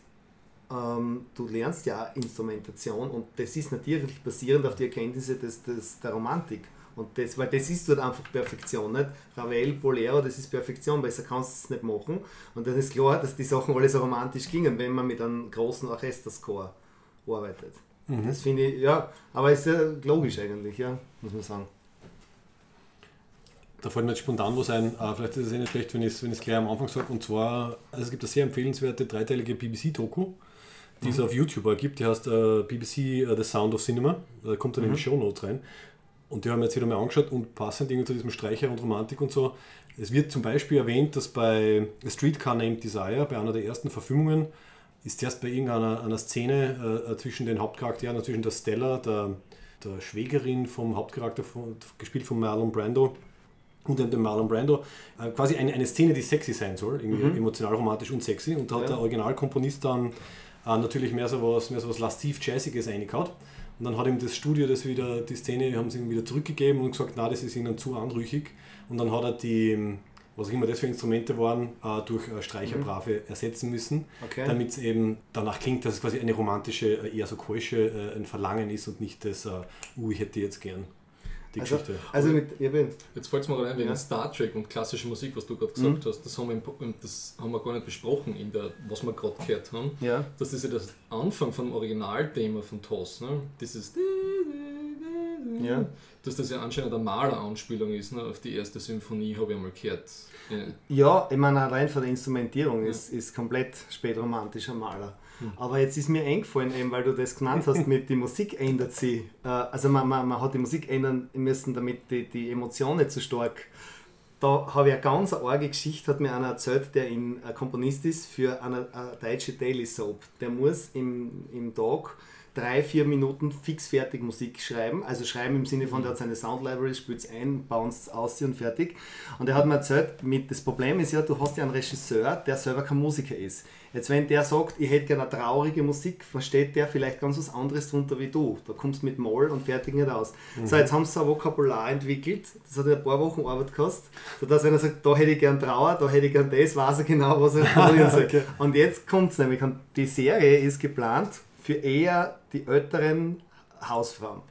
ähm, du lernst ja auch Instrumentation und das ist natürlich basierend auf die Erkenntnisse des, des, der Romantik. Und das, weil das ist dort einfach Perfektion, nicht? Ravel, Bolero, das ist Perfektion, besser kannst du es nicht machen. Und dann ist klar, dass die Sachen alle so romantisch gingen, wenn man mit einem großen Orchesterscore arbeitet. Das finde ich, ja, aber ist ja logisch eigentlich, ja, muss man sagen. Da fällt mir jetzt spontan was ein. Äh, vielleicht ist es eh nicht schlecht, wenn ich es wenn ich's gleich am Anfang sage. Und zwar, also es gibt eine sehr empfehlenswerte dreiteilige BBC-Doku, die es auf YouTube gibt. Die heißt äh, BBC äh, The Sound of Cinema. Da kommt dann in die Show Notes rein. Und die haben wir jetzt wieder mal angeschaut und passend irgendwie zu diesem Streicher und Romantik und so. Es wird zum Beispiel erwähnt, dass bei A Streetcar Named Desire, bei einer der ersten Verfilmungen, ist erst bei irgendeiner einer Szene äh, zwischen den Hauptcharakteren, also zwischen der Stella, der, der Schwägerin vom Hauptcharakter, von, gespielt von Marlon Brando, und dem Marlon Brando, äh, quasi eine, eine Szene, die sexy sein soll, irgendwie emotional, romantisch und sexy. Und da hat Ja. der Originalkomponist dann äh, natürlich mehr so was, mehr so was lastiv Jazziges eingehaut. Und dann hat ihm das Studio das wieder, die Szene haben sie ihm wieder zurückgegeben und gesagt, na, das ist ihnen zu anrüchig. Und dann hat er die, was auch immer das für Instrumente waren, äh, durch äh, Streicherbrave ersetzen müssen, Okay. damit es eben danach klingt, dass es quasi eine romantische, äh, eher so keusche, ein Verlangen ist und nicht das, uh, ich hätte jetzt gern. Die Also, Geschichte. also mit, bin, Jetzt fällt es mir gerade ein, wegen Ja. Star Trek und klassischer Musik, was du gerade gesagt hast, das haben, wir im, das haben wir gar nicht besprochen, in der, was wir gerade gehört haben. ja. Das ist ja das Anfang vom Originalthema von TOS. Ne? Dieses Ja. Dass das ja anscheinend eine Maler-Anspielung ist ne? auf die erste Symphonie, habe ich einmal gehört. Ja. Ja, ich meine, allein von der Instrumentierung ist, ist komplett spätromantischer Maler. Aber jetzt ist mir eingefallen, eben, weil du das genannt hast, mit die Musik ändert sich. Äh, also man, man, man hat die Musik ändern müssen, damit die, die Emotion nicht so stark. Da habe ich eine ganz arge Geschichte, hat mir einer erzählt, der in, ein Komponist ist für eine, eine deutsche Daily Soap. Der muss im, im Tag drei, vier Minuten fix fertig Musik schreiben. Also schreiben im Sinne von, der hat seine Sound Library, spielt es ein, bounce es aus und fertig. Und er hat mir erzählt, mit, das Problem ist ja, du hast ja einen Regisseur, der selber kein Musiker ist. Jetzt wenn der sagt, ich hätte gerne traurige Musik, versteht der vielleicht ganz was anderes drunter wie du. Da kommst du mit Moll und fertig nicht aus. So, jetzt haben sie ein Vokabular entwickelt, das hat ja ein paar Wochen Arbeit gekostet, sodass einer sagt, da hätte ich gern Trauer, da hätte ich gern das, weiß er genau, was er formulieren soll. Und jetzt kommt es nämlich, und die Serie ist geplant für eher die älteren Hausfrauen.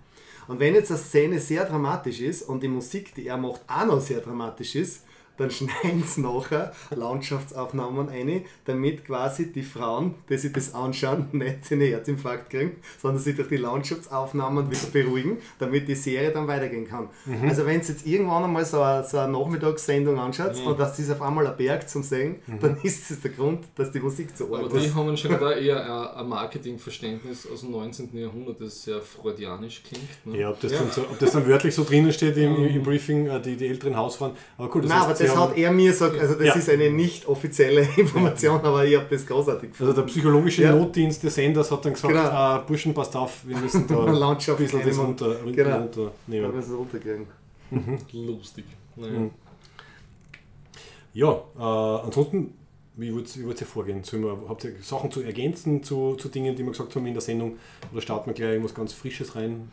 Und wenn jetzt eine Szene sehr dramatisch ist und die Musik, die er macht, auch noch sehr dramatisch ist, dann schneiden sie nachher Landschaftsaufnahmen ein, damit quasi die Frauen, die sich das anschauen, nicht einen Herzinfarkt kriegen, sondern sich durch die Landschaftsaufnahmen wieder beruhigen, damit die Serie dann weitergehen kann. Also wenn Sie jetzt irgendwann einmal so eine, so eine Nachmittagssendung anschaut und das ist auf einmal ein Berg zum Sehen, dann ist das der Grund, dass die Musik so Aber arg die ist. haben anscheinend auch eher ein, Marketingverständnis aus dem 19. Jahrhundert, das sehr freudianisch klingt. Ne? Ja, ob das, Dann so, ob das dann wörtlich so drinnen steht im, im, Briefing, äh, die, die älteren Hausfrauen. Aber cool, das Nein, heißt, aber sie das hat er mir gesagt, also das Ja. ist eine nicht offizielle Information, aber ich habe das großartig Also der psychologische Ja. Notdienst des Senders hat dann gesagt, Genau. ah, Burschen, passt auf, wir müssen da ein bisschen das runter, Genau. Da runternehmen. müssen wir runterkriegen. Lustig. Naja. Mhm. Ja, äh, ansonsten, wie würdet ihr vorgehen? Sollen wir, habt ihr Sachen zu ergänzen zu, zu Dingen, die wir gesagt haben in der Sendung? Oder starten wir gleich irgendwas ganz Frisches rein?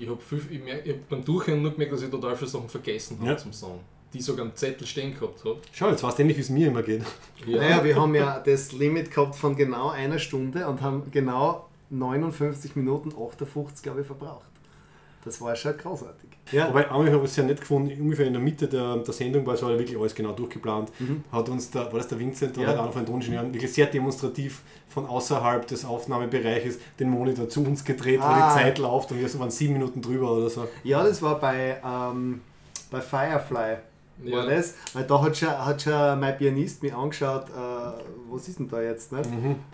Ich habe hab beim Durchhören nur gemerkt, dass ich total viele Sachen vergessen habe Ja. zum Song. Die ich sogar am Zettel stehen gehabt habe. Schau, jetzt weißt du endlich, wie es mir immer geht. Naja, wir haben ja das Limit gehabt von genau einer Stunde und haben genau 59 Minuten 58, glaube ich, verbraucht. Das war schon großartig. Ja, Wobei, einmal habe ich es ja nicht gefunden, ungefähr in der Mitte der, der Sendung, weil es war ja wirklich alles genau durchgeplant, hat uns der, war das der Vincent oder Mhm. Ja. einer von den Toningenieuren wirklich sehr demonstrativ von außerhalb des Aufnahmebereiches den Monitor zu uns gedreht, weil Ah. die Zeit läuft und wir waren sieben Minuten drüber oder so. ja das war bei, ähm, bei Firefly. War Ja. das? Weil da hat schon, hat schon mein Pianist mich angeschaut, äh, was ist denn da jetzt? Nicht?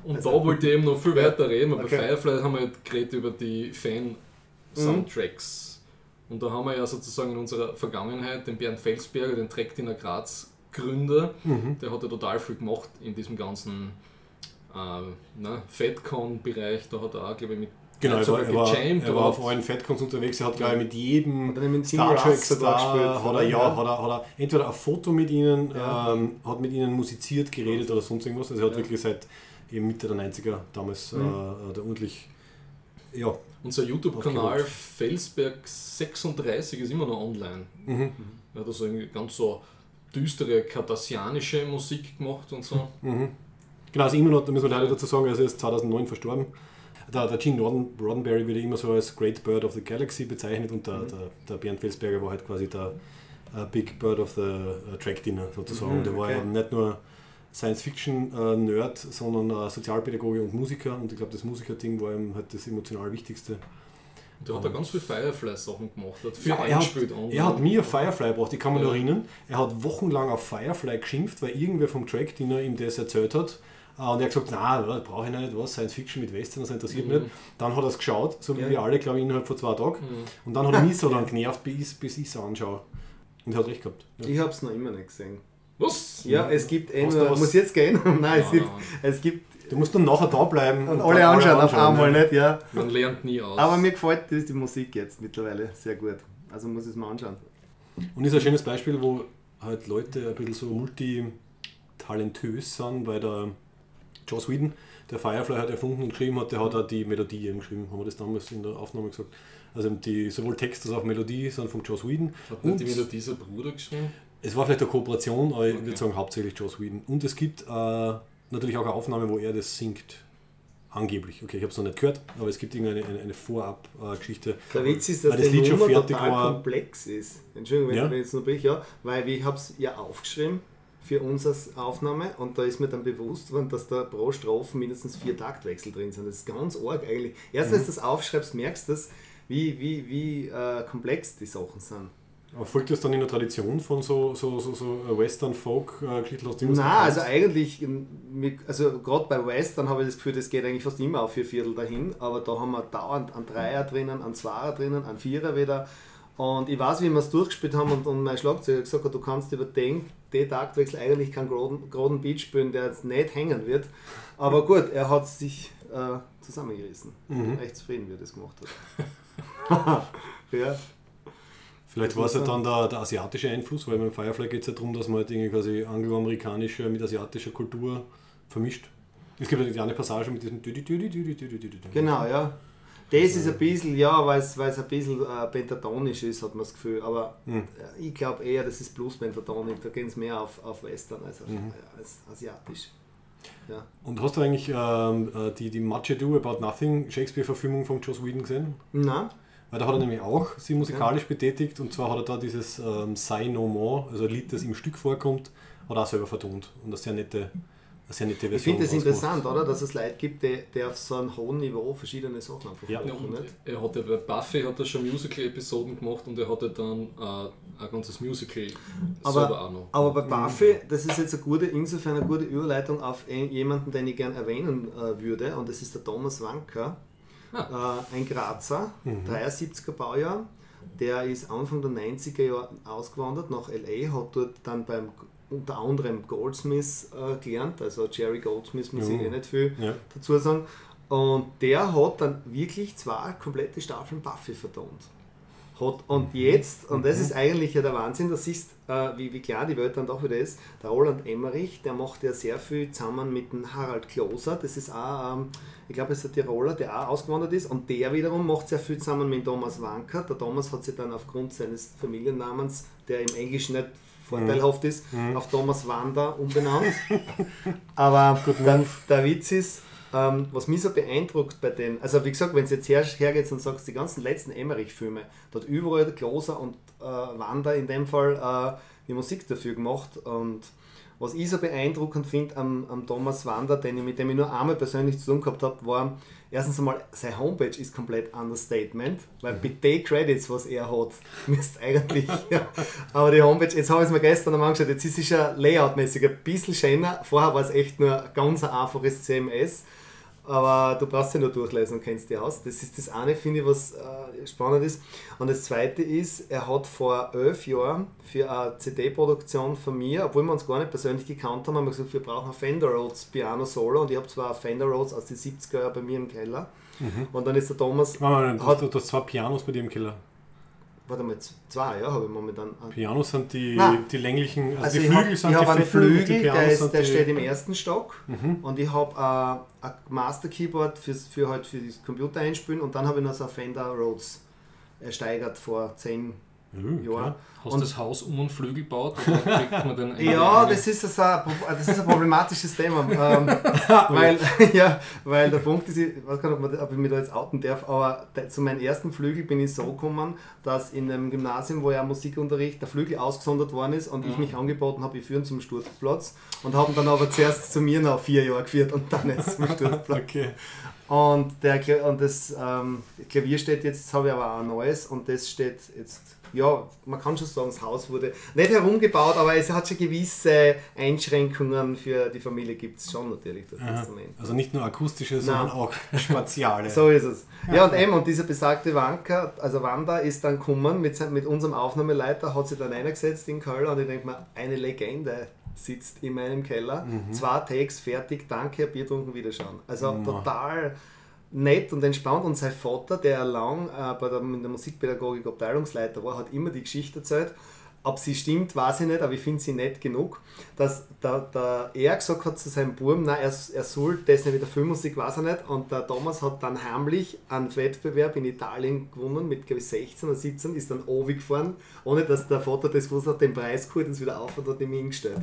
Und Also- da wollte ich eben noch viel weiter reden, weil Okay. bei Firefly haben wir halt geredet über die Fan-Soundtracks. Und da haben wir ja sozusagen in unserer Vergangenheit den Bernd Felsberger, den Trekdiener Graz Gründer, der hat ja total viel gemacht in diesem ganzen äh, ne, Fatcon-Bereich. Da hat er auch, glaube ich, mit Genau, er war, er war, er war auf allen Fatcons unterwegs, er hat glaube ich mit jedem mit Star Trek Star, gespielt, hat er, oder? ja, Ja. Hat, er, hat er entweder ein Foto mit ihnen, Ja. ähm, hat mit ihnen musiziert, geredet oder sonst irgendwas. Also er hat Ja. wirklich seit eben Mitte der 90er damals Mhm. äh, da ordentlich ja, Unser YouTube-Kanal Okay. Felsberg36 ist immer noch online. Mhm. Er hat also irgendwie ganz so düstere kardassianische Musik gemacht und so. Mhm. Genau, also immer noch, da müssen wir leider dazu sagen, also er ist 2009 verstorben. Der, der Gene Rodden, Roddenberry wird immer so als Great Bird of the Galaxy bezeichnet und der, der, der Bernd Felsberger war halt quasi der äh, Big Bird of the äh, Track Dinner sozusagen. Mhm, der war okay. ja nicht nur Science-Fiction-Nerd, sondern äh, Sozialpädagoge und Musiker und ich glaube, das Musiker-Ding war ihm halt das emotional Wichtigste. Der hat da ganz viel Firefly-Sachen gemacht. Hat viel Ja, er, hat, er hat mir Firefly gebracht, ich kann mich Ja. erinnern. Er hat wochenlang auf Firefly geschimpft, weil irgendwer vom Track Dinner ihm das erzählt hat. Äh, Und er hat gesagt, nein, das brauche ich nicht, was, Science Fiction mit Western, das interessiert mich Mhm. nicht. Dann hat er es geschaut, so wie Ja. wir alle, glaube ich, innerhalb von zwei Tagen. Mhm. Und dann hat er mich so lange genervt, bis, bis ich es anschaue. Und er hat recht gehabt. Ja. Ich habe es noch immer nicht gesehen. Was? Ja, es gibt was- muss jetzt gehen? Nein, es gibt, nein. es gibt Du musst dann nachher da bleiben und dann alle anschauen auf einmal nicht, ja. Man lernt nie aus. Aber mir gefällt die, die Musik jetzt mittlerweile sehr gut. Also muss ich es mal anschauen. Und ist ein schönes Beispiel, wo halt Leute ein bisschen so multitalentös sind, weil der Joss Whedon, der Firefly hat erfunden und geschrieben hat, der hat auch die Melodie eben geschrieben, haben wir das damals in der Aufnahme gesagt. Also die, sowohl Text als auch Melodie sind von Joss Whedon. hat nicht Und die Melodie sein Bruder geschrieben? es war vielleicht eine Kooperation, aber ich Okay. würde sagen hauptsächlich Joss Whedon. Und es gibt äh, natürlich auch eine Aufnahme, wo er das singt. Angeblich. Okay, ich habe es noch nicht gehört, aber es gibt irgendeine eine, eine Vorab-Geschichte. Der Witz ist, dass Weil das Lied schon fertig total war. komplex ist. Entschuldigung, wenn Ja. ich jetzt noch bin, ja, weil ich habe es ja aufgeschrieben für unsere Aufnahme und da ist mir dann bewusst worden, dass da pro Strophe mindestens vier Taktwechsel drin sind. Das ist ganz arg eigentlich. Erst wenn du das aufschreibst, merkst du das, wie, wie, wie äh, komplex die Sachen sind. Folgt das dann in der Tradition von so, so, so, so Western-Folk-Geschichten aus dem Nein, also eigentlich, ähm, also gerade bei Western habe ich das Gefühl, das geht eigentlich fast immer auf vier Viertel dahin, aber da haben wir dauernd einen Dreier drinnen, einen Zweier drinnen, einen Vierer wieder. Und ich weiß, wie wir es durchgespielt haben und, und mein Schlagzeuger gesagt hat, du kannst über den, Taktwechsel eigentlich keinen geraden, geraden Beat spielen, der jetzt nicht hängen wird. Aber gut, er hat sich äh, zusammengerissen. Ich bin echt zufrieden, wie er das gemacht hat. ja. Vielleicht war es ja dann der, der asiatische Einfluss, weil beim Firefly geht es ja darum, dass man halt irgendwie quasi angloamerikanische mit asiatischer Kultur vermischt. Es gibt ja eine Passage mit diesem. Genau, ja. Das ist ein bisschen, ja, weil es ein bisschen äh, pentatonisch ist, hat man das Gefühl. Aber Hm. äh, ich glaube eher, das ist plus pentatonisch. Da gehen es mehr auf, auf Western als, auf, Mhm. äh, als asiatisch. Ja. Und hast du eigentlich ähm, äh, die, die Much Ado About Nothing Shakespeare-Verfilmung von Joss Whedon gesehen? Na, Weil da hat er nämlich auch sie musikalisch betätigt und zwar hat er da dieses ähm, Say No More, also ein Lied, das im Stück vorkommt, hat er auch selber vertont und eine sehr nette, nette Version. ich finde das interessant, oder? Dass es Leute gibt, die, die auf so einem hohen Niveau verschiedene Sachen einfach Ja. Ja, machen. nicht? er hat ja bei Buffy hat er schon Musical-Episoden gemacht und er hatte dann äh, ein ganzes Musical selber auch Aber, noch. aber bei Buffy, das ist jetzt eine gute, insofern eine gute Überleitung auf ein- jemanden, den ich gerne erwähnen äh, würde, und das ist der Thomas Wanker, äh, ein Grazer, 73er Baujahr. Der ist Anfang der 90er Jahre ausgewandert nach LA, hat dort dann beim unter anderem Goldsmith äh, gelernt, also Jerry Goldsmith muss ich eh nicht viel Ja. dazu sagen. Und der hat dann wirklich zwei komplette Staffeln Buffy vertont. Hat, und jetzt, und das ist eigentlich ja der Wahnsinn, da siehst äh, wie, wie klar die Welt dann doch wieder ist, der Roland Emmerich, der macht ja sehr viel zusammen mit dem Harald Kloser, das ist auch, ähm, ich glaube, es ist ein Tiroler, der auch ausgewandert ist, und der wiederum macht sehr viel zusammen mit Thomas Wanker. Der Thomas hat sich dann aufgrund seines Familiennamens, der im Englischen nicht vorteilhaft ist, auf Thomas Wander umbenannt. Aber der, der Witz ist, ähm, was mich so beeindruckt bei den, also wie gesagt, wenn du jetzt her, hergeht und sagst, die ganzen letzten Emmerich-Filme, da hat überall Kloser und äh, Wander in dem Fall äh, die Musik dafür gemacht und was ich so beeindruckend finde am, am Thomas Wander, den ich, mit dem ich nur einmal persönlich zu tun gehabt habe, war erstens einmal, seine Homepage ist komplett Understatement, weil mit den Credits, was er hat, müsste eigentlich, ja, aber die Homepage, jetzt habe ich es mir gestern einmal angeschaut, jetzt ist es ja layoutmäßig ein bisschen schöner, vorher war es echt nur ein ganz einfaches CMS, aber du brauchst ja nur durchlesen und kennst die aus. Das ist das eine, finde ich, was äh, spannend ist. Und das zweite ist, er hat vor elf Jahren für eine CD-Produktion von mir, obwohl wir uns gar nicht persönlich gekannt haben, haben wir gesagt, wir brauchen ein Fender Rhodes Piano Solo und ich habe zwar ein Fender Rhodes aus den 70er Jahren bei mir im Keller. Und dann ist der Thomas, Warte mal, Hat- du, du hast zwei Pianos bei dir im Keller. Warte mal, zwei, ja, habe ich momentan. Pianos sind die, Nein. die länglichen, also, Also die Flügel habe sind ich die hab einen Flügel, Pianos der, ist, der steht im ersten Stock und ich habe äh, ein Master Keyboard fürs, für, halt für das Computer einspielen und dann habe ich noch so ein Fender Rhodes ersteigert vor zehn Mhm, Jahren. klar. Hast und- du das Haus um einen Flügel den Ja, das ist, das ein, das ist ein problematisches Thema. ähm, weil, ja, weil der Punkt ist, ich weiß gar nicht, ob, man- ob ich mich da jetzt outen darf, aber de- zu meinem ersten Flügel bin ich so gekommen, dass in einem Gymnasium, wo ja Musikunterricht, der Flügel ausgesondert worden ist und ich mich angeboten habe, ich führen zum Sturzplatz und haben dann aber zuerst zu mir noch vier Jahre geführt und dann jetzt zum Sturzplatz. Okay. Und, der, und das ähm, Klavier steht jetzt, jetzt habe ich aber auch ein neues und das steht jetzt, ja, man kann schon sagen, das Haus wurde nicht herumgebaut, aber es hat schon gewisse Einschränkungen für die Familie, gibt es schon natürlich das. Instrument. Also nicht nur akustische, sondern auch spaziale. So ist es. Ja, und eben, und dieser besagte Wanker, also Wanda, ist dann gekommen mit, mit unserem Aufnahmeleiter, hat sich dann eingesetzt in Köln und ich denke mir, eine Legende sitzt in meinem Keller. Zwei Takes fertig, danke, Bier trunken, wiederschauen. Also Mhm. total nett und entspannt. Und sein Vater, der lang äh, bei der, in der Musikpädagogik Abteilungsleiter war, hat immer die Geschichte erzählt, Ob sie stimmt, weiß ich nicht, aber ich finde sie nett genug, dass der, der er gesagt hat zu seinem Buben, nein, er, er soll das nicht mit der Filmmusik, weiß er nicht. Und der Thomas hat dann heimlich einen Wettbewerb in Italien gewonnen, mit glaube ich 16 oder 17, ist dann oben gefahren, ohne dass der Vater das wusste, hat den Preis geholt und es wieder auf und hat ihm hingestellt.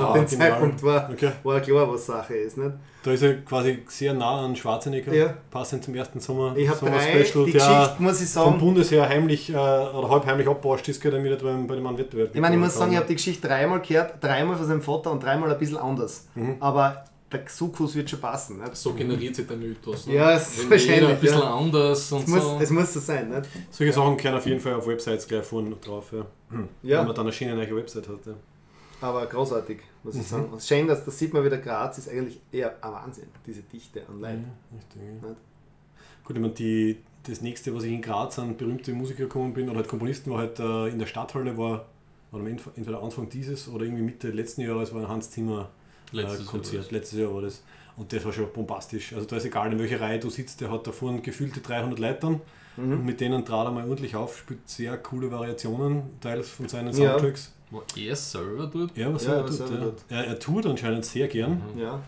Ab dem genial. Zeitpunkt war, Okay. war klar, was Sache ist. Nicht? Da ist er quasi sehr nah an Schwarzenegger, Ja. passend zum ersten Sommer, Ich habe drei, die Geschichte, muss ich vom sagen, Bundesheer heimlich äh, oder halb heimlich abbauscht ist, damit er beim, bei dem einen Wettbewerb Ich meine, ich muss sagen, ich habe die Geschichte dreimal gehört, dreimal von seinem Vater und dreimal ein bisschen anders. Mhm. Aber der Sukus wird schon passen. Nicht? So generiert sich der Mythos. Ne? Ja, es ist Wenn wahrscheinlich, ein bisschen ja. anders und Es muss, so. es muss so sein. Nicht? kann. Solche Sachen kehren auf jeden Fall auf Websites gleich vorne drauf, ja. Ja. wenn man dann eine schöne neue Website hat. Ja. Aber großartig, muss Mhm. ich sagen. Und schön, dass das sieht man wieder, Graz ist eigentlich eher ein Wahnsinn, diese Dichte an Leuten. Richtig, ja. Gut, ich meine, die, das nächste, was ich in Graz an berühmte Musiker gekommen bin, oder halt Komponisten, war halt äh, in der Stadthalle, war, war am Ende- entweder Anfang dieses oder irgendwie Mitte letzten Jahres war ein Hans Zimmer äh, Letztes Jahr Konzert. war das. Letztes Jahr war das. Und das war schon bombastisch. Also da ist egal, in welcher Reihe du sitzt, der hat da vorne gefühlte 300 Leitern Mhm. und mit denen trat er mal ordentlich auf, spielt sehr coole Variationen, teils von seinen Ja. War er selber dort? Ja, was Ja, er was tut. er Ja. tut. Er, er tut anscheinend sehr gern Ja.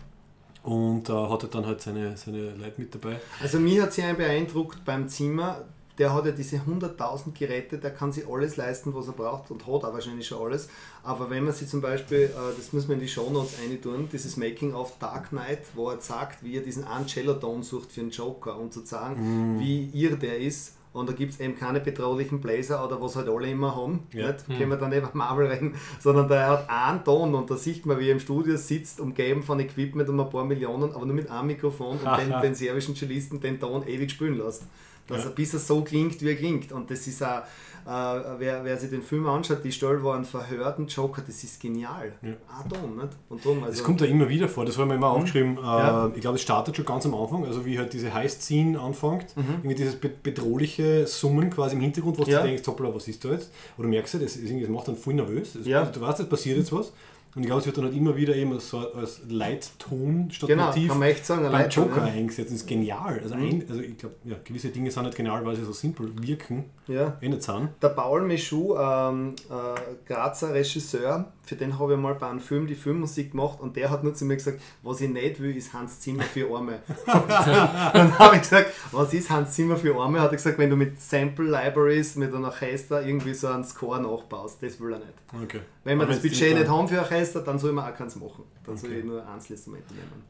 und äh, hatte dann halt seine, seine Leute mit dabei. Also mir hat sie einen beeindruckt beim Zimmer. Der hat ja diese 100.000 Geräte, der kann sich alles leisten, was er braucht und hat auch wahrscheinlich schon alles. Aber wenn man sich zum Beispiel, äh, das muss man in die Shownotes tun, dieses Making of Dark Knight, wo er sagt, wie er diesen einen Cello-Ton sucht für einen Joker, um zu sagen, wie ihr der ist. Und da gibt es eben keine bedrohlichen Bläser oder was halt alle immer haben. Ja. Nicht? Können wir dann nicht über Marvel reden, sondern der hat einen Ton und da sieht man, wie er im Studio sitzt, umgeben von Equipment um ein paar Millionen, aber nur mit einem Mikrofon und den, den serbischen Cellisten den Ton ewig spielen lässt. Dass Ja. er bis er so klingt, wie er klingt. Und das ist auch, wer, wer sich den Film anschaut, die Stelle war ein verhörten Joker, das ist genial. Ja. Ah, Ton, nicht? Und drum, also, Das kommt ja immer wieder vor, das habe ich mir immer aufgeschrieben. Äh, Mhm. Ja. Ich glaube, es startet schon ganz am Anfang, also wie halt diese Heist-Scene anfängt, Mhm. irgendwie dieses be bedrohliche Summen quasi im Hintergrund, was Ja. du denkst, hoppla, was ist da jetzt? Oder merkst du, das, das macht dann voll nervös. Das, Ja. Du weißt, es passiert jetzt was. Und ich glaube, es wird dann halt immer wieder eben so als Leitton statt genau, Motiv kann man echt sagen, schon, Joker eingesetzt. Das ist genial. Also, Mhm. ein, also ich glaube, ja, gewisse Dinge sind nicht genial, weil sie so simpel wirken, Ja. nicht sind. Der Paul Michou, ähm, äh, Grazer Regisseur, für den habe ich mal bei einem Film die Filmmusik gemacht und der hat nur zu mir gesagt, was ich nicht will, ist Hans Zimmer für Arme. dann habe ich gesagt, was ist Hans Zimmer für Arme? Hat er gesagt, wenn du mit Sample Libraries, mit einem Orchester irgendwie so einen Score nachbaust, das will er nicht. Okay. Wenn wir Aber das Budget nicht haben für Orchester, dann soll man auch keins machen. Dann soll Okay. ich nur Einzelinstrumente nehmen.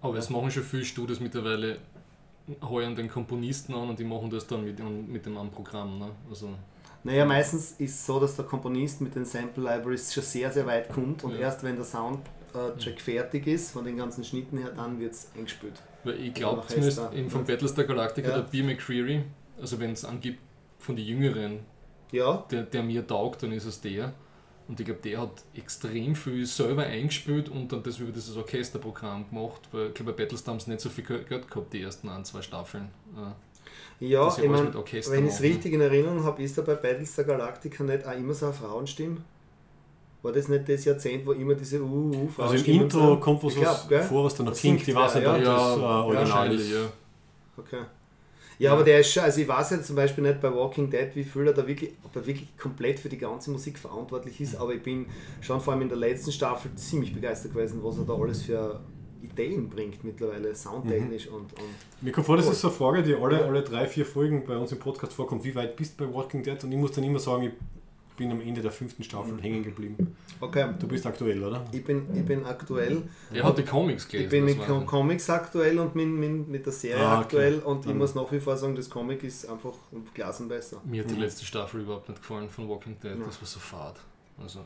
Aber es machen schon viele Studios mittlerweile, heuern den Komponisten an und die machen das dann mit, mit dem Programm. Ne? Also, Naja, meistens ist es so, dass der Komponist mit den Sample Libraries schon sehr, sehr weit kommt und Ja. erst wenn der Soundtrack fertig ist, von den ganzen Schnitten her, dann wird es eingespielt. weil ich glaube zumindest eben von ne? Battlestar Galactica, Ja. der B. McCreary, also wenn es angibt von den Jüngeren, Ja, der, der mir taugt, dann ist es der. Und ich glaube, der hat extrem viel selber eingespielt und dann das über dieses Orchesterprogramm gemacht, weil ich glaube, bei Battlestar haben sie nicht so viel Geld gehabt, die ersten ein, zwei Staffeln. Äh, ja ich mein, wenn ich es richtig in Erinnerung habe, ist da bei Battlestar Galactica nicht auch immer so eine Frauenstimme? War das nicht das Jahrzehnt, wo immer diese uh, uh, Also im Intro sind? kommt was, glaub, vor, was dann noch klingt. Ich weiß nicht, ob ja. das äh, original ist. ja. Okay. Ja, aber der ist schon, also ich weiß ja zum Beispiel nicht bei Walking Dead, wie viel er da wirklich, ob er wirklich komplett für die ganze Musik verantwortlich ist, aber ich bin schon vor allem in der letzten Staffel ziemlich begeistert gewesen, was er da alles für Ideen bringt mittlerweile, soundtechnisch und, und Mir kommt vor, das ist so eine Frage, die alle, alle drei, vier Folgen bei uns im Podcast vorkommt. Wie weit bist du bei Walking Dead? Und ich muss dann immer sagen, ich bin am Ende der fünften Staffel hängen geblieben. okay. Du bist aktuell, oder? Ich bin, ich bin aktuell, Er hat die Comics gelesen. ich bin mit war- Comics aktuell und mit, mit, mit der Serie Ah, okay. aktuell und ich Dann- muss nach wie vor sagen, das Comic ist einfach um Glasen besser. Mir hat die letzte Staffel überhaupt nicht gefallen von Walking Dead, Ja. das war so fad. Also,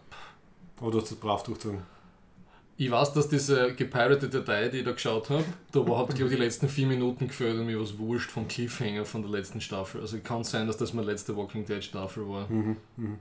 Aber du hast das brav durchgezogen. ich weiß, dass diese gepiratete Datei, die ich da geschaut habe, da war- hat glaube ich die letzten vier Minuten gefällt und mir was wurscht vom Cliffhanger von der letzten Staffel. Also kann sein, dass das meine letzte Walking Dead Staffel war. Mhm. Mhm.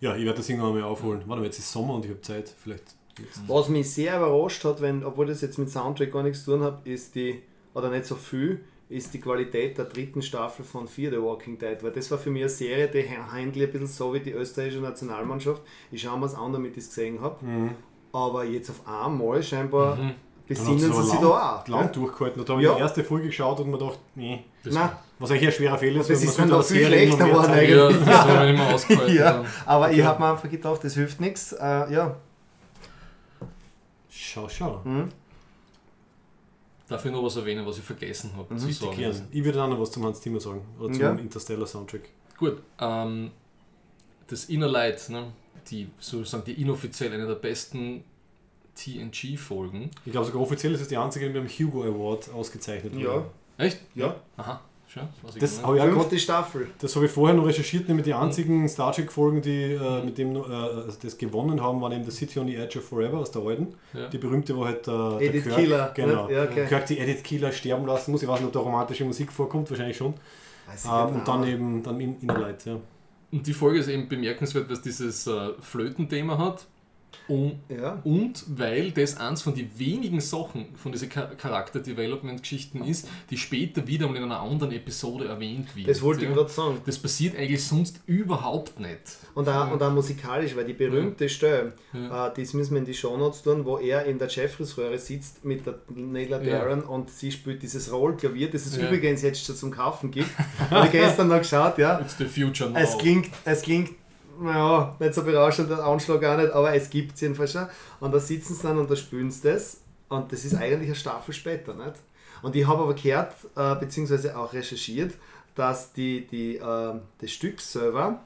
Ja, ich werde das irgendwann mal aufholen. Warte mal, jetzt ist Sommer und ich habe Zeit. Vielleicht. jetzt. Was mich sehr überrascht hat, wenn, obwohl das jetzt mit Soundtrack gar nichts zu tun hat, ist die, oder nicht so viel, ist die Qualität der dritten Staffel von Fear the Walking Dead. Weil das war für mich eine Serie, die handelt ein bisschen so wie die österreichische Nationalmannschaft. Ich schaue mir es an, damit ich es gesehen habe. Mhm. Aber jetzt auf einmal scheinbar Mhm. Besinnen sie aber sich da auch. lang ja. durchgehalten. Da habe Ja. ich die erste Folge geschaut und mir gedacht, nee, Nein, was eigentlich ein schwerer Fehler ist. Das ist man dann einer viel schlechter geworden zeigen. Ja, eigentlich. das haben wir nicht mehr ausgehalten. ja, aber ich Okay. habe mir einfach gedacht, das hilft nichts. Äh, ja, Schau, schau. hm. Darf ich noch was erwähnen, was ich vergessen habe zu Bitte sagen? gern. Ich würde auch noch was zum Hans Zimmer sagen. Oder zum Ja. Interstellar Soundtrack. Gut, ähm, das Inner Light, ne, die sozusagen die inoffiziell eine der besten TNG-Folgen. Ich glaube sogar offiziell ist es die einzige, die mit dem Hugo Award ausgezeichnet ja, wurde. Echt? Ja. Aha, schön. Das auch grad, fünfte Staffel. das habe ich vorher noch recherchiert, nämlich die einzigen Star Trek Folgen, die äh, mit dem äh, also das gewonnen haben, waren eben The City on the Edge of Forever aus der alten. Ja. Die berühmte, wo halt äh, Edith der Kirk, Keeler, genau, nicht? Ja, okay. Kirk die Edith Keeler sterben lassen muss. Ich weiß nicht, ob da romantische Musik vorkommt, wahrscheinlich schon. Ähm, und dann eben dann in Inner Light, ja. Und die Folge ist eben bemerkenswert, weil es dieses äh, Flötenthema hat. Und, Ja. und weil das eins von den wenigen Sachen von diesen Char- Charakter-Development-Geschichten ist, die später wieder mal in einer anderen Episode erwähnt wird. Das wollte ich ja. gerade sagen. Das passiert eigentlich sonst überhaupt nicht. Und auch, und auch musikalisch, weil die berühmte Stelle, äh, das müssen wir in die Shownotes tun, wo er in der Jeffries-Röhre sitzt mit der Ja. Darren und sie spielt dieses Rollklavier, das es Ja. übrigens jetzt schon zum Kaufen gibt. Habe ich gestern noch geschaut, ja. It's the future now. Es klingt, es klingt, naja, nicht so berauschend, der Anschlag auch nicht, aber es gibt es jedenfalls schon. Und da sitzen sie dann und da spielen sie das. Und das ist eigentlich eine Staffel später, nicht? Und ich habe aber gehört, äh, beziehungsweise auch recherchiert, dass die, die, äh, das Stück selber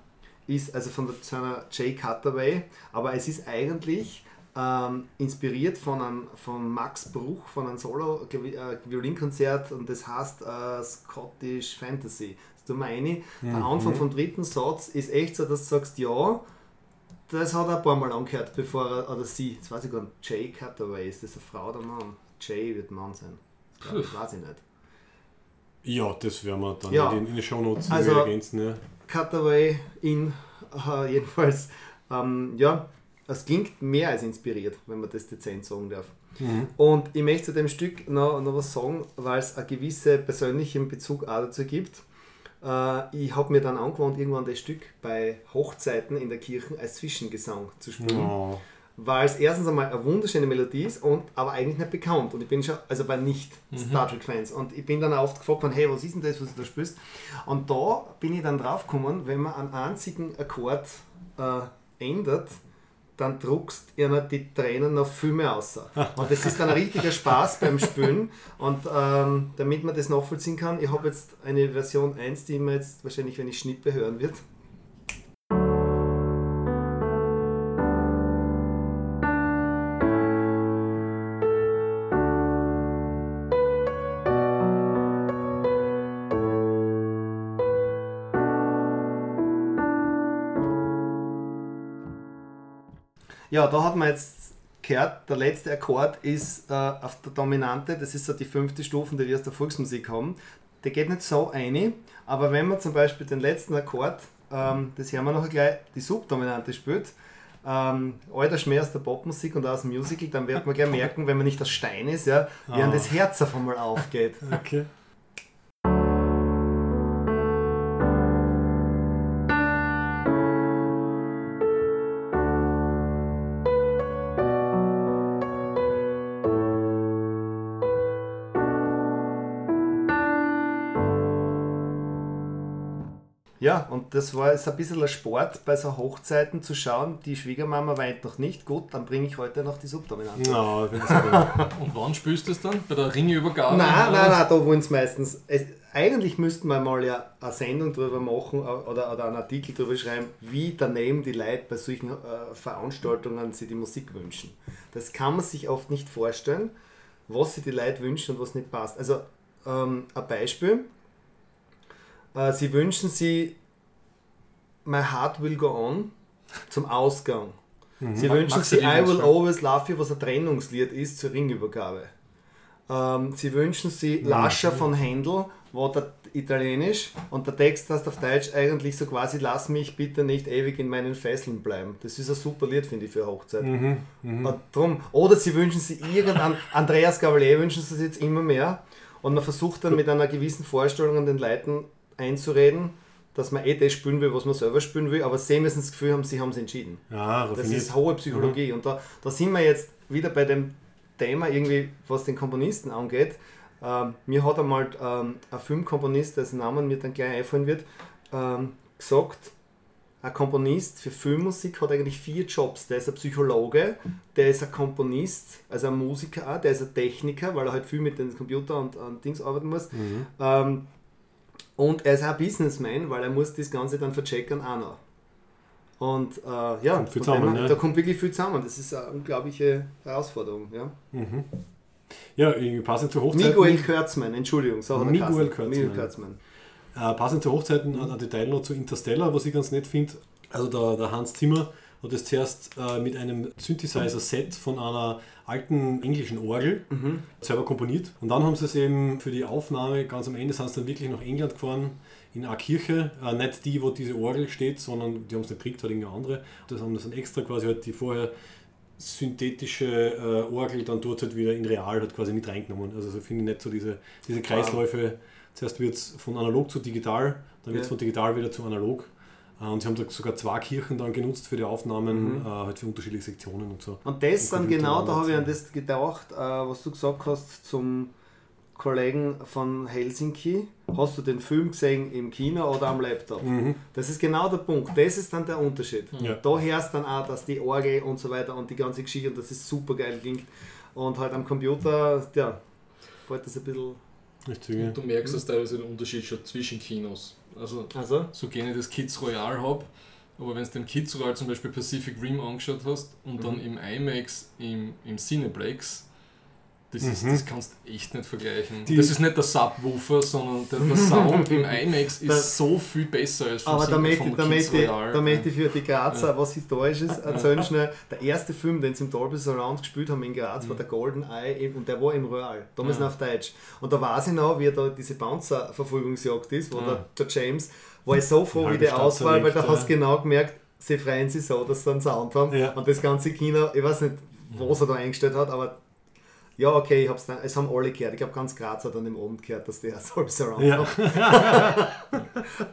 ist also von der, zu einer Jay Cutaway, aber es ist eigentlich ähm, inspiriert von, einem, von Max Bruch, von einem Solo-Violinkonzert und das heißt äh, Scottish Fantasy. Tut mir rein. Der Anfang vom dritten Satz ist echt so, dass du sagst, ja, das hat er ein paar Mal angehört, bevor er, oder sie, jetzt weiß ich gar nicht, Jay Cutaway, ist das eine Frau oder Mann? Jay wird Mann sein. Das glaub ich, weiß ich nicht. Ja, das werden wir dann Ja. in, in den Shownotes Also- ergänzen. Ja. Cutaway in, äh, jedenfalls, ähm, ja, es klingt mehr als inspiriert, wenn man das dezent sagen darf. Und ich möchte zu dem Stück noch, noch was sagen, weil es einen gewissen persönlichen Bezug auch dazu gibt. Äh, ich habe mir dann angewohnt, irgendwann das Stück bei Hochzeiten in der Kirche als Zwischengesang zu spielen. Oh. weil es erstens einmal eine wunderschöne Melodie ist und aber eigentlich nicht bekannt. Und ich bin schon, also bei nicht Star Trek Fans. Und ich bin dann oft gefragt worden, hey, was ist denn das, was du da spielst? Und da bin ich dann drauf gekommen, wenn man einen einzigen Akkord äh, ändert, dann druckst ihr die Tränen noch viel mehr aus. Und das ist dann ein richtiger Spaß beim Spielen. Und ähm, damit man das nachvollziehen kann, ich habe jetzt eine Version 1, die man jetzt wahrscheinlich, wenn ich schnippe, hören wird. Ja, da hat man jetzt gehört, der letzte Akkord ist äh, auf der Dominante, das ist so die fünfte Stufe, die wir aus der Volksmusik haben. Der geht nicht so eine, aber wenn man zum Beispiel den letzten Akkord, ähm, das hören wir noch gleich, die Subdominante spielt, ähm, alter Schmäh aus der Popmusik und aus dem Musical, dann wird man gleich merken, wenn man nicht aus Stein ist, ja, wie einem Ah. das Herz auf einmal aufgeht. Okay. Ja, und das war jetzt ein bisschen ein Sport bei so Hochzeiten zu schauen, die Schwiegermama weint noch nicht, gut, dann bringe ich heute noch die Subdominante. No. Und wann spürst du es dann? Bei der Ringeübergabe? Nein, nein, nein, da wollen es meistens. Es, eigentlich müssten wir mal ja eine Sendung darüber machen oder, oder einen Artikel darüber schreiben, wie daneben die Leute bei solchen äh, Veranstaltungen sich die Musik wünschen. Das kann man sich oft nicht vorstellen, was sich die Leute wünschen und was nicht passt. Also ähm, ein Beispiel. Äh, sie wünschen sich My Heart Will Go On zum Ausgang. Sie wünschen Magst sich I Will? Always Love You, was ein Trennungslied ist zur Ringübergabe. Ähm, sie wünschen sich Lascher von Händel, wo der Italienisch und der Text heißt auf Deutsch eigentlich so quasi Lass mich bitte nicht ewig in meinen Fesseln bleiben. Das ist ein super Lied, finde ich, für Hochzeit. Und drum, oder sie wünschen sich irgendein Andreas Gavalier wünschen sie sich jetzt immer mehr und man versucht dann mit einer gewissen Vorstellung an den Leuten einzureden, dass man eh das spielen will, was man selber spielen will, aber sie müssen das Gefühl haben, sie haben es entschieden. Ja, Das raffiniert. ist hohe Psychologie. Und da, da sind wir jetzt wieder bei dem Thema irgendwie, was den Komponisten angeht. Ähm, mir hat einmal ähm, ein Filmkomponist, dessen Namen mir dann gleich einfallen wird, ähm, gesagt, ein Komponist für Filmmusik hat eigentlich vier Jobs. Der ist ein Psychologe, der ist ein Komponist, also ein Musiker auch, der ist ein Techniker, weil er halt viel mit dem Computer und, und Dings arbeiten muss. Ähm, und er ist auch ein Businessman, weil er muss das Ganze dann verchecken auch noch. Und äh, ja, Kommt zusammen, her- ne? da kommt wirklich viel zusammen. Das ist eine unglaubliche Herausforderung. Ja. Ja, irgendwie passend zu Hochzeiten. Miguel Kurtzman, Entschuldigung, so Miguel geheißen. Kurtzman. Miguel Kurtzman. Äh, passend zu Hochzeiten Mhm. ein Detail noch zu Interstellar, was ich ganz nett finde. Also der, der Hans Zimmer hat es zuerst äh, mit einem Synthesizer-Set von einer alten englischen Orgel Mhm. selber komponiert. Und dann haben sie es eben für die Aufnahme, ganz am Ende sind sie dann wirklich nach England gefahren, in eine Kirche. Äh, nicht die, wo diese Orgel steht, sondern die haben es nicht gekriegt, halt irgendeine andere. Das haben das dann extra quasi halt die vorher synthetische äh, Orgel dann dort halt wieder in real halt quasi mit reingenommen. Also so finde ich nicht so diese, diese Kreisläufe. Zuerst wird es von analog zu digital, dann wird es Ja. von digital wieder zu analog. Äh, Und sie haben da sogar zwei Kirchen dann genutzt für die Aufnahmen, Mhm. äh, halt für unterschiedliche Sektionen und so. Und das dann genau, da habe ich an das gedacht, äh, was du gesagt hast zum Kollegen von Helsinki. Hast du den Film gesehen im Kino oder am Laptop? Das ist genau der Punkt. Das ist dann der Unterschied. Ja. Da hörst dann auch, dass die Orgel und so weiter und die ganze Geschichte und das ist super geil klingt. Und halt am Computer, ja, fällt das ein bisschen. Richtig. Und du merkst das teilweise den Unterschied schon zwischen Kinos. Also Also, so gerne ich das Kids Royale habe, aber wenn du den Kids Royale zum Beispiel Pacific Rim angeschaut hast und dann im IMAX, im, im Cineplex, das, ist, Mhm. das kannst du echt nicht vergleichen. Die- das ist nicht der Subwoofer, sondern der, der Sound im IMAX ist Das- so viel besser als vom, aber da möchte, vom da, Kids möchte, Royale. da möchte ich für die Grazer Ja. was Historisches erzählen schnell. Der erste Film, den sie im Dolby Surround gespielt haben in Graz, war Mhm. der Golden Eye und der war im Real, damals Ja. auf Deutsch. Und da weiß ich noch, wie da diese Bouncer-Verfolgungsjagd ist, wo Ja. der, der James, war ich so froh, wie die Auswahl, weil da zerlegt, hast du ja. genau gemerkt, sie freuen sich so, dass sie einen Sound haben. Ja. Und das ganze Kino, ich weiß nicht, was er da eingestellt hat, aber ja, okay, ich hab's dann, es haben alle gehört. Ich glaube, ganz Graz hat an dem Abend gehört, dass der Dolby Surround Ja.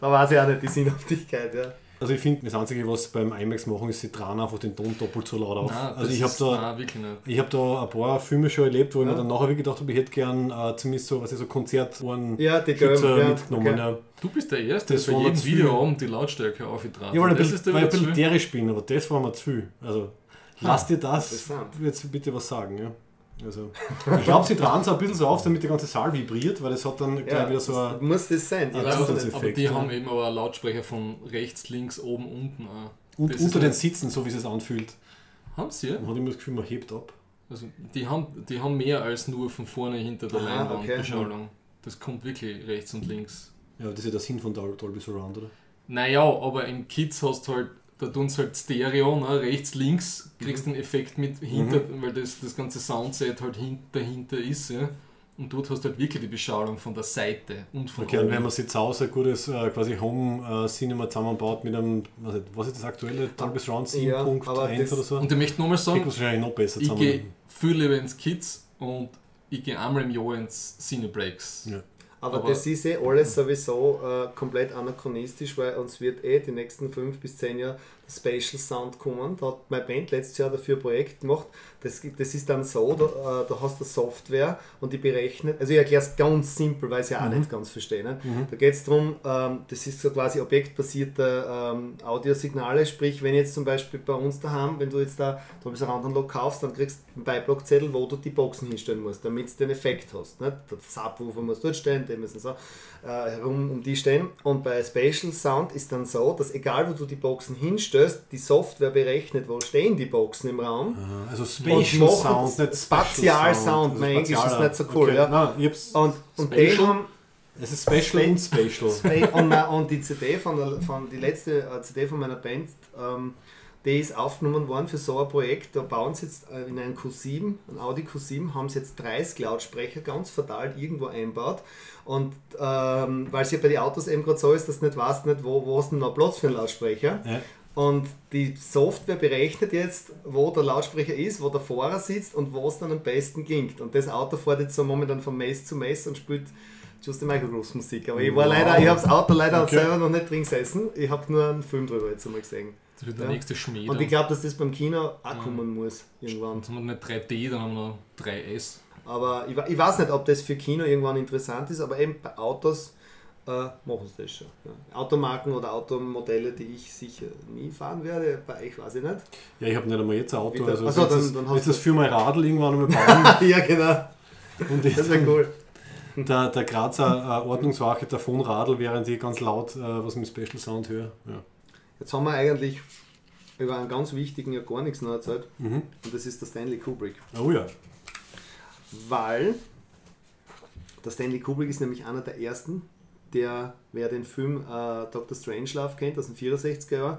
da weiß ich auch nicht die Sinnhaftigkeit, ja. Also ich finde, das Einzige, was beim IMAX machen, ist, sie dran einfach den Ton doppelt so laut auf. Nein, also ich habe da, nein, ich hab da ein paar Filme schon erlebt, wo ich Ja. mir dann nachher wirklich gedacht habe, ich hätte gern äh, zumindest so, was ich so Konzertohren Ja, die Schützer ja, mitgenommen. okay. Ja. Du bist der Erste, Das der bei jedem. Videoabend die Lautstärke aufgetragen Ja, weil, Das bisschen, ist der weil ich ein bisschen derisch bin, aber das war mir zu viel. Also lass dir das jetzt bitte was sagen. Ja. Also, ich glaube, sie tragen es ein bisschen so auf, damit der ganze Saal vibriert, weil es hat dann gleich Ja, wieder so das ein... muss das sein. Ja, aber, aber die ja. haben eben aber einen Lautsprecher von rechts, links, oben, unten auch. Und Das unter den Sitzen, so wie es sich anfühlt. Haben sie ja? Man hat immer das Gefühl, man hebt ab. Also die haben, die haben mehr als nur von vorne hinter der Ah, Leinwand okay. Beschallung. Das kommt wirklich rechts und links. Ja, das ist ja der Sinn von Dol- Dolby Surround, oder? Naja, aber im Kids hast du halt, da tun sie halt Stereo, ne? rechts, links, kriegst Mhm. den Effekt mit hinter, weil das, das ganze Soundset halt hin, dahinter ist. Ja? Und dort hast du halt wirklich die Beschallung von der Seite und von Okay, und wenn man sich zu Hause ein gutes äh, quasi Home äh, Cinema zusammenbaut mit einem, was, ist- was ist das aktuelle Dolby Surround Ja, aber 7.1 das- oder so, Und ich möchte nochmal sagen, man es wahrscheinlich noch besser ich gehe viel lieber ins Kids und ich gehe einmal im Jahr ins Cineplex. Ja. Aber, Aber- das ist eh alles sowieso äh, komplett anachronistisch, weil uns wird eh die nächsten fünf bis zehn Jahre Spatial Sound kommen. Da hat meine Band letztes Jahr dafür ein Projekt gemacht. Das, das ist dann so, da, äh, da hast du Software und die berechnet, also ich erkläre es ganz simpel, weil ich es ja auch nicht ganz verstehe. Ne? Da geht es darum, ähm, das ist so quasi objektbasierte ähm, Audiosignale, sprich, wenn jetzt zum Beispiel bei uns daheim, wenn du jetzt da Surround Unlock kaufst, dann kriegst du einen Beiblockzettel, wo du die Boxen hinstellen musst, damit du den Effekt hast. Ne? Der Subwoofer muss dort stehen, die müssen so herum um die stehen. Und bei Spatial Sound ist dann so, dass egal wo du die Boxen hinstellst, die Software berechnet, wo stehen die Boxen im Raum. Also Spatial Sound, nicht Spatial Sound. Also Mein Englisch ist nicht so cool, Okay. ja. Nein, Und, und Spatial? es ist Special und Spatial. Spa- und, na- und die CD von, der, von die letzte äh, CD von meiner Band, ähm, die ist aufgenommen worden für so ein Projekt. Da bauen sie jetzt äh, in einen Q7, ein Audi Q7, haben sie jetzt 30 Lautsprecher ganz verteilt irgendwo einbaut. Und ähm, weil es ja bei den Autos eben gerade so ist, dass du nicht weißt, nicht, wo, wo hast du noch Platz für einen Lautsprecher. Ja. Und die Software berechnet jetzt, wo der Lautsprecher ist, wo der Fahrer sitzt und wo es dann am besten klingt. Und das Auto fährt jetzt so momentan von Mess zu Mess und spielt Just the Microgrooves Musik. Aber ich war Wow. leider, ich habe das Auto leider Okay. selber noch nicht drin gesessen. Ich habe nur einen Film drüber jetzt einmal gesehen. Das wird der Ja. nächste Schmäh. Und dann. ich glaube, dass das beim Kino auch kommen muss, irgendwann. Jetzt haben wir nicht 3D, dann haben wir noch 3S. Aber ich, ich weiß nicht, ob das für Kino irgendwann interessant ist, aber eben bei Autos äh, machen sie das schon. Ja. Automarken oder Automodelle, die ich sicher nie fahren werde, bei euch weiß ich nicht. Ja, ich habe nicht einmal jetzt ein Auto. Also Ach so, jetzt dann- das, dann hast du- das für mein Radl irgendwann einmal bauen. ja, genau. und Das wäre cool. der, der Grazer äh, Ordnungswache davon Radl, während ich ganz laut äh, was mit Special Sound höre. Ja. Jetzt haben wir eigentlich über einen ganz wichtigen ja gar nichts noch erzählt. Mhm. Und das ist der Stanley Kubrick. Oh ja. Weil der Stanley Kubrick ist nämlich einer der ersten, der, wer den Film äh, Dr. Strangelove kennt, aus den 64er Jahren,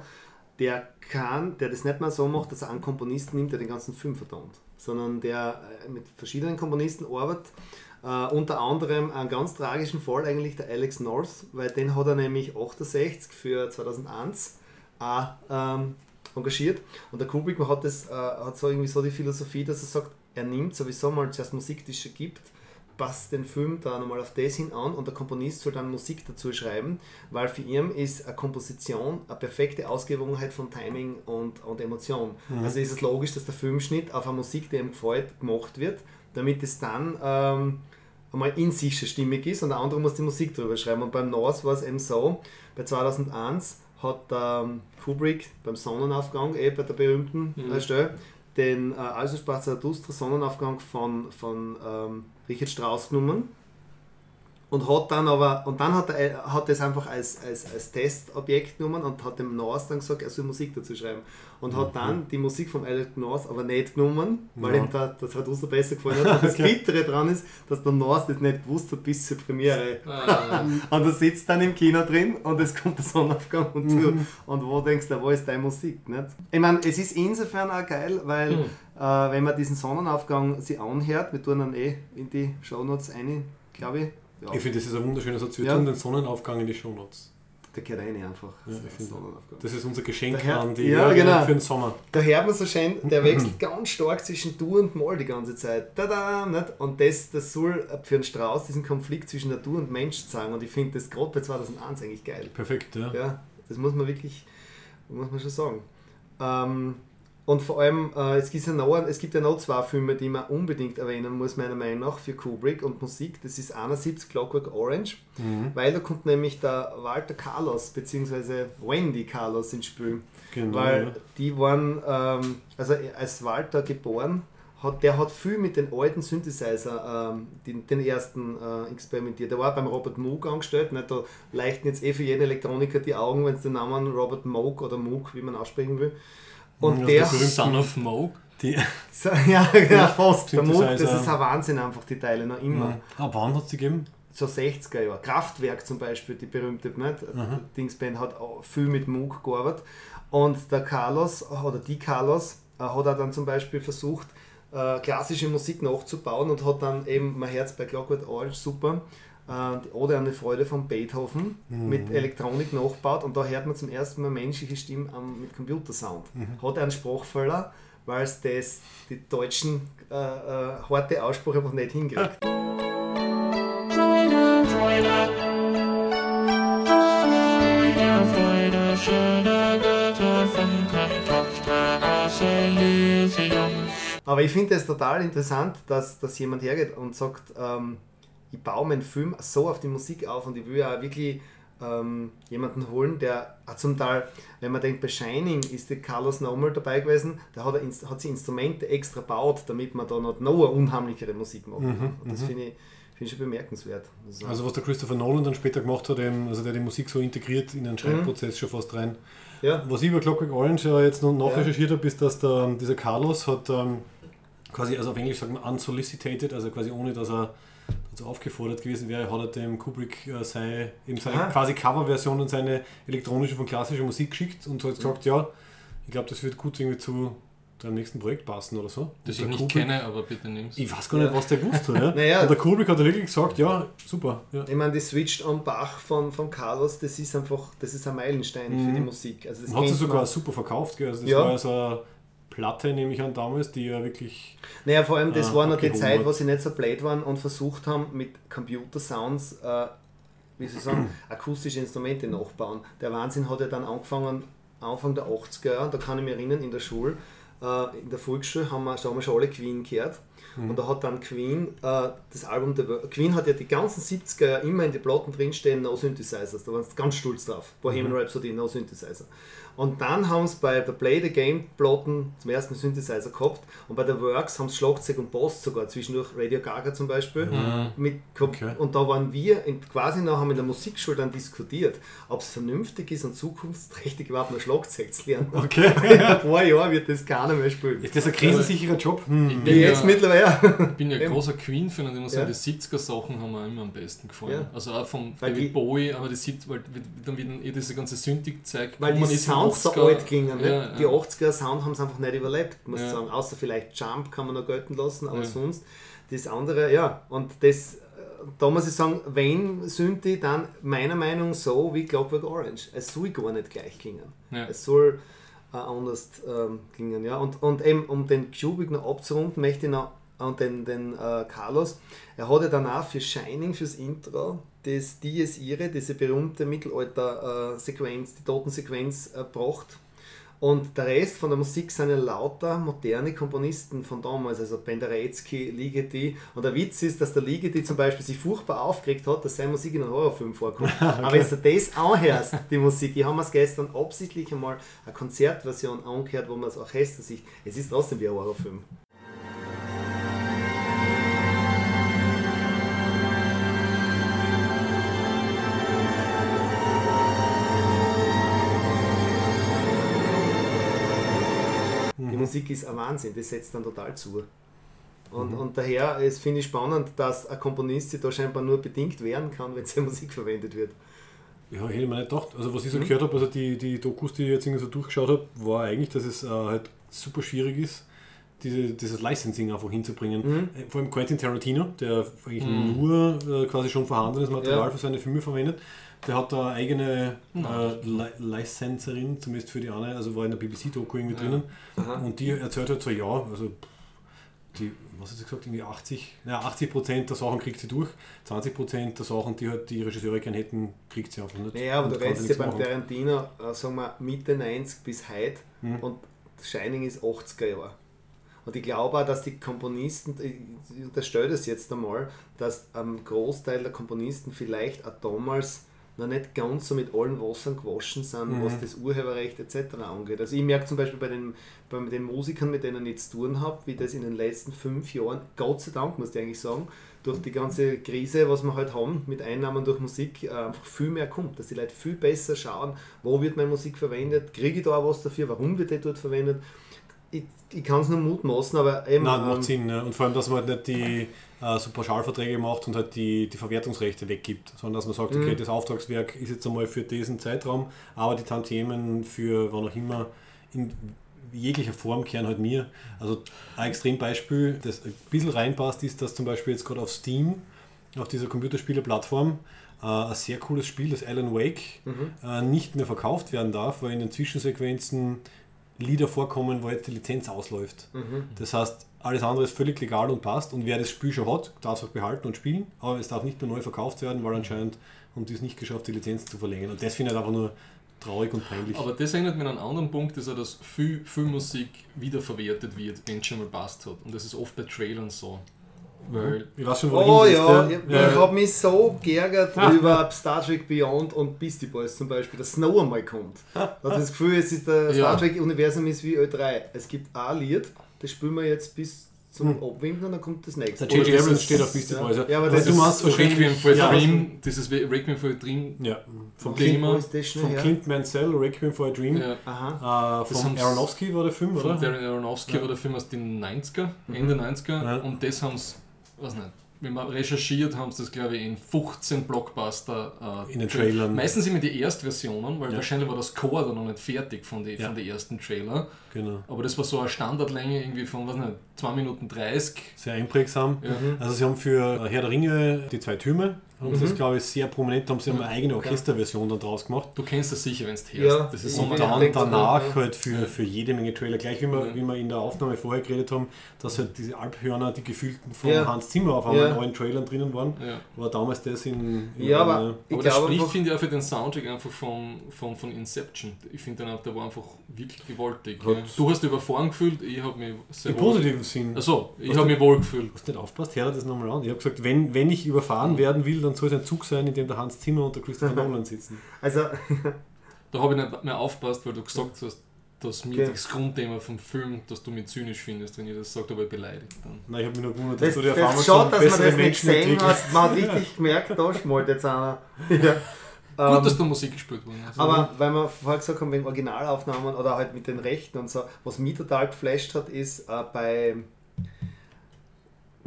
der kann, der das nicht mal so macht, dass er einen Komponisten nimmt, der den ganzen Film verdammt, sondern der äh, mit verschiedenen Komponisten arbeitet. Äh, unter anderem einen ganz tragischen Fall eigentlich der Alex North, weil den hat er nämlich 68 für 2001 auch ähm, engagiert. Und der Kubrick hat, das, äh, hat so irgendwie so die Philosophie, dass er sagt, er nimmt sowieso mal zuerst Musik, die es schon gibt, passt den Film da nochmal auf das hin an und der Komponist soll dann Musik dazu schreiben, weil für ihn ist eine Komposition eine perfekte Ausgewogenheit von Timing und, und Emotion. Also ist es logisch, dass der Filmschnitt auf eine Musik, die ihm gefällt, gemacht wird, damit es dann ähm, einmal in sich schon stimmig ist und der andere muss die Musik drüber schreiben. Und beim North war es eben so, bei 2001 hat ähm, Kubrick beim Sonnenaufgang, eh bei der berühmten äh, Stelle, den äh, Also sprach Zarathustra Sonnenaufgang von, von ähm, Richard Strauss genommen und hat dann aber, und dann hat er hat das einfach als, als, als Testobjekt genommen und hat dem North dann gesagt, er soll Musik dazu schreiben. Und hat dann die Musik vom Alex North aber nicht genommen, weil Ja. ihm da, das Zarathustra besser gefallen hat. Und das Bittere dran ist, dass der North das nicht gewusst hat bis zur Premiere. Ah, Und du sitzt dann im Kino drin und es kommt der Sonnenaufgang und Mhm. du und wo denkst du, wo ist deine Musik? Nicht? Ich meine, es ist insofern auch geil, weil Mhm. äh, wenn man diesen Sonnenaufgang sich anhört, wir tun dann eh in die Shownotes ein, glaube ich. Ja, Ich finde, das ist ein wunderschöner Satz. Wir Ja. tun den Sonnenaufgang in die Shownotes. der gehört rein einfach. Ja, Sonnenaufgang. Das ist unser Geschenk Daher- an die ja, genau. für den Sommer. Da hört man so schön, der wechselt ganz stark zwischen Du und Moll die ganze Zeit. Tada, nicht? Und das, das soll für einen Strauß diesen Konflikt zwischen Natur und Mensch zeigen. Und ich finde das gerade bei 2001 eigentlich geil. Perfekt, ja. Ja, das muss man wirklich, muss man schon sagen. Ähm, und vor allem, äh, es, gibt ja noch, es gibt ja noch zwei Filme, die man unbedingt erwähnen muss, meiner Meinung nach, für Kubrick und Musik. Das ist 71 Clockwork Orange, weil da kommt nämlich der Walter Carlos bzw. Wendy Carlos ins Spiel. Genau. weil ja. die waren, ähm, also als Walter geboren, hat, der hat viel mit den alten Synthesizer, ähm, den, den ersten äh, experimentiert. Der war beim Robert Moog angestellt, nicht? da leuchten jetzt eh für jeden Elektroniker die Augen, wenn es den Namen Robert Moog oder Moog, wie man aussprechen will. Und Ja, der, Son of Moog. Die, ja, genau, fast, der Moog, das ist ein Wahnsinn einfach, die Teile noch immer. ah, wann hat es die gegeben? so 60er Jahre. Kraftwerk zum Beispiel, die berühmte nicht? Dingsband hat auch viel mit Moog gearbeitet. Und der Carlos, oder die Carlos, äh, hat er dann zum Beispiel versucht, äh, klassische Musik nachzubauen und hat dann eben mein Herz bei Clockwork Orange super die Ode an die Freude von Beethoven mit Elektronik nachgebaut und da hört man zum ersten Mal menschliche Stimmen am- mit Computersound. Hat er einen Sprachfehler, weil es das die deutschen äh, äh, harte Aussprache einfach nicht hinkriegt. Freude, Freude. Freude, Freude, schöne Götter vom Kontaktstraße Elysium. Aber ich finde es total interessant, dass, dass jemand hergeht und sagt, ähm, ich baue meinen Film so auf die Musik auf und ich will ja wirklich ähm, jemanden holen, der zum Teil, wenn man denkt, bei Shining ist der Carlos nochmal dabei gewesen, der hat, er hat sie Instrumente extra gebaut, damit man da noch, noch eine unheimlichere Musik macht. und das finde ich, find ich schon bemerkenswert. Also, Also was der Christopher Nolan dann später gemacht hat, eben, also der die Musik so integriert in den Schreibprozess schon fast rein. ja, Was ich über Clockwork Orange ja jetzt noch nachrecherchiert habe, ist, dass der, dieser Carlos hat ähm, quasi, also auf Englisch sagt man unsolicited, also quasi ohne, dass er dazu aufgefordert gewesen wäre, hat er dem Kubrick äh, seine, eben seine Aha. quasi Coverversion und seine elektronische von klassischer Musik geschickt und hat gesagt, ja, ich glaube, das wird gut irgendwie zu deinem nächsten Projekt passen oder so. Das ich nicht Kubrick- kenne, aber bitte nimm's. Ich weiß gar nicht, was der gewusst hat. Ja? Naja. Und der Kubrick hat wirklich gesagt, ja, super. Ja. ich meine, die Switched on Bach von, von Carlos, das ist einfach, das ist ein Meilenstein für die Musik. Also das Hat sie sogar man. super verkauft. Gell? Also das Ja. war ja so eine Platte, nehme ich an, damals, die ja wirklich Naja, vor allem, das Ah, war noch die Zeit, hat. wo sie nicht so blöd waren und versucht haben, mit Computer-Sounds, äh, wie soll ich sagen, akustische Instrumente nachbauen. Der Wahnsinn hat ja dann angefangen Anfang der 80er Jahre, da kann ich mich erinnern, in der Schule, äh, in der Volksschule haben wir, da haben wir schon alle Queen gehört. Und da hat dann Queen äh, das Album, Wo- Queen hat ja die ganzen 70er Jahre immer in die Platten drinstehen, No Synthesizers, da waren sie ganz stolz drauf. Bohemian Rhapsody, No Synthesizer. Und dann haben sie bei der Play the Game Platten zum ersten Mal Synthesizer gehabt und bei der Works haben sie Schlagzeug und Bass sogar, zwischendurch Radio Gaga zum Beispiel. Mit, gehabt. Okay. Und da waren wir in, quasi noch, haben in der Musikschule dann diskutiert, ob es vernünftig ist und zukunftsträchtig überhaupt noch Schlagzeug zu lernen. Okay. In ein paar Jahren wird das keiner mehr spielen. Ist das ein krisensicherer Job? Hm. Ich jetzt ja, mittlerweile. ich bin ja großer Queen-Fan und ich muss Ja. die 70er-Sachen haben mir immer am besten gefallen. Ja. Also auch von David Bowie, aber die 70 weil dann wieder eh diese ganze Synthik-Zeug Weil die gekommen Sounds so 80er. alt gingen. ne? Ja, Die ja. 80er Sound haben es einfach nicht überlebt, muss ich Ja. sagen. Außer vielleicht Jump kann man noch gelten lassen, aber Ja. sonst das andere, ja. Und das, da muss ich sagen, wenn Synthi, dann meiner Meinung so wie Clockwork Orange. Es soll gar nicht gleich klingen. Ja. Es soll äh, anders ähm, klingen, ja. Und, und eben, um den Cubic noch abzurunden, möchte ich noch und den, den äh, Carlos, er hat ja danach für Shining, fürs Intro, das Dies Irae, diese berühmte Mittelalter-Sequenz, die Totensequenz äh, gebracht. Und der Rest von der Musik sind ja lauter moderne Komponisten von damals, also Penderecki, Ligeti. Und der Witz ist, dass der Ligeti zum Beispiel sich furchtbar aufgeregt hat, dass seine Musik in einem Horrorfilm vorkommt. Aber wenn du das anhörst, die Musik, ich habe mir gestern absichtlich einmal eine Konzertversion angehört, wo man das Orchester sieht, es ist trotzdem wie ein Horrorfilm. Musik ist ein Wahnsinn, das setzt dann total zu. Und, und daher finde ich spannend, dass ein Komponist sich da scheinbar nur bedingt wehren kann, wenn seine Musik verwendet wird. Ja, hätte ich mir nicht gedacht. Also was ich so Mhm. gehört habe, also die, die Dokus, die ich jetzt irgendwie so durchgeschaut habe, war eigentlich, dass es äh, halt super schwierig ist, diese, dieses Licensing einfach hinzubringen. Mhm. Äh, Vor allem Quentin Tarantino, der eigentlich nur äh, quasi schon vorhandenes Material Ja. für seine Filme verwendet, der hat da eine eigene äh, Li Licenserin, zumindest für die eine, also war in der BBC-Doku irgendwie drinnen. Und die erzählt halt so, ja, also die, was hat sie gesagt, irgendwie 80, naja, 80 Prozent der Sachen kriegt sie durch, 20 Prozent der Sachen, die halt die Regisseure gerne hätten, kriegt sie einfach nicht. Naja, aber Und du sie ja beim machen. Tarantino, äh, sagen wir Mitte 90 bis heute Mhm. und Shining ist 80er Jahre. Und ich glaube auch, dass die Komponisten, ich ich unterstelle das jetzt einmal, dass ein Großteil der Komponisten vielleicht auch damals noch nicht ganz so mit allen Wassern gewaschen sind, Mhm. was das Urheberrecht etc. angeht. Also ich merke zum Beispiel bei den, bei den Musikern, mit denen ich jetzt zu tun habe, wie das in den letzten fünf Jahren, Gott sei Dank muss ich eigentlich sagen, durch die ganze Krise, was wir halt haben, mit Einnahmen durch Musik, äh, einfach viel mehr kommt. Dass die Leute viel besser schauen, wo wird meine Musik verwendet, kriege ich da auch was dafür, warum wird die dort verwendet. Ich, ich kann es nur mutmaßen, aber eben... Nein, macht ähm, Sinn. Ne? Und vor allem, dass man halt nicht die äh, so Pauschalverträge macht und halt die, die Verwertungsrechte weggibt, sondern dass man sagt, Mhm. okay, das Auftragswerk ist jetzt einmal für diesen Zeitraum, aber die Tantiemen für wann auch immer in jeglicher Form kehren halt mir. Also ein Extrembeispiel, das ein bisschen reinpasst, ist, dass zum Beispiel jetzt gerade auf Steam, auf dieser Computerspiele-Plattform, äh, ein sehr cooles Spiel, das Alan Wake, äh, nicht mehr verkauft werden darf, weil in den Zwischensequenzen Lieder vorkommen, wo jetzt die Lizenz ausläuft. Das heißt, alles andere ist völlig legal und passt und wer das Spiel schon hat, darf es auch behalten und spielen, aber es darf nicht mehr neu verkauft werden, weil anscheinend haben die es nicht geschafft, die Lizenzen zu verlängern. Und das finde ich halt einfach nur traurig und peinlich. Aber das erinnert mich an einen anderen Punkt, ist auch, dass viel, viel Musik wiederverwertet wird, wenn es schon mal passt hat. Und das ist oft bei Trailern so. Weil ich weiß schon, wo Oh ja, hinwillst, ich, ich habe mich so geärgert über Star Trek Beyond und Beastie Boys zum Beispiel, dass Snow einmal kommt. Da hat das Gefühl, es ist der Ja. Star Trek-Universum ist wie Ö3. Es gibt ein Lied, das spielen wir jetzt bis zum Abwinken und dann kommt das nächste. Der J.J. Abrams steht auf Beastie ja. Boys. Ja, aber das du ist machst wahrscheinlich... Requiem for a ja, Dream, dieses Requiem for a Dream Ja, vom, vom her? Clint Mansell, Requiem for a Dream. ja. Äh, von Aronofsky war der Film, von oder? Darren Aronofsky war der Film aus den 90er, Ende 90er. Ja. Und das haben sie, weiß nicht, wenn man recherchiert, haben sie das glaube ich in 15 Blockbuster. Äh, In den Trailern. Meistens immer die Erstversionen, weil Ja. wahrscheinlich war das Core da noch nicht fertig von den Ja. von ersten Trailer. Genau. Aber das war so eine Standardlänge irgendwie von, weiß nicht, 2 Minuten 30. Sehr einprägsam. Ja. Also sie haben für Herr der Ringe die zwei Türme haben sie das, glaube ich, sehr prominent, haben sie eine eigene Orchesterversion dann draus gemacht. Du kennst das sicher, wenn es hörst. Ja, das ist Und dann danach ja. halt für, für jede Menge Trailer, gleich wie wir, Ja. wie wir in der Aufnahme vorher geredet haben, dass halt diese Alphörner, die gefühlten von Ja. Hans Zimmer auf einmal Ja. in neuen Trailern drinnen waren, Ja. war damals das in, in Ja, aber einer- ich Aber das spricht, einfach, finde ich, auch für den Soundtrack einfach von, von, von Inception. Ich finde, der, der war einfach wirklich gewaltig. Hat- Ja. Du hast überfahren gefühlt, ich habe mich sehr im positiven Sinn. Achso, ich habe du- mich wohl gefühlt. Hast nicht aufpasst, hör dir das nochmal an. Ich habe gesagt, wenn, wenn ich überfahren werden will, dann soll es ein Zug sein, in dem der Hans Zimmer und der Christopher Nolan sitzen. also Da habe ich nicht mehr aufgepasst, weil du gesagt hast, dass mir Okay. das Grundthema vom Film, dass du mich zynisch findest, wenn ich das war ich beleidigt. Dann. Nein, ich habe mich nur gewundert, dass das, du das so schaut, dass man das nicht gesehen hat. Man hat richtig gemerkt, da schmollt jetzt einer. Ja. Gut, Ähm, dass da Musik gespielt wurde. Also, Aber weil wir vorher gesagt haben, wegen Originalaufnahmen oder halt mit den Rechten und so, was mich total geflasht hat, ist äh, bei.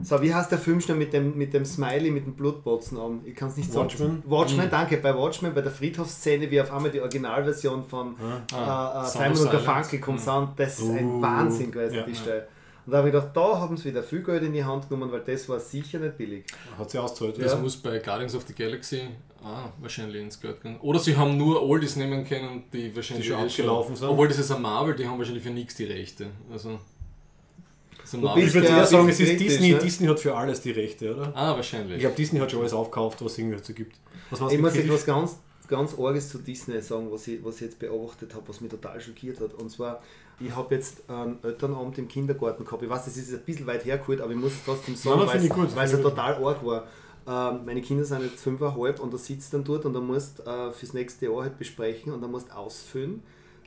So, wie heißt der Film schon mit dem, mit dem Smiley, mit dem Blutbotzen um? Ich kann es nicht sagen. Watchmen? Watchmen, Mhm. danke. Bei Watchmen, bei der Friedhofsszene, wie auf einmal die Originalversion von Ah, äh, äh, Sound Simon und Silence. Garfunkel kommt Mhm. Das ist ein Uh, Wahnsinn gewesen, ja. die Stelle. Und da habe ich gedacht, da haben sie wieder viel Geld in die Hand genommen, weil das war sicher nicht billig. Hat sie ausgezahlt. Das Ja. muss bei Guardians of the Galaxy ah, wahrscheinlich ins Geld gehen. Oder sie haben nur Oldies nehmen können, die wahrscheinlich Die schon eh abgelaufen sind. Obwohl das ist ein Marvel, die haben wahrscheinlich für nichts die Rechte. Also, Du Marvel. Ich würde Ja, eher sagen, es ist Disney. ne? Disney hat für alles die Rechte, oder? Ah, wahrscheinlich. Ich glaube, Disney hat schon alles aufgekauft, was es irgendwie dazu gibt. Was Ich muss etwas ganz, ganz Arges zu Disney sagen, was ich, was ich jetzt beobachtet habe, was mich total schockiert hat. Und zwar, ich habe jetzt einen Elternabend im Kindergarten gehabt. Ich weiß, das ist ein bisschen weit hergeholt, aber ich muss es trotzdem sagen, weil es gut. weil es ja total arg war. Ähm, meine Kinder sind jetzt fünfeinhalb und da sitzt dann dort und da musst äh, fürs nächste Jahr halt besprechen und dann musst ausfüllen.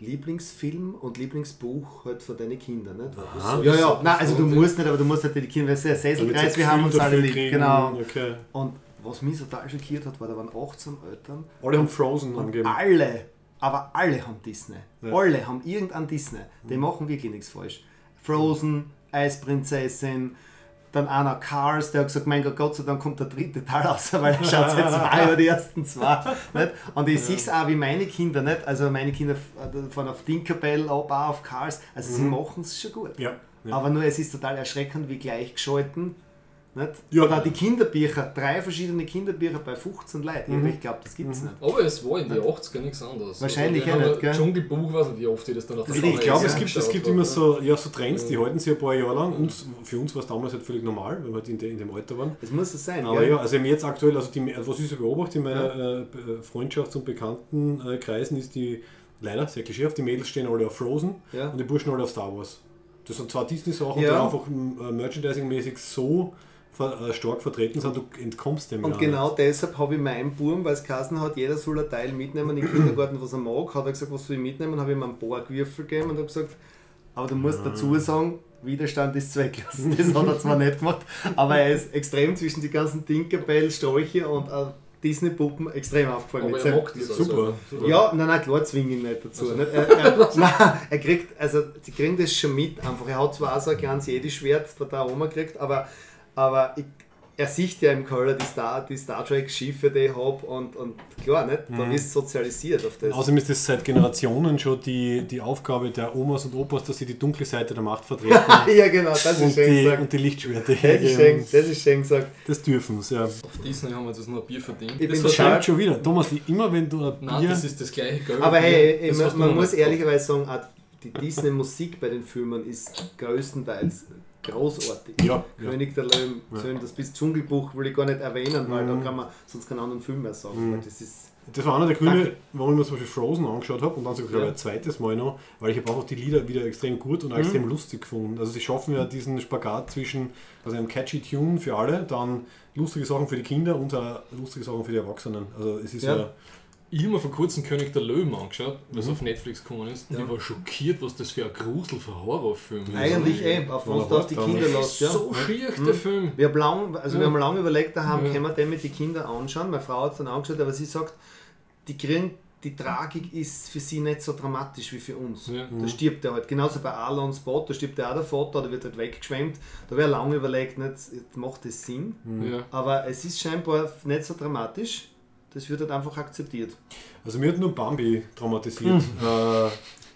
Lieblingsfilm und Lieblingsbuch halt von deinen Kindern. Nicht? Aha. ja, ja, nein, also du musst nicht, aber du musst halt die Kinder, weil es ist ein sie wir haben uns alle lieb. kriegen. Genau. Okay. Und was mich total schockiert hat, war, da waren 18 Eltern Alle haben Frozen und angegeben. alle, aber alle haben Disney. Ja. Alle haben irgendeinen Disney. Die machen wirklich nichts falsch. Frozen, Eisprinzessin, dann einer Cars, der hat gesagt, mein Gott, Gott sei Dank kommt der dritte Teil raus, weil er schaut jetzt zwei oder die ersten zwei. Nicht? Und ich sehe es auch wie meine Kinder, nicht? Also meine Kinder von auf Tinkerbell ab, auch auf Cars, also sie machen es schon gut. Ja. ja. Aber nur es ist total erschreckend, wie gleichgeschalten. Nicht? Ja. Oder die Kinderbücher, drei verschiedene Kinderbücher bei 15 Leuten. Mhm. Ich glaube, das gibt es nicht. Aber es war in den 80er nichts anderes. Wahrscheinlich also, ja nicht, gell? Dschungelbuch, weiß nicht, wie oft ich das dann auf der Ich glaube, es gibt, es gibt immer so, ja, so Trends, die halten sich ein paar Jahre lang. Uns, für uns war es damals halt völlig normal, weil wir halt in, de, in dem Alter waren. Es muss so sein. Aber gell? ja, also jetzt aktuell, also die, was ich so beobachte in meiner äh, Be- Freundschafts- und Bekanntenkreisen, ist die leider sehr klischeehaft, die Mädels stehen alle auf Frozen Ja. und die Burschen alle auf Star Wars. Das sind zwei Disney-Sachen, Ja. die einfach äh, merchandising-mäßig so äh, stark vertreten sind, du entkommst dem Und genau nicht. deshalb habe ich meinen Buben, weil es geheißen hat, jeder soll ein Teil mitnehmen im Kindergarten, was er mag, hat er gesagt, was soll ich mitnehmen, habe ich ihm einen Borgwürfel gegeben und habe gesagt, aber du musst dazu sagen, Widerstand ist zwecklos. Das hat er zwar nicht gemacht, aber er ist extrem zwischen die ganzen Tinkerbell, Sträuche und äh, Disney-Puppen extrem aufgefallen. Aber mit er seinem- mag das Super. also. super. Ja, nein, nein, klar zwinge ich ihn nicht dazu. Also. Nicht? Er, er, nein, er kriegt, also sie kriegen das schon mit einfach. Er hat zwar auch so ein kleines Jedi-Schwert von der Oma gekriegt, aber, aber ich, er sieht ja im Keller die Star, die Star Trek-Schiffe, die ich habe und, und klar, nicht? da Mhm. wirst du sozialisiert auf das. Außerdem ist das seit Generationen schon die, die Aufgabe der Omas und Opas, dass sie die dunkle Seite der Macht vertreten ja, genau, das ist und, schön die, gesagt. und die Lichtschwerter Das ist schön, das ist schön gesagt. Das dürfen sie, ja. Auf Disney haben wir jetzt nur ein Bier verdient. Ich bin das Das total- scheint schon wieder. Thomas, immer wenn du ein Nein, Bier... das ist das gleiche Geld. Aber hey, Das man, man muss ehrlicherweise sagen, die Disney-Musik bei den Filmen ist größtenteils großartig. ja. König der Löwen, Söhne, das bis Dschungelbuch will ich gar nicht erwähnen, weil Mhm. da kann man sonst keinen anderen Film mehr sagen. Weil das ist, Das war einer der Gründe, warum ich mir zum Beispiel Frozen angeschaut habe und dann sogar Ja. ein zweites Mal noch, weil ich habe einfach die Lieder wieder extrem gut und auch extrem lustig gefunden. Also sie schaffen ja diesen Spagat zwischen also einem catchy Tune für alle, dann lustige Sachen für die Kinder und auch lustige Sachen für die Erwachsenen. Also es ist ja, Ja. Ich habe mir vor kurzem König der Löwen angeschaut, was Mhm. auf Netflix gekommen ist, und Ja. ich war schockiert, was das für ein Grusel für Horrorfilm ist. eigentlich eh, auf was du auf die Kinder lässt. Ja. So schier, der Film. Wir haben lang, also wir Ja. haben lange überlegt, daheim Ja. können wir den mit den Kindern anschauen. Meine Frau hat es dann angeschaut, aber sie sagt, die kriegen, die Tragik ist für sie nicht so dramatisch wie für uns. Ja. Da stirbt er halt. Genauso bei Arlon Spot, da stirbt ja auch der Vater, da wird halt weggeschwemmt. Da wäre lange überlegt, nicht, macht das Sinn? Ja. Aber es ist scheinbar nicht so dramatisch. Das wird halt einfach akzeptiert. also mir hat nur Bambi traumatisiert. Hm.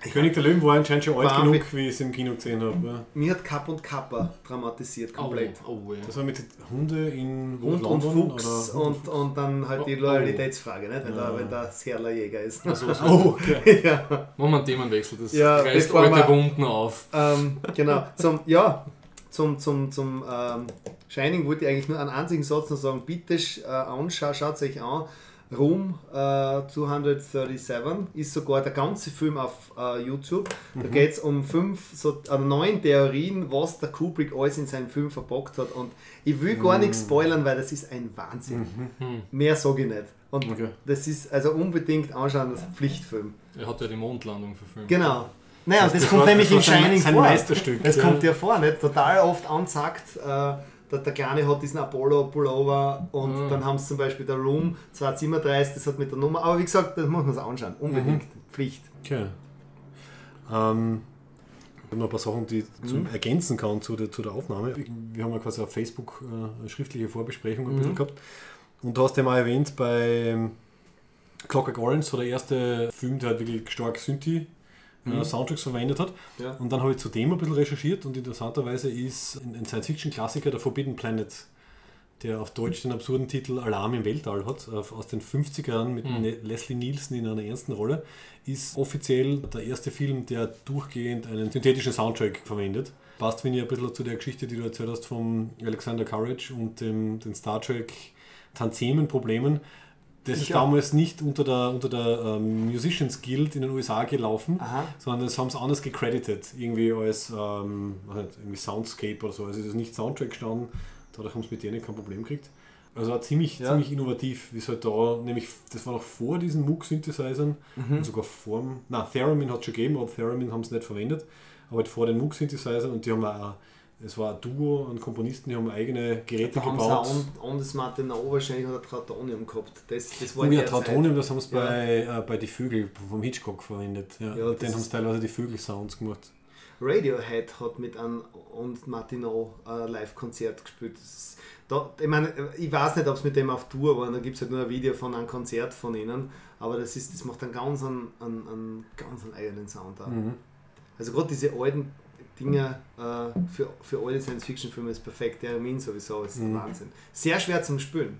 Äh, König der Löwen war anscheinend schon alt genug, wie ich es im Kino gesehen habe. Ja. Mir hat Kapp und Kappa dramatisiert komplett. Oh, oh, ja. Das war mit den Hunde in Hund und London? Fuchs oder? und, und dann halt die. Loyalitätsfrage, nicht? wenn, Ja. der, wenn der Serlerjäger ist. Also, Oh, okay. ja, Machen wir einen Themenwechsel, das Ja, reißt alte wir- Wunden auf. ähm, genau. Zum, ja, zum, zum, zum ähm, Shining wollte ich eigentlich nur einen einzigen Satz noch sagen. Bitte äh, anschaut, schaut euch an. Room äh, 237 ist sogar der ganze Film auf äh, YouTube. Da geht es um fünf, so, äh, neun Theorien, was der Kubrick alles in seinem Film verpackt hat. Und ich will gar nichts spoilern, weil das ist ein Wahnsinn. Mehr sage ich nicht. Und Okay. das ist also unbedingt anschauen, das ist ein Pflichtfilm. Er hat ja die Mondlandung verfilmt. Genau. Naja, das, das kommt war- nämlich das im war sein- Shining sein vor. Meisterstück, Das ja. kommt ja vor, nicht? Total oft anzackt, äh, der, der Kleine hat diesen Apollo-Pullover und Mhm. dann haben sie zum Beispiel der Room 237, das hat mit der Nummer, aber wie gesagt, das muss man sich anschauen, unbedingt, Pflicht. okay. Ähm, ich habe noch ein paar Sachen, die ich zum ergänzen kann zu der, zu der Aufnahme. Wir haben ja quasi auf Facebook äh, eine schriftliche Vorbesprechung ein bisschen gehabt. Und du hast ja mal erwähnt, bei Clockwork Orange, so der erste Film, der halt wirklich stark Synthi äh, Soundtracks verwendet hat. Ja. Und dann habe ich zu dem ein bisschen recherchiert und interessanterweise ist ein Science-Fiction-Klassiker der Forbidden Planet, der auf Deutsch den absurden Titel Alarm im Weltall hat, aus den 50ern mit Ne- Leslie Nielsen in einer ernsten Rolle, ist offiziell der erste Film, der durchgehend einen synthetischen Soundtrack verwendet. Passt, finde ich, ein bisschen zu der Geschichte, die du erzählt hast vom Alexander Courage und dem, den Star Trek Das ist Ja. damals nicht unter der, unter der ähm, Musicians Guild in den USA gelaufen, Aha. sondern das haben sie anders gecredited, irgendwie als ähm, irgendwie Soundscape oder so. Also das ist nicht Soundtrack gestanden, dadurch haben sie mit denen kein Problem gekriegt. Also auch ziemlich, Ja. ziemlich innovativ, wie es halt da, nämlich das war noch vor diesen Moog-Synthesizern, Mhm. und sogar vor, dem- na Theremin hat es schon gegeben, aber Theremin haben sie nicht verwendet, aber halt vor den Moog-Synthesizern und die haben auch, es war ein Duo an Komponisten, die haben eigene Geräte Da haben sie gebaut. auch on, on das Martenau wahrscheinlich oder Trautonium gehabt. Das, das war Oh ja. Trautonium, das haben sie Ja. bei, äh, bei Die Vögel vom Hitchcock verwendet. Ja. Ja, Mit denen haben sie teilweise die Vögel-Sounds gemacht. Radiohead hat mit einem und Martineau ein Live-Konzert gespielt. Das ist, da, ich meine, ich weiß nicht, ob es mit dem auf Tour war, da gibt es halt nur ein Video von einem Konzert von ihnen, aber das, ist, das macht einen ganz, einen, einen, einen, ganz einen eigenen Sound auch. Mhm. Also gerade diese alten Dinge äh, für, für alte Science-Fiction-Filme ist perfekt. Der Min sowieso ist Mhm. Wahnsinn. Sehr schwer zum Spielen.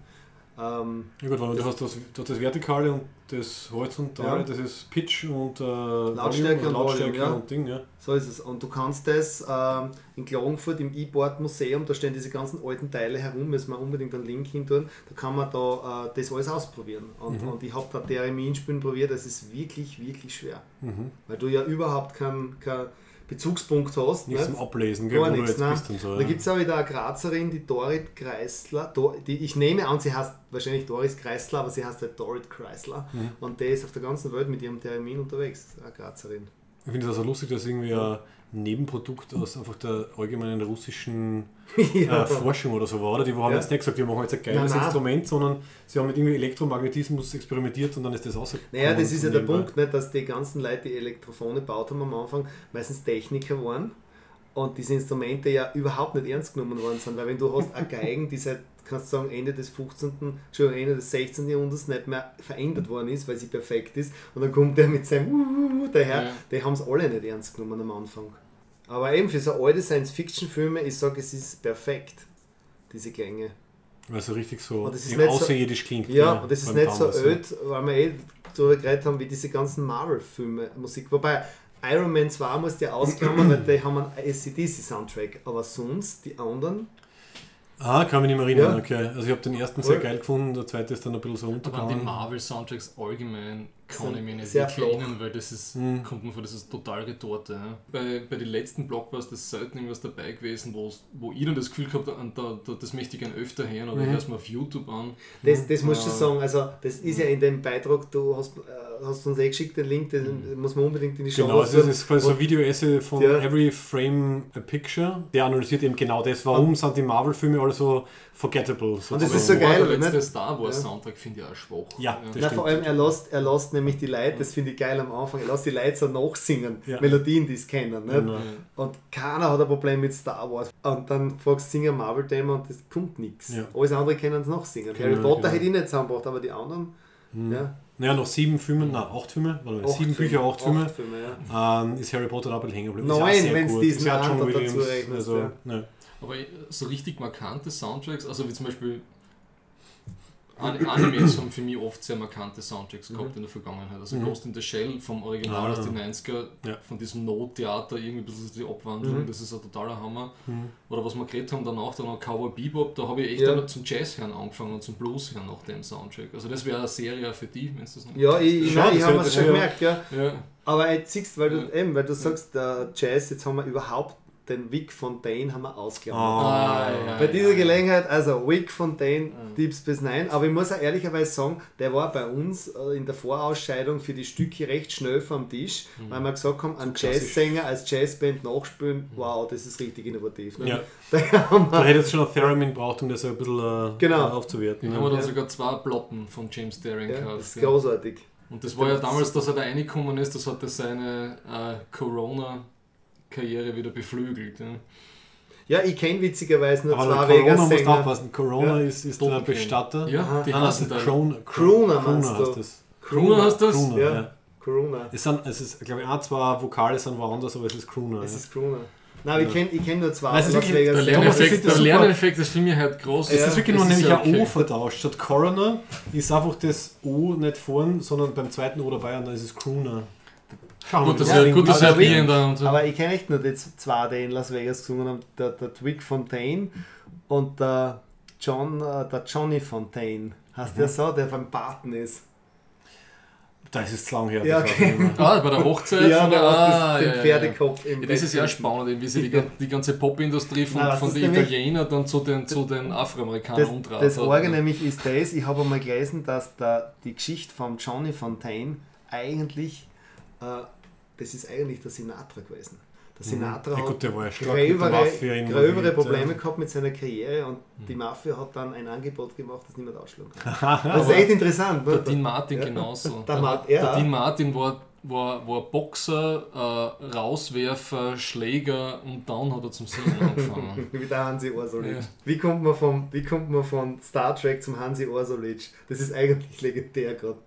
Ähm, Ja gut, weil du hast das, du hast das Vertikale und das Horizontale, Ja. das ist Pitch und äh, Lautstärke Volume und Lautstärke Volume, ja. und Ding, ja. So ist es. Und du kannst das ähm, in Klagenfurt im E-Board Museum, da stehen diese ganzen alten Teile herum, müssen wir unbedingt einen Link hin tun, da kann man da äh, das alles ausprobieren. Und, Mhm. und ich habe da Theremin-Spielen probiert, das ist wirklich, wirklich schwer. Mhm. Weil du ja überhaupt keinen keinen Bezugspunkt hast. Nichts nicht? zum Ablesen, Gar nichts, jetzt ne? bist und so. Da ja. gibt es auch wieder eine Grazerin, die Dorit Kreisler. Do, die, ich nehme an, sie heißt wahrscheinlich Doris Kreisler, aber sie heißt halt Dorit Kreisler. Mhm. Und der ist auf der ganzen Welt mit ihrem Termin unterwegs, eine Grazerin. Ich finde das also lustig, dass irgendwie ein Nebenprodukt aus einfach der allgemeinen russischen ja. äh, Forschung oder so war. Oder die haben Ja. jetzt nicht gesagt, wir machen jetzt ein geiles Nein, nein. Instrument, sondern sie haben mit irgendwie Elektromagnetismus experimentiert und dann ist das rausgekommen. Naja, das ist ja der. Punkt, nicht, dass die ganzen Leute, die Elektrophone gebaut haben am Anfang, meistens Techniker waren und diese Instrumente ja überhaupt nicht ernst genommen worden sind. Weil wenn du hast eine Geigen, die seit, kannst du sagen, Ende des 15., Entschuldigung, Ende des 16. Jahrhunderts nicht mehr verändert worden ist, weil sie perfekt ist, und dann kommt der mit seinem Uhuhu daher, Ja. die haben es alle nicht ernst genommen am Anfang. Aber eben für so alte Science-Fiction-Filme, ich sage, es ist perfekt, diese Gänge. Weil es so richtig so Und das ist nicht so- außerirdisch klingt. Ja, und das ist nicht so damals, ja. öd, weil wir eh darüber geredet haben, wie diese ganzen Marvel-Filme, Musik. Wobei Iron Man 2 muss ja ausklammern, weil die haben einen ACDC-Soundtrack. Aber sonst, die anderen, Ah, kann mich nicht mehr erinnern. Ja. Okay. Also ich habe den ersten sehr geil gefunden, der zweite ist dann ein bisschen so Aber an die untergegangen. Marvel-Soundtracks allgemein kann ich mich nicht erinnern, weil das ist, Mhm. kommt mir vor, das ist total Retorte. Ja. Bei, bei den letzten Blockbusters ist selten irgendwas dabei gewesen, wo ich dann das Gefühl gehabt habe, da, da, das möchte ich gerne öfter hören oder Mhm. es mir auf YouTube an. das, das musst du Ja. sagen. Also, das ist ja in dem Beitrag, du hast, äh, hast uns eh geschickt, den Link, den muss man unbedingt in die Show Genau, also das ist quasi so ein Video-Essay von Ja. Every Frame a Picture. Der analysiert eben genau das, warum sind die Marvel-Filme alle so forgettable. Und das sozusagen. ist so geil, Der letzte nicht? Star Wars Ja. Soundtrack finde ich auch schwach. Ja, das Na, stimmt. vor allem, er lässt, er lässt nämlich die Leute, das finde ich geil am Anfang, lässt die Leute so nachsingen, Ja. Melodien, die es kennen. Nicht? Und keiner hat ein Problem mit Star Wars. Und dann fragst du, sing ein Marvel-Thema und das kommt nichts. Ja. Alles andere können es noch singen. Genau, Harry Potter genau. hätte ich nicht zusammengebracht, aber die anderen, Mhm. ja. Naja, noch sieben Filme, nein, acht Filme, warte mal, sieben Bücher, acht Filme, Acht Filme ja. ähm, ist Harry Potter da ein bisschen hängen geblieben. Neun, sehr wenn's gut. diesen Ist ja John anderen dazu Williams, rechnest, also, ja. ne. Aber so richtig markante Soundtracks, also wie zum Beispiel An- Animes haben für mich oft sehr markante Soundtracks gehabt in der Vergangenheit. Also Mhm. Ghost in the Shell vom Original Ah. aus den 90er, Ja. von diesem No-Theater, irgendwie ein bisschen die Abwandlung, Mhm. das ist ein totaler Hammer. Mhm. Oder was wir geredet haben danach, dann noch Cowboy Bebop, da habe ich echt Ja. zum Jazz hören angefangen und zum Blues hören nach dem Soundtrack. Also das wäre eine Serie auch für die, wenn es das noch Ja, ich, nein, ich habe es schon ja- gemerkt, ja. Ja, Aber jetzt siehst du, weil du, Ja. eben, weil du sagst, der Jazz, jetzt haben wir überhaupt den Vic Fontaine haben wir ausgeklammert. Ah, ja, Bei ja, dieser ja. Gelegenheit, also Wick Fontaine, Ja. Deep Space Nine, aber ich muss auch ehrlicherweise sagen, der war bei uns äh, in der Vorausscheidung für die Stücke recht schnell vom Tisch, Mhm. weil wir gesagt haben, einen klassisch. Jazzsänger als Jazzband nachspielen, wow, das ist richtig innovativ. Ne? Ja, Da haben da wir, hätte jetzt schon ein Theremin braucht, um das ein bisschen äh, Genau. aufzuwerten. Die ne? haben wir dann Ja. sogar zwei Platten von James Daring ja, gehabt. das ist ja. großartig. Und das war ja damals, dass er da reingekommen ist, das hat er seine äh, Corona-Karriere wieder beflügelt. Ja. Ja, ich kenne witzigerweise nur Aber zwei Corona musst du Vegas-Sänger. aufpassen. Corona Ja. ist, ist der. Bestatter. Ja, Aha. die hassen das da. Du? heißt das. Crooner heißt das? Ja. ja. Corona. Es, sind, es ist, glaube ich, ein, zwei Vokale sind woanders, aber es ist Crooner. Es ja. ist Crooner. Nein, ich Ja. kenne ich kenn nur zwei Nein, es ist Las wirklich- Vegas Der Lerneffekt, der. Lerneffekt ist für mich halt groß. Es ist wirklich nur nämlich ja ein okay. O vertauscht. Statt Coroner ist einfach das O nicht vorn, sondern beim zweiten O dabei und dann ist es Crooner. Schauen Gut, das Ja, ist ja, gut, dass aber er Bier der und so. Aber ich kenne echt nur die zwei, die in Las Vegas gesungen haben. Der, der Twig Fontaine und der, John, äh, der Johnny Fontaine. Heißt Mhm. der so, der beim Paten ist? Da ist es zu lang her. Ja, das okay. Ah, bei der Hochzeit Ja, von der, da hast ah, ja, den ja, Pferdekopf im Ja, das ist ja spannend, wie sie die, die ganze Popindustrie von, Nein, von den Italienern dann zu den, zu den Afroamerikanern Das, umdreht. das hat, Orge nämlich ist das, ich habe einmal gelesen, dass der, die Geschichte von Johnny Fontaine eigentlich, das ist eigentlich der Sinatra gewesen. Der Sinatra Mhm. Ja, hat gut, der war ja gröbere, gröbere ja. Probleme gehabt mit seiner Karriere und die Mhm. Mafia hat dann ein Angebot gemacht, das niemand ausschlagen kann. Das ist echt interessant. Der? Dean Martin Ja. genauso. Der Mart- ja. der Dean Martin war, war, war Boxer, äh, Rauswerfer, Schläger und dann hat er zum Singen angefangen. Wie der Hansi Orsolitsch. Ja. Wie, kommt man vom, wie kommt man von Star Trek zum Hansi Orsolitsch? Das ist eigentlich legendär gerade.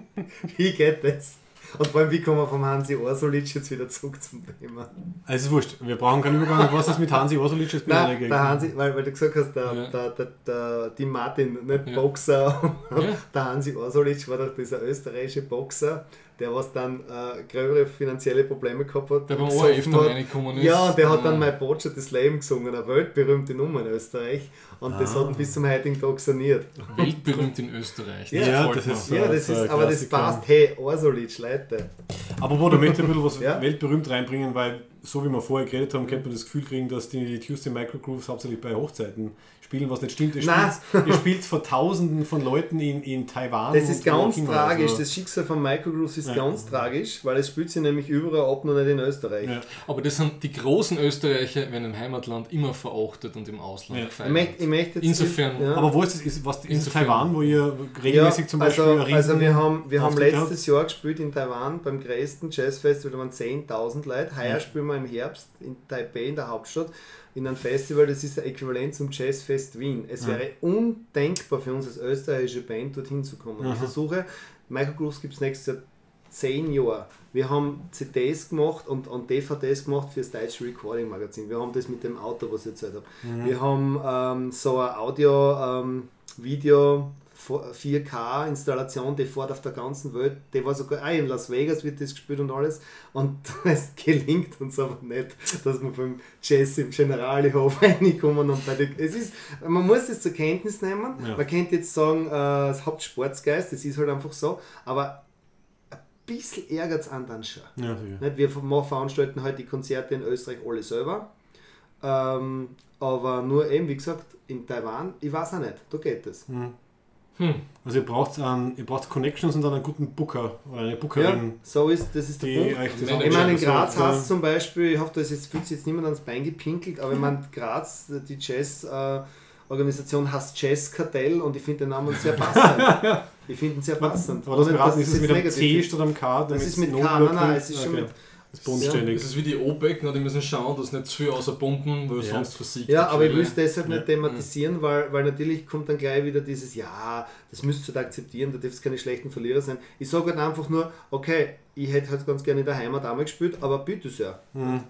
wie geht das? Und vor allem, wie kommen wir vom Hansi Orsolitsch jetzt wieder zurück zum Thema? Also es ist wurscht, wir brauchen keinen Übergang. Was ist mit Hansi Orsolitsch? Jetzt Nein, der Hansi, weil, weil du gesagt hast, der, Ja. der, der, der, die Martin, nicht Ja. Boxer, Ja. der Hansi Orsolitsch war doch dieser österreichische Boxer, der was dann äh, gröbere finanzielle Probleme gehabt hat. Der beim ORF hat. reingekommen ist. Ja, und der hat Ah. dann mein Botschaft des Lebens gesungen, eine weltberühmte Nummer in Österreich. Und das Ah. hat ihn bis zum heutigen Tag saniert. Weltberühmt in Österreich. Ja, Ja, das ist- Ja, das so ist, aber das passt. Hey, Orsolitsch, Leute. Aber wo, da möchte ich ein bisschen was Ja? weltberühmt reinbringen, weil so wie wir vorher geredet haben, könnte man das Gefühl kriegen, dass die Tuesday Microgrooves hauptsächlich bei Hochzeiten spielen, was nicht stimmt. Ihr spielt, ihr spielt vor tausenden von Leuten in, in Taiwan. Das ist ganz tragisch. Also, Das Schicksal von Microgrooves ist Ja. ganz tragisch, weil es spielt sich nämlich überall ab, nur nicht in Österreich. Ja. Aber das sind die großen Österreicher, werden im Heimatland immer verachtet und im Ausland Ja. Ich, gefeiert. möchte, ich möchte jetzt Insofern- ja. Aber wo ist das? Ist, was, ist Taiwan, wo ihr regelmäßig zum Beispiel also, also wir haben, wir haben letztes Jahr gespielt in Taiwan beim größten Jazzfestival, da waren 10.000 Leute. Heuer Ja. spielen wir im Herbst in Taipei, in der Hauptstadt, in einem Festival, das ist ein Äquivalent zum Jazzfest Wien. Es wäre undenkbar für uns als österreichische Band dorthin zu kommen. Aha. Ich versuche, Michael Grooves gibt es nächstes Jahr 10 Jahre. Wir haben CDs gemacht und, und DVDs gemacht für das deutsche Recording Magazin. Wir haben das mit dem Auto, was ich erzählt habe. Mhm. Wir haben ähm, so eine Audio, ähm, Video, 4K-Installation, die fährt auf der ganzen Welt. Die war sogar, ah, in Las Vegas wird das gespielt und alles. Und es gelingt uns aber nicht, dass wir beim Jazz im Generalhof reinkommen. Und bei den, es ist, man muss es zur Kenntnis nehmen. Ja. Man könnte jetzt sagen, äh, es hat Sportsgeist, das ist halt einfach so. Aber ein bisschen ärgert es an dann schon. Ja. Nicht? Wir ver- veranstalten halt die Konzerte in Österreich alle selber. Ähm, aber nur eben, wie gesagt, in Taiwan, ich weiß auch nicht, da geht es. Mhm. Hm. Also ihr braucht, einen, ihr braucht Connections und dann einen guten Booker oder eine Ja, Bookerin. so ist, das ist der Die Punkt. euch das Ich meine, in Graz so- hast zum Beispiel, ich hoffe, da ist jetzt, fühlt sich jetzt niemand ans Bein gepinkelt, aber ich meine, Graz, die Jazz-Organisation heißt Jazz-Kartell und ich finde den Namen sehr passend. ich finde ihn sehr passend. Aber das beraten dass ist jetzt mit einem C ist. statt einem K? Das ist mit K, nein, nein, es ist schon Okay. mit. Ist bodenständig. Das ist wie die OPEC, ne? die müssen schauen, dass nicht zu viel außer Pumpen, weil Ja. sonst versiegt Ja, aber ich will es deshalb Ja. nicht thematisieren, weil, weil natürlich kommt dann gleich wieder dieses, ja, das müsst ihr akzeptieren, da dürft ihr keine schlechten Verlierer sein. Ich sage halt einfach nur, okay, ich hätte halt ganz gerne in der Heimat einmal gespielt, aber bitte sehr. Mhm.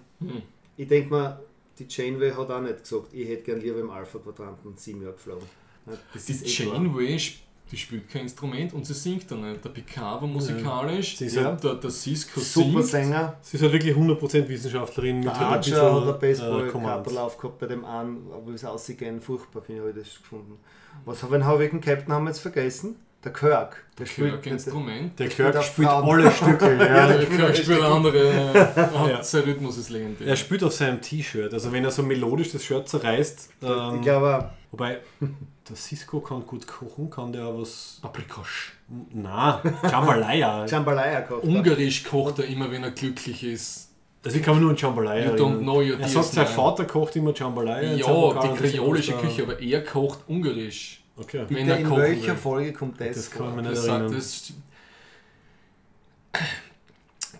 Ich denke mal, die Janeway hat auch nicht gesagt, ich hätte gern lieber im Alpha-Quadranten sieben Jahre geflogen. Ja, Das Die ist eh. Janeway, sp- die spielt kein Instrument und sie singt dann nicht. Der Picard war musikalisch, Sie ist der, ja- der, der Cisco Super singt. Sänger. Sie ist halt wirklich 100% Wissenschaftlerin. Der Archer hat ein äh, Baseball-Kappel Command. aufgehabt bei dem einen, wo es aussehen, furchtbar finde ich, habe ich das gefunden. Was haben wir welchen Captain haben wir jetzt vergessen? Der Kirk. Der Kirk Instrument. Der spielt Kirk spielt Frauen. alle Stücke. Ja, Ja. Der der Kirk spielt andere, hat Ja. sein Rhythmus ist legendär. Er spielt auf seinem T-Shirt. Also wenn er so melodisch das Shirt zerreißt. Ähm, Ich glaube, wobei, der Cisco kann gut kochen, kann der auch was. Paprikasch. Na, Jambalaya. Jambalaya gehabt. Ungarisch kocht er immer, wenn er glücklich ist. Also ich kann nur an Jambalaya You don't erinnern. know your Er sagt, sein DS9. Vater kocht immer Jambalaya. Ja, die kreolische Küche, aber er kocht ungarisch. Okay. Wenn Bitte, er in kochen welcher will. Folge kommt das, Das vor? kann man nicht Das, sagt, erinnern. das,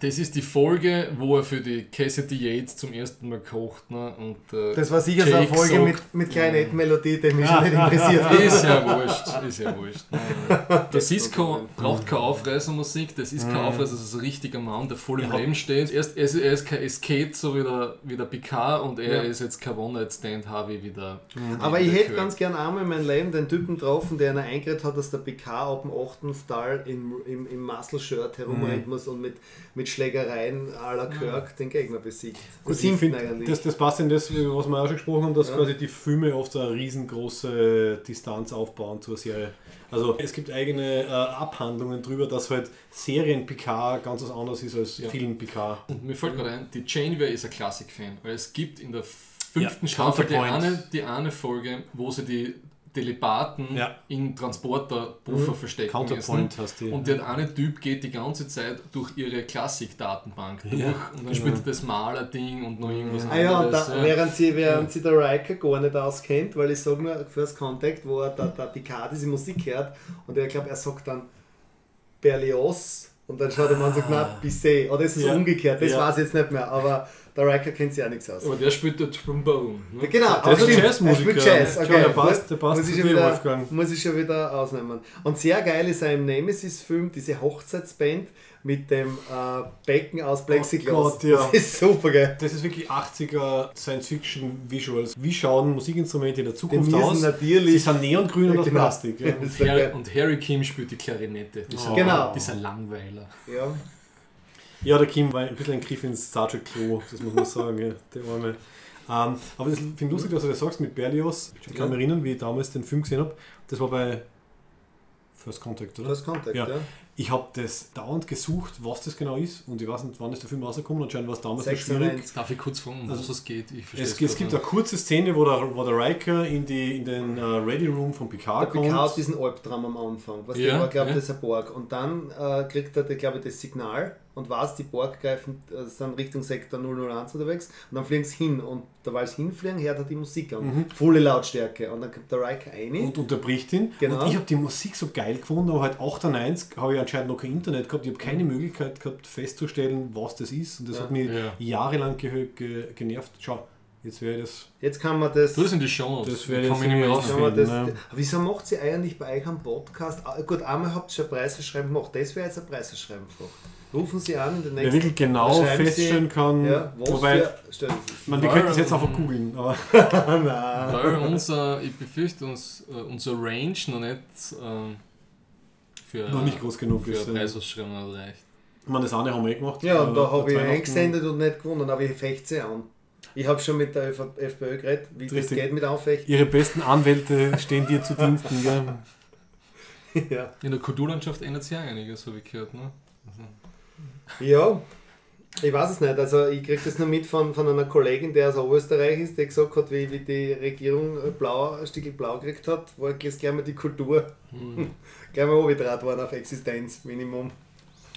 das ist die Folge, wo er für die Cassidy Yates zum ersten Mal kocht. Ne? Und, äh, Das war sicher so eine Jake Folge mit, sagt- mit Kleinetmelodie, die mich schon nicht interessiert hat. Ist ja wurscht, ist ja wurscht. Das ist kein, braucht keine Aufreißermusik, das ist kein Aufreißer, das ist ein richtiger Mann, der voll im Ja. Leben steht. Erst, er, ist, er ist kein Escape, so wie der, wie der Picard, und er Ja. ist jetzt kein One-Night-Stand, Harvey, wie der. Aber ich hätte ganz gern einmal in meinem Leben den Typen getroffen, der einer eingeredet hat, dass der PK ab dem 8. Stall im, im, im Muscle-Shirt herumrennen muss und mit, mit Schlägereien à la Kirk den Gegner besiegt. Gut, Das ich find, das, das passt in das, was wir auch schon gesprochen haben, dass Ja. quasi die Filme oft eine riesengroße Distanz aufbauen zur Serie. Also es gibt eigene äh, Abhandlungen darüber, dass halt Serien Picard ganz was anderes ist als Ja. Film Picard. Und mir fällt gerade ein, die Janeway ist ein Klassik-Fan, weil es gibt in der fünften Ja, Staffel die eine, die eine Folge, wo sie die Telepaten Ja. in Transporterpuffer verstecken Counterpoint hast du. Und der eine Typ geht die ganze Zeit durch ihre Klassik-Datenbank durch Ja. und dann spielt er das Maler-Ding und noch irgendwas Ah ja, und anderes. da, während sie, während sie der Riker gar nicht auskennt, weil ich sage nur First Contact, wo er der, der Picard diese Musik hört und er glaube, er sagt dann Berlioz und dann schaut er mal so knapp Bisset. Oder ist es Ja. umgekehrt? Das Ja. weiß ich jetzt nicht mehr, aber der Riker kennt sich auch nichts aus. Aber der spielt der Trombone. Ne? Genau, Der ist ein. Jazzmusiker. Er spielt Jazz, Ja, okay. der passt- der passt muss, ich zu schon dir, wieder, Wolfgang. muss ich schon wieder ausnehmen. Und sehr geil ist auch im Nemesis-Film diese Hochzeitsband mit dem äh, Becken aus Plexiglas. Oh Gott, ja. Das ist super geil. Das ist wirklich 80er Science-Fiction-Visuals. Wie schauen Musikinstrumente in der Die Zukunft müssen aus? Natürlich. sind neongrün und aus Genau. Plastik. Ja. Das ist Harry, und Harry Kim spielt die Klarinette. Dieser, Oh. Genau. dieser Langweiler. Ja. Ja, der Kim war ein bisschen ein Griff ins Star Trek Klo, das muss man sagen, ja, der Arme. Ähm, aber das finde ich lustig, dass du das sagst mit Berlioz. Ich kann mich erinnern, wie ich damals den Film gesehen habe. Das war bei First Contact, oder? First Contact, Ja. ja. Ich habe das dauernd gesucht, was das genau ist und ich weiß nicht, wann ist der Film rausgekommen. Anscheinend war es damals noch schwierig. 96. Darf ich kurz fragen, um was es geht? Ich verstehe Es, es gibt eine kurze Szene, wo der, wo der Riker in, die, in den äh, Ready Room von Der Picard kommt. Picard hat diesen Albtraum am Anfang. Was Ja, der war, glaube ich, ja. das ist ein Borg. Und dann äh, kriegt er, glaube ich, das Signal und weiß, die Borg greifen, äh, sind Richtung Sektor 001 unterwegs und dann fliegen sie hin. Und da, weil sie hinfliegen, hört er die Musik an. Volle Lautstärke. Und dann kommt der Riker rein. und unterbricht ihn. Genau. Und ich habe die Musik so geil gefunden, aber halt 98 habe ich anscheinend noch kein Internet gehabt. Ich habe keine Möglichkeit gehabt festzustellen, was das ist. Und das Ja. hat mich Ja. jahrelang ge ge genervt. Schau, jetzt wäre das. Jetzt kann man das. Du das in die Show Das wäre jetzt ich nicht mehr irgendwie- raus. Kann man das, Ja. Wieso macht sie eigentlich bei euch am Podcast? Ah, Gut, einmal habt ihr schon ein Preiseschreiben gemacht. Das wäre jetzt ein Preiseschreiben. Rufen Sie an in den nächsten wirklich genau Schreiben Sie- feststellen kann, Ja, wobei, für. Man, wir könnten es jetzt einfach googeln. Weil unser, ich befürchte, uns, äh, unser Range noch nicht ähm, für, noch nicht groß genug für ist. ein Ja. Preisausschreiben erreicht. Ich meine, das eine haben wir eh gemacht. Ja, und äh, da habe ich eingesendet und nicht gewonnen, aber ich fechte sie an. Ich habe schon mit der FPÖ geredet, wie das Richtig. geht mit Aufechten. Ihre besten Anwälte stehen dir zu Diensten. Gell? ja. In der Kulturlandschaft ändert sich auch einiges, habe ich gehört. Ne? Ja, ich weiß es nicht. Also ich kriege das nur mit von, von einer Kollegin, die aus Oberösterreich ist, die gesagt hat, wie, wie die Regierung blau, ein Stück blau gekriegt hat, war jetzt gleich mal die Kultur. Hm. gleich mal runtergetragen worden auf Existenz, Minimum.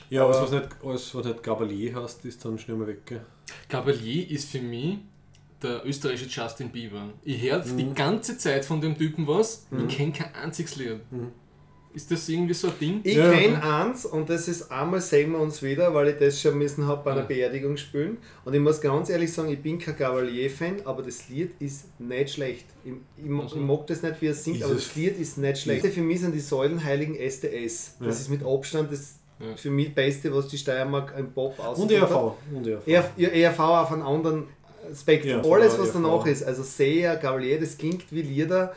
Ja, Aber- alles, was nicht, alles, was nicht Gabalier hast, ist dann schnell mal weg. Gell? Gabalier ist für mich der österreichische Justin Bieber. Ich höre Mhm. die ganze Zeit von dem Typen was, ich kenne kein einziges Lied. Ist das irgendwie so ein Ding? Ich Ja. kenne eins und das ist einmal sehen wir uns wieder, weil ich das schon müssen hab bei einer Ja. Beerdigung spielen. Und ich muss ganz ehrlich sagen, ich bin kein Cavalier-Fan, aber das Lied ist nicht schlecht. Ich, ich, mag- Also. ich mag das nicht, wie er singt, Ist aber es- das Lied ist nicht schlecht. Für mich sind die Säulenheiligen SDS. Das Ja. ist mit Abstand das Ja. für mich Beste, was die Steiermark im Pop Und ausgebracht hat. ERV. Und ERV. ERV, ERV auf einem anderen Spektrum. Ja, Alles, ja, was ERV. danach ist, also sehr Gavalier, das klingt wie Lieder,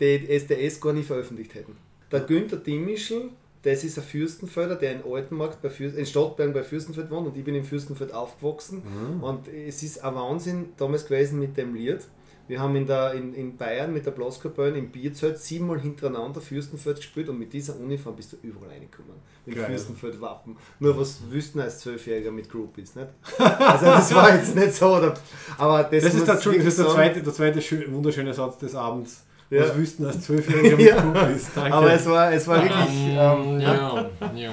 die die SDS gar nicht veröffentlicht hätten. Der Günther Dimischl, das ist ein Fürstenfelder, der in Altenmarkt bei Fürst, in Stadtbergen bei Fürstenfeld wohnt und ich bin in Fürstenfeld aufgewachsen. Und es ist ein Wahnsinn damals gewesen mit dem Lied. Wir haben in, der, in, in Bayern mit der Blaskapelle im Bierzelt siebenmal hintereinander Fürstenfeld gespielt und mit dieser Uniform bist du überall reingekommen. Mit Geil. Fürstenfeld-Wappen. Nur was wüssten als Zwölfjähriger mit Groupies, nicht? Also das war jetzt nicht so, oder, aber das, Das ist, der, das ist der zweite, der zweite schö- wunderschöne Satz des Abends. Ja. Was wüssten als Zwölfjähriger mit Ja. Sagen. Danke. Aber es war, es war wirklich, ähm, ja, ja.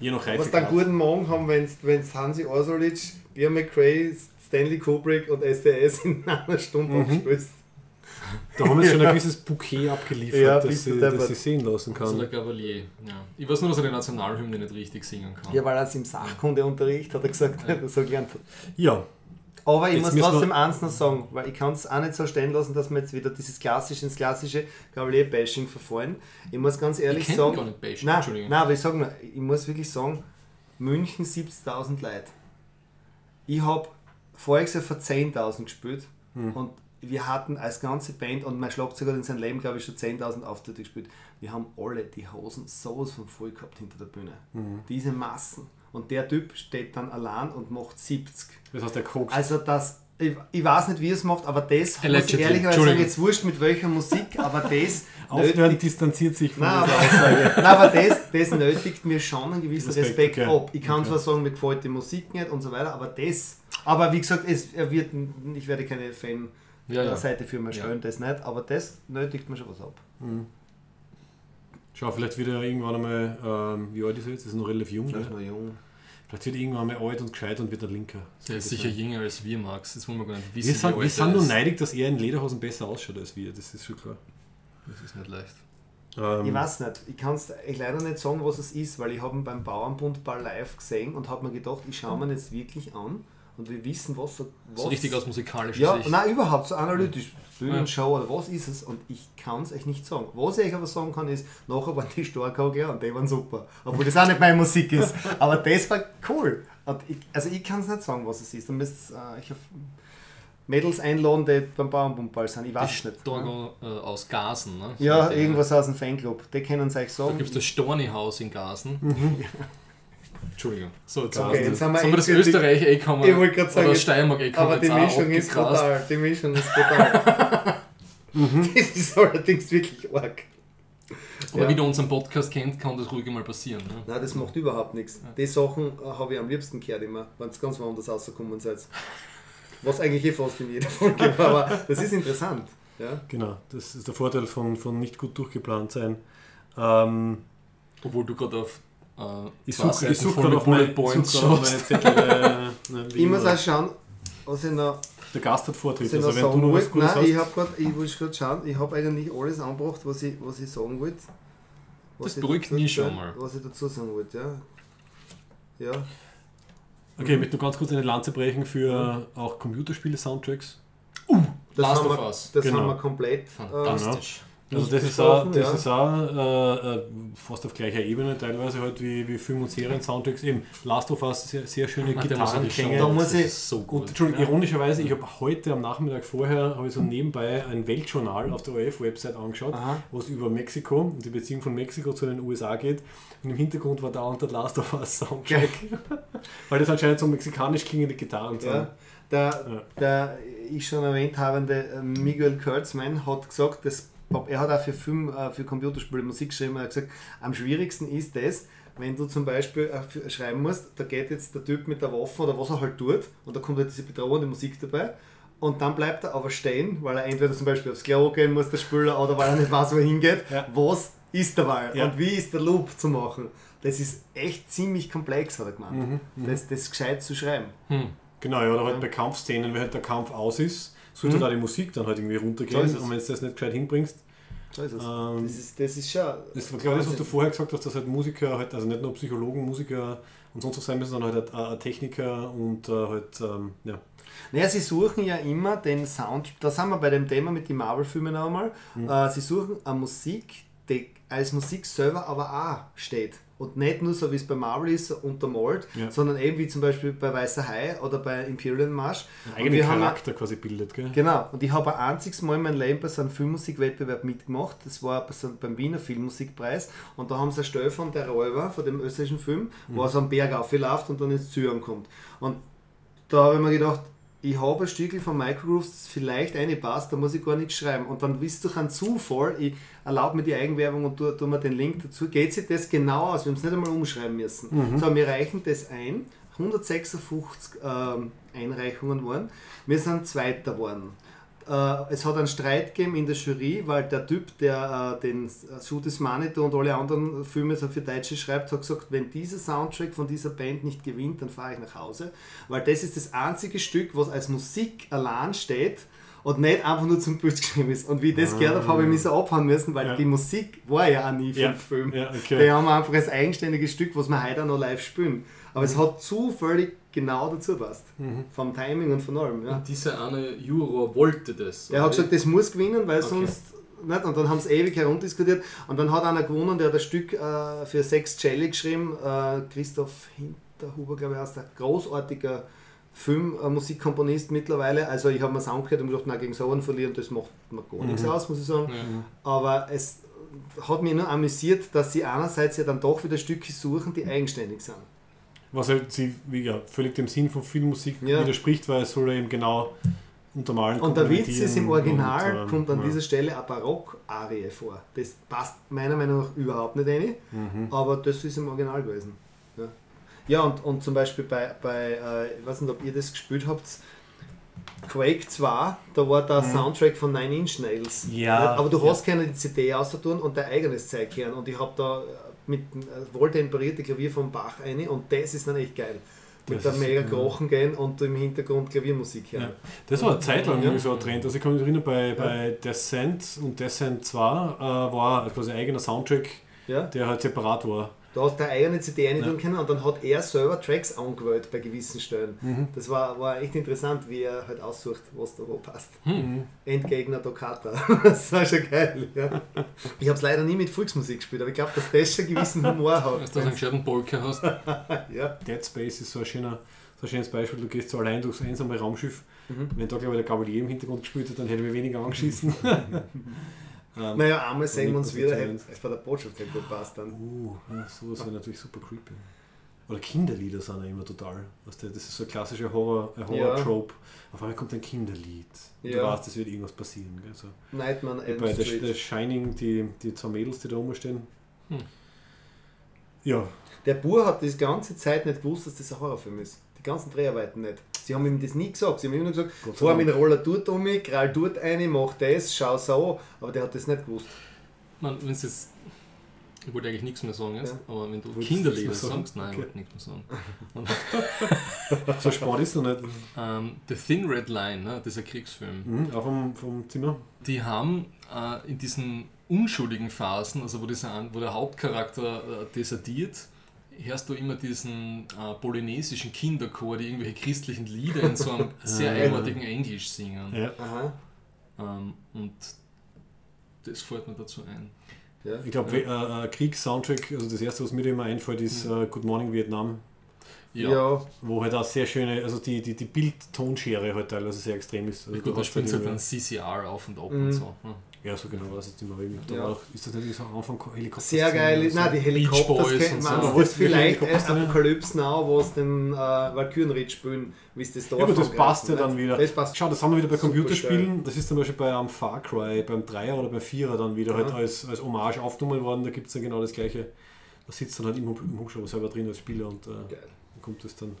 Je nach was dann Reifegrad. guten Morgen haben, wenn es Hansi Osolic, Beer McRae, Stanley Kubrick und SDS in einer Stunde Mhm. abspielst. Da haben wir jetzt schon ein gewisses Bouquet abgeliefert, Ja, das, sie, du das sie sehen lassen Also der kann. Gavalier. Ja. Ich weiß nur, dass er die Nationalhymne nicht richtig singen kann. Ja, weil er es im Sachkundeunterricht hat er gesagt, dass er so gelernt hat. Ja, Aber ich Jetzt muss trotzdem eins noch sagen, weil ich kann es auch nicht so stehen lassen, dass wir jetzt wieder dieses klassische ins klassische Cavalier-Bashing verfallen. Ich muss ganz ehrlich Ich sagen. gar nicht Bashing, nein, Entschuldigung. nein, aber ich sage nur, ich muss wirklich sagen, München 70.000 Leute. Ich habe voriges Jahr vor 10.000 gespielt und wir hatten als ganze Band und mein Schlagzeuger hat in seinem Leben, glaube ich, schon 10.000 Auftritte gespielt. Wir haben alle die Hosen sowas von voll gehabt hinter der Bühne. Diese Massen. Und der Typ steht dann allein und macht 70. das heißt, der Koks. Also das, ich, ich weiß nicht, wie er es macht, aber das, muss ich ehrlicherweise sagen, jetzt wurscht mit welcher Musik, aber das Aufhören nötigt, distanziert sich von nein, aber, Aussage. nein, aber das, das nötigt mir schon einen gewissen Respekt, Respekt, okay. ab. Ich kann Okay. zwar sagen, mir gefällt die Musik nicht und so weiter, aber das, aber wie gesagt, es, er wird, ich werde keine Ja, ja. Fan-Seite für mich Ja. stellen, das nicht, aber das nötigt mir schon was ab. Schau, vielleicht wieder irgendwann einmal, ähm, wie alt ist er jetzt? Ist er noch relativ jung. Das ist Ne? noch jung. Vielleicht wird er irgendwann einmal alt und gescheit und wird ein Linker. Der ist sicher jünger als wir, Max. Das wollen wir gar nicht wissen. Wir sind, wir sind nur neidig, dass er in Lederhosen besser ausschaut als wir. Das ist schon klar. Das ist nicht leicht. Ähm, Ich weiß nicht, ich kann es leider nicht sagen, was es ist, weil ich habe ihn beim Bauernbundball live gesehen und habe mir gedacht, ich schaue mir ihn jetzt wirklich an und wir wissen, was so was So richtig aus musikalischer Ja, Sicht. nein, überhaupt so analytisch. Ja. Bühnenshow oder was ist es? Und ich kann es euch nicht sagen. Was ich euch aber sagen kann, ist, nachher waren die Starkogler und die waren super. Obwohl das auch nicht meine Musik ist. Aber das war cool. Ich, also ich kann es nicht sagen, was es ist. Dann müsst äh, ich auf Mädels einladen, die beim Bauernbundball sind. Ich weiß Die nicht. Storgo äh, aus Gasen, ne? Ja, irgendwas aus dem Fanclub. Die können es euch Da sagen. gibt es das Storni-Haus in Gasen. Entschuldigung. So, jetzt Okay, haben jetzt haben wir wir das Österreich eh kommen. Ich wollte gerade sagen, Oder Steiermark eh kommen. Aber die Mischung ist brutal. Die Mischung ist brutal. Das ist allerdings wirklich arg. Aber Ja. wie du unseren Podcast kennt, kann das ruhig mal passieren. Ne? Nein, das macht überhaupt nichts. Die Sachen äh, habe ich am liebsten gehört immer, wenn es ganz woanders rausgekommen seid. Was eigentlich eh fast in jeder Folge war, aber das ist interessant. Ja? Genau, das ist der Vorteil von, von nicht gut durchgeplant sein. Ähm, Obwohl du gerade auf äh, ich suche ich such gerade auf, meine, Bullet Points such meine. Zettel. Äh, Ich muss immer. auch schauen, was ich noch, Der Gast hat Vortritt. Also wenn du noch was wollte. Gutes Nein, ich hast. ich wollte gerade schauen, ich habe eigentlich alles angebracht, was ich, was ich sagen wollte. Was Das ich beruhigt dazu- mich schon mal. Was ich dazu sagen wollte, ja. Ja, Okay, ich möchte nur ganz kurz eine Lanze brechen für auch Computerspiele-Soundtracks. das, Last haben, of wir, Us. das Genau. haben wir komplett. Äh, Fantastisch. Also das ist auch, das ja. ist auch äh, äh, fast auf gleicher Ebene teilweise halt wie, wie Film- und Serien-Soundtracks. Eben Last of Us, sehr, sehr schöne Gitarrenklänge. Da muss Das ich- ist so Und gut. Entschuldigung, ironischerweise, ich habe heute am Nachmittag vorher habe ich so nebenbei ein Weltjournal auf der ORF-Website angeschaut, es über Mexiko und die Beziehung von Mexiko zu den USA geht. Und im Hintergrund war da und der Last of Us Soundtrack. Weil das anscheinend so mexikanisch klingende Gitarren sind. Ja, der, der ich schon erwähnt habende Miguel Kurtzman hat gesagt, dass, er hat auch für Film, äh, für Computerspiele Musik geschrieben, er hat gesagt, am schwierigsten ist das, wenn du zum Beispiel äh, schreiben musst, da geht jetzt der Typ mit der Waffe oder was er halt tut und da kommt halt diese bedrohende Musik dabei und dann bleibt er aber stehen, weil er entweder zum Beispiel aufs Klo gehen muss, der Spieler, oder weil er nicht weiß, wo er hingeht. Ja. Was ist der Wahl Ja. und wie ist der Loop zu machen? Das ist echt ziemlich komplex, hat er gemeint. Mhm, Das, das gescheit zu schreiben. Hm. Genau, ja, oder halt bei Kampfszenen, wenn halt der Kampf aus ist, sollte Mhm. da die Musik dann halt irgendwie So runtergehen. es. und wenn du das nicht gescheit hinbringst, So ist es. Ähm, das, ist, das ist schon. Das war glaube ich das, was du vorher gesagt hast, dass halt Musiker halt, also nicht nur Psychologen, Musiker und sonst was sein müssen, sondern halt ein Techniker und äh, halt, ähm, ja. Naja, sie suchen ja immer den Sound. Da sind wir bei dem Thema mit den Marvel-Filmen einmal. Äh, sie suchen eine Musik, die als Musik selber aber auch steht. Und nicht nur so wie es bei Marvel ist, untermalt, Ja. sondern eben wie zum Beispiel bei Weißer Hai oder bei Imperial Marsch. einen eigenen wir haben Charakter quasi bildet, gell? Genau, und ich habe ein einziges Mal in meinem Leben bei so einem Filmmusikwettbewerb mitgemacht. Das war bei so, beim Wiener Filmmusikpreis. Und da haben sie eine Stelle von der Räuber, von dem österreichischen Film, wo er so einen Berg aufläuft und dann ins Zürich kommt. Und da habe ich mir gedacht, ich habe ein Stückchen von Microgrooves, das vielleicht eine passt, da muss ich gar nichts schreiben. Und dann wisst durch einen Zufall, ich erlaube mir die Eigenwerbung und tue, tue mir den Link dazu, geht sich das genau aus. Wir haben es nicht einmal umschreiben müssen. So, wir reichen das ein. 156 ähm, Einreichungen waren. Wir sind Zweiter geworden. Äh, es hat einen Streit gegeben in der Jury, weil der Typ, der äh, den Shoot Manitou und alle anderen Filme so für Deutsche schreibt, hat gesagt, wenn dieser Soundtrack von dieser Band nicht gewinnt, dann fahre ich nach Hause. Weil das ist das einzige Stück, was als Musik allein steht und nicht einfach nur zum Bild geschrieben ist. Und wie ich das gehört habe, habe ich mich so abhauen müssen, weil Ja. die Musik war ja auch nie vom Ja, Film. ja, okay. Die haben einfach als eigenständiges Stück, was wir heute auch noch live spielen. Aber es hat zufällig genau dazu passt. Vom Timing und von allem. Ja. Und dieser eine Juror wollte das. Der hat gesagt, das muss gewinnen, weil Okay. sonst nicht. Und dann haben sie ewig herumdiskutiert. Und dann hat einer gewonnen, der hat ein Stück äh, für Sex Jelly geschrieben. Äh, Christoph Hinterhuber, glaube ich, heißt der. Großartiger Film, äh, mittlerweile. Also ich habe mir Sound gehört und gedacht, na, gegen so einen verlieren, das macht mir gar nichts aus, muss ich sagen. Ja. Aber es hat mich nur amüsiert, dass sie einerseits ja dann doch wieder Stücke suchen, die eigenständig sind. Was halt sie, wie, ja, völlig dem Sinn von Filmmusik Ja. widerspricht, weil es soll eben genau untermalen. Und der Witz ist, im Original und, ähm, kommt an ja. dieser Stelle eine Barock-Arie vor. Das passt meiner Meinung nach überhaupt nicht rein, Mhm. aber das ist im Original gewesen. Ja, ja und, und zum Beispiel bei, bei äh, ich weiß nicht, ob ihr das gespielt habt, Quake 2, da war der Soundtrack von Nine Inch Nails. Mhm. Ja, Aber du ja. hast keine CD auszutun und dein eigenes Zeug hören. Und ich habe da äh, mit äh, wohltemperierte Klavier vom Bach rein und das ist dann echt geil. Mit Das der mega ja. Krochen gehen und im Hintergrund Klaviermusik hören. Ja. Das war eine Zeit lang Ja. irgendwie so ein Trend. Also ich kann mich erinnern, bei, bei Descent und Descent 2 äh, war quasi ein eigener Soundtrack, Ja? der halt separat war. Du hast deine eigene CD reintun können und dann hat er selber Tracks angewählt bei gewissen Stellen. Mhm. Das war, war echt interessant, wie er halt aussucht, was da wo passt. Mhm. Endgegner Toccata. das war schon geil. Ja. Ich habe es leider nie mit Volksmusik gespielt, aber ich glaube, dass das schon gewissen Humor hat. Dass du einen gescheiten Polka hast. ja. Dead Space ist so ein, schöner, so ein schönes Beispiel. Du gehst so allein durchs einsame Raumschiff. Mhm. Wenn da, glaube ich, der Gabalier im Hintergrund gespielt hat, dann hätte ich mich weniger angeschissen. ähm, Naja, einmal sehen wir uns wieder, es bei der Botschaft hätte gut passt dann. Uh, ja, sowas wäre natürlich super creepy. Oder Kinderlieder sind ja immer total. Weißt du, das ist so ein klassischer Horror, ein Horror-Trope. Auf einmal kommt ein Kinderlied. Und du Ja. weißt, es wird irgendwas passieren. Gell? So. Nightman Elm bei The, Street. The Shining, die, die zwei Mädels, die da oben stehen. Hm. Ja, Der Bur hat die ganze Zeit nicht gewusst, dass das ein Horrorfilm ist. Die ganzen Dreharbeiten nicht. Sie haben ihm das nie gesagt. Sie haben immer nur gesagt, fahr mit dem Roller dort um mich, krall dort rein, mach das, schau so. Aber der hat das nicht gewusst. Man, wenn's jetzt, ich wollte eigentlich nichts mehr sagen, jetzt, Ja. aber wenn du Kinderlieder sagst, nein, ich Okay. wollte nichts mehr sagen. so spannend ist noch nicht. Ähm, The Thin Red Line, ne, dieser Kriegsfilm, Mhm, auch vom, vom Zimmer. die haben äh, in diesen unschuldigen Phasen, also wo, dieser, wo der Hauptcharakter äh, desertiert, hörst du immer diesen äh, polynesischen Kinderchor, die irgendwelche christlichen Lieder in so einem sehr ja. eigenartigen Englisch singen. Ja. Aha. Ähm, und das fällt mir dazu ein. Ja. Ich glaube, äh, äh, Kriegs-Soundtrack, also das erste, was mir immer einfällt, ist äh, Good Morning Vietnam, Ja, Ja. wo halt auch sehr schöne, also die, die, die Bildtonschere halt teilweise sehr extrem ist. Also gut, da spielt halt halt dann CCR auf und ab Mhm. und so. ne? Ja, so genau nicht mehr. aber irgendwie- Da Ja. war auch, ist das nicht so am Anfang Helikopter? Sehr geil. Nein, die Helikopter man. so. Das ist ist die vielleicht? Apocalypse Now, wo es den äh, Valkyrenritt spielen, wie es das da Ja, aber das passt ja dann wieder. Das passt. Schau, das haben wir wieder bei Computerspielen. Das ist zum Beispiel bei einem Far Cry, beim Dreier oder beim Vierer dann wieder halt Ja. als, als Hommage aufgenommen worden. Da gibt es dann genau das gleiche. Da sitzt dann halt im, im Hubschrauber selber drin als Spieler und äh, kommt das dann.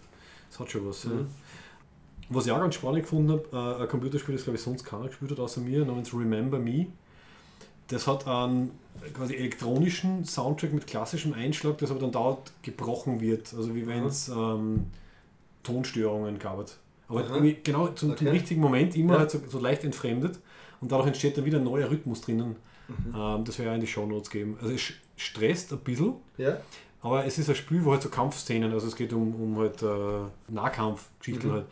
Das hat schon was. Ja. Mhm. Was ich auch ganz spannend gefunden habe, äh, ein Computerspiel, das glaube ich sonst keiner gespielt hat außer mir, namens Remember Me. Das hat einen quasi elektronischen Soundtrack mit klassischem Einschlag, das aber dann dauernd gebrochen wird. Also wie wenn es ähm, Tonstörungen gab. Aber genau zum, zum Okay. richtigen Moment immer Ja. halt so, so leicht entfremdet und dadurch entsteht dann wieder ein neuer Rhythmus drinnen. Ähm, das werde ich auch in die Shownotes geben. Also es stresst ein bisschen, Ja? aber es ist ein Spiel, wo halt so Kampfszenen, also es geht um, um halt äh, Nahkampfgeschichten Mhm. halt.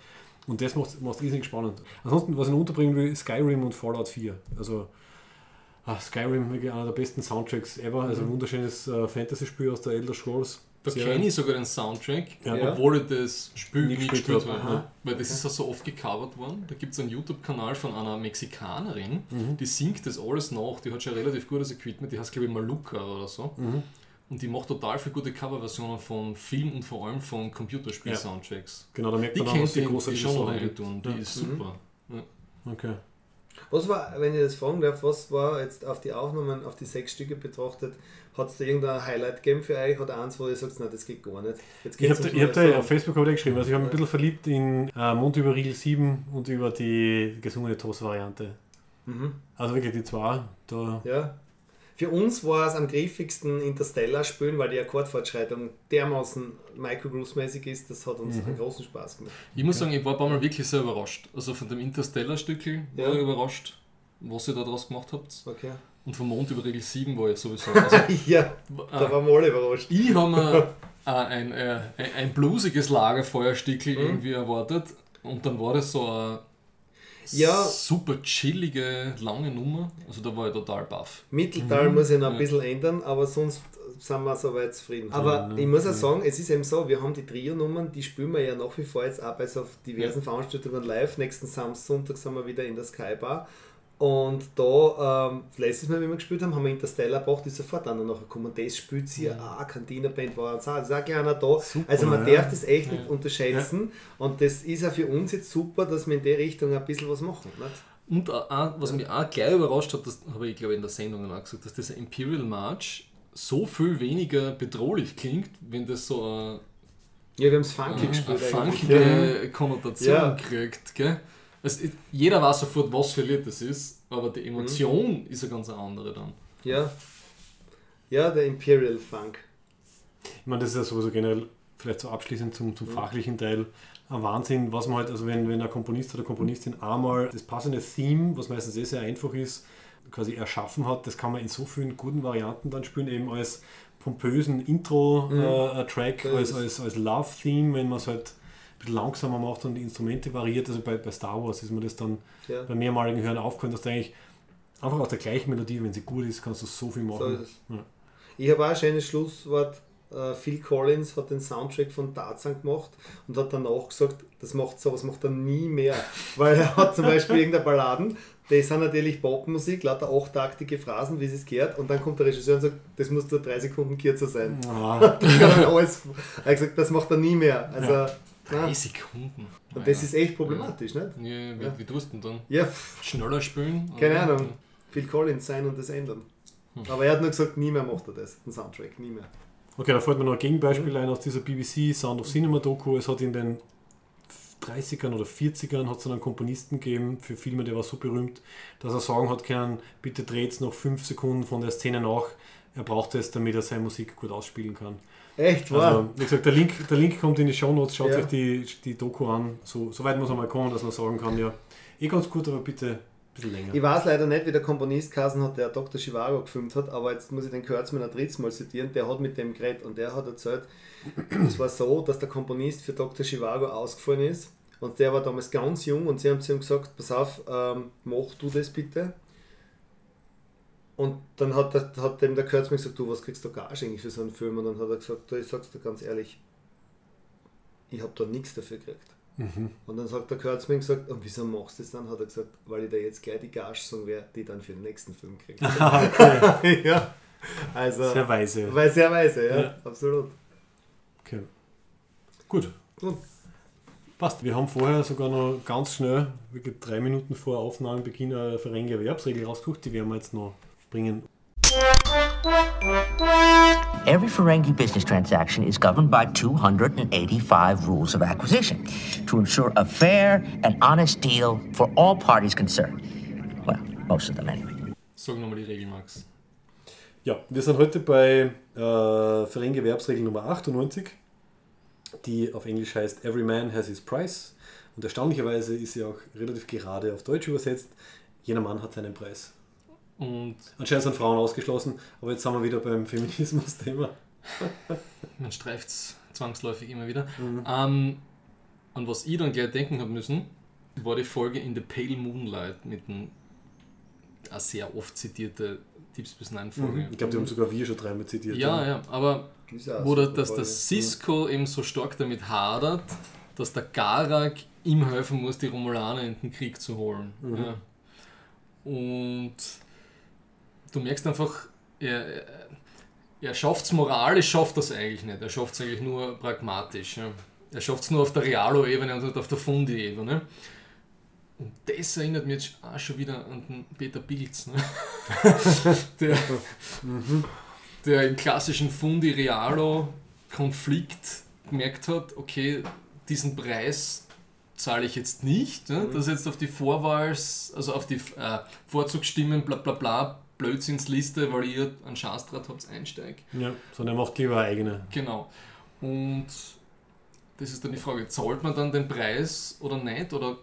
Und das macht es irrsinnig spannend. Ansonsten, was ich noch unterbringen will, Skyrim und Fallout 4. Also ah, Skyrim, wirklich einer der besten Soundtracks ever. Mhm. Also ein wunderschönes äh, Fantasy-Spiel aus der Elder Scrolls. Da kenne ich sogar den Soundtrack, Ja. obwohl ich das Spiel nie gespielt habe. Aha. Weil das ist ja so oft gecovert worden. Da gibt es einen YouTube-Kanal von einer Mexikanerin, Mhm. die singt das alles nach. Die hat schon relativ gutes Equipment, die heißt glaube ich Maluka oder so. Mhm. Und die macht total viele gute Coverversionen von Film und vor allem von Computerspiel-Soundtracks. Genau, da merkt Die man auch, kennt was die die, die Sachen gibt. reintun. Die Ja. ist super. Okay. Was war, wenn ich das fragen darf, was war jetzt auf die Aufnahmen, auf die sechs Stücke betrachtet, hat es da irgendein Highlight gegeben für euch oder eins, wo ihr sagt, nein, das geht gar nicht? Jetzt Ich habe ich hab da auf. Facebook ich geschrieben, also ich habe mich ein bisschen verliebt in äh, Mond über Riegel 7 und über die gesungene TOS-Variante. Mhm. Also wirklich die zwei, da Ja. Für uns war es am griffigsten Interstellar spielen, weil die Akkordfortschreitung dermaßen microgrooves-mäßig ist, das hat uns Mhm. einen großen Spaß gemacht. Ich muss sagen, ich war ein paar Mal wirklich sehr überrascht. Also von dem Interstellar-Stückel Ja. war ich überrascht, was ihr da draus gemacht habt. Okay. Und vom Mond über Regel 7 war ich sowieso. Also, ja, da äh, waren wir alle überrascht. ich habe mir äh, ein, äh, ein, ein bluesiges Lagerfeuerstickel Mhm. irgendwie erwartet und dann war das so eine Ja. super chillige, lange Nummer. Also da war ich total baff. Mittelteil muss ich noch ein Ja. bisschen ändern, aber sonst sind wir soweit zufrieden. Aber ich muss auch sagen, es ist eben so, wir haben die Trio-Nummern, die spielen wir ja nach wie vor jetzt auch bei so diversen Veranstaltungen live. Nächsten Samstag, Sonntag sind wir wieder in der Skybar. Und da, ähm, letztes Mal, wie wir gespielt haben, haben wir Interstellar gebracht, ist sofort dann noch gekommen. Das spielt sie, ah, Cantina-Band war uns auch, das ist auch einer da. also man ja. darf das echt nicht unterschätzen. Und das ist auch für uns jetzt super, dass wir in der Richtung ein bisschen was machen. Nicht? Und auch, auch, was mich auch gleich überrascht hat, das habe ich glaube ich in der Sendung auch gesagt, dass dieser Imperial March so viel weniger bedrohlich klingt, wenn das so eine, Ja, wir haben es funky eine, gespielt. eine funkige Konnotation Ja. kriegt. Gell? Ist- jeder weiß sofort, was für ein Lied das ist, aber die Emotion ist eine ganz andere dann. Ja. Ja, der Imperial Funk. Ich meine, das ist ja sowieso generell, vielleicht so abschließend zum, zum fachlichen Teil, ein Wahnsinn, was man halt, also wenn, wenn ein Komponist oder Komponistin einmal das passende Theme, was meistens eh sehr einfach ist, quasi erschaffen hat, das kann man in so vielen guten Varianten dann spielen, eben als pompösen Intro-Track, Das als, ist- als, als Love-Theme, wenn man es halt bisschen langsamer macht und die Instrumente variiert. Also bei, bei Star Wars ist mir das dann Ja. beim mehrmaligen Hören aufgefallen, dass du eigentlich einfach aus der gleichen Melodie, wenn sie gut ist, kannst du so viel So machen. es. Ja. Ich habe auch ein schönes Schlusswort. Äh, Phil Collins hat den Soundtrack von Tarzan gemacht und hat danach gesagt, das macht sowas macht er nie mehr. Weil er hat zum Beispiel irgendeine Balladen, die sind natürlich Popmusik, lauter achtaktige Phrasen, wie es gehört, und dann kommt der Regisseur und sagt, das muss nur drei Sekunden kürzer sein. Ah, Das er alles, er hat gesagt, das macht er nie mehr. Also, Drei na, Sekunden. und das ist echt problematisch, nicht? Ja, wie, Ja. wie tust du denn dann? Ja, Schneller spielen? keine Oder? Ahnung. Phil Collins sein und das ändern. Aber er hat nur gesagt, nie mehr macht er das, den Soundtrack, nie mehr. Okay, da fällt mir noch ein Gegenbeispiel ein aus dieser BBC Sound of Cinema Doku. Es hat in den 30ern oder 40ern hat es einen Komponisten gegeben für Filme, der war so berühmt, dass er sagen hat können, bitte dreht noch 5 Sekunden von der Szene nach. Er braucht es, damit er seine Musik gut ausspielen kann. Echt, wahr? Also, wie gesagt, der Link, der Link kommt in die Show Notes, schaut Ja. euch die, die Doku an. So, so weit muss man mal kommen, dass man sagen kann, ja, eh ganz gut, aber bitte ein bisschen länger. Ich weiß leider nicht, wie der Komponist Kassen hat, der Dr. Chivago gefilmt hat, aber jetzt muss ich den Kurtzmann ein drittes Mal zitieren, der hat mit dem geredet und der hat erzählt, es war so, dass der Komponist für Dr. Chivago ausgefallen ist und der war damals ganz jung und sie haben zu ihm gesagt, pass auf, ähm, mach du das bitte. Und dann hat, der, hat dem der Kurtzmann gesagt, du, was kriegst du Gage eigentlich für so einen Film? Und dann hat er gesagt, du, ich sag's dir ganz ehrlich, ich habe da nichts dafür gekriegt. Und dann sagt der Kurtzman gesagt, und wieso machst du das dann? Hat er gesagt, weil ich da jetzt gleich die Gage sagen werde, die ich dann für den nächsten Film kriege. ja. Also, Sehr weise. weil sehr weise, ja, Ja. absolut. Okay. Gut. Gut. Passt. Wir haben vorher sogar noch ganz schnell, wirklich drei Minuten vor Aufnahmebeginn, eine Verränge Erwerbsregel rausgesucht, die werden wir jetzt noch bringen. Every Ferengi business transaction is governed by 285 rules of acquisition to ensure a fair and honest deal for all parties concerned. Well, most of them anyway. Sag nochmal die Regel, Max. Ja, wir sind heute bei äh, Verrängewerbsregel Nummer 98, die auf Englisch heißt Every man has his price. Und erstaunlicherweise ist sie auch relativ gerade auf Deutsch übersetzt. Jeder Mann hat seinen Preis. Und Anscheinend sind Frauen ausgeschlossen, aber jetzt sind wir wieder beim Feminismus-Thema. man streift es zwangsläufig immer wieder. Mhm. Ähm, an was ich dann gleich denken habe müssen, war die Folge in The Pale Moonlight mit einem eine sehr oft zitierte Deep Space Nine Folge. Ich glaube, die haben sogar wir schon dreimal zitiert. Ja, ja, aber wo der, super dass der. Cisco eben so stark damit hadert, dass der Garak ihm helfen muss, die Romulaner in den Krieg zu holen. Ja. Und du merkst einfach, er, er- schafft es moralisch, schafft das eigentlich nicht. Er schafft es eigentlich nur pragmatisch. Ja. Er schafft es nur auf der Realo-Ebene und nicht auf der Fundi-Ebene. Und das erinnert mich jetzt auch schon wieder an den Peter Pilz. Ne? der, der im klassischen Fundi-Realo-Konflikt gemerkt hat, okay, diesen Preis zahle ich jetzt nicht, ne? dass jetzt auf die Vorwahls, also auf die äh, Vorzugsstimmen, bla bla bla, Blödsinnsliste, weil ihr einen Schastrat habt, einsteigt. ja. Sondern er macht lieber eine eigene. Genau. Und das ist dann die Frage, zahlt man dann den Preis oder nicht? Oder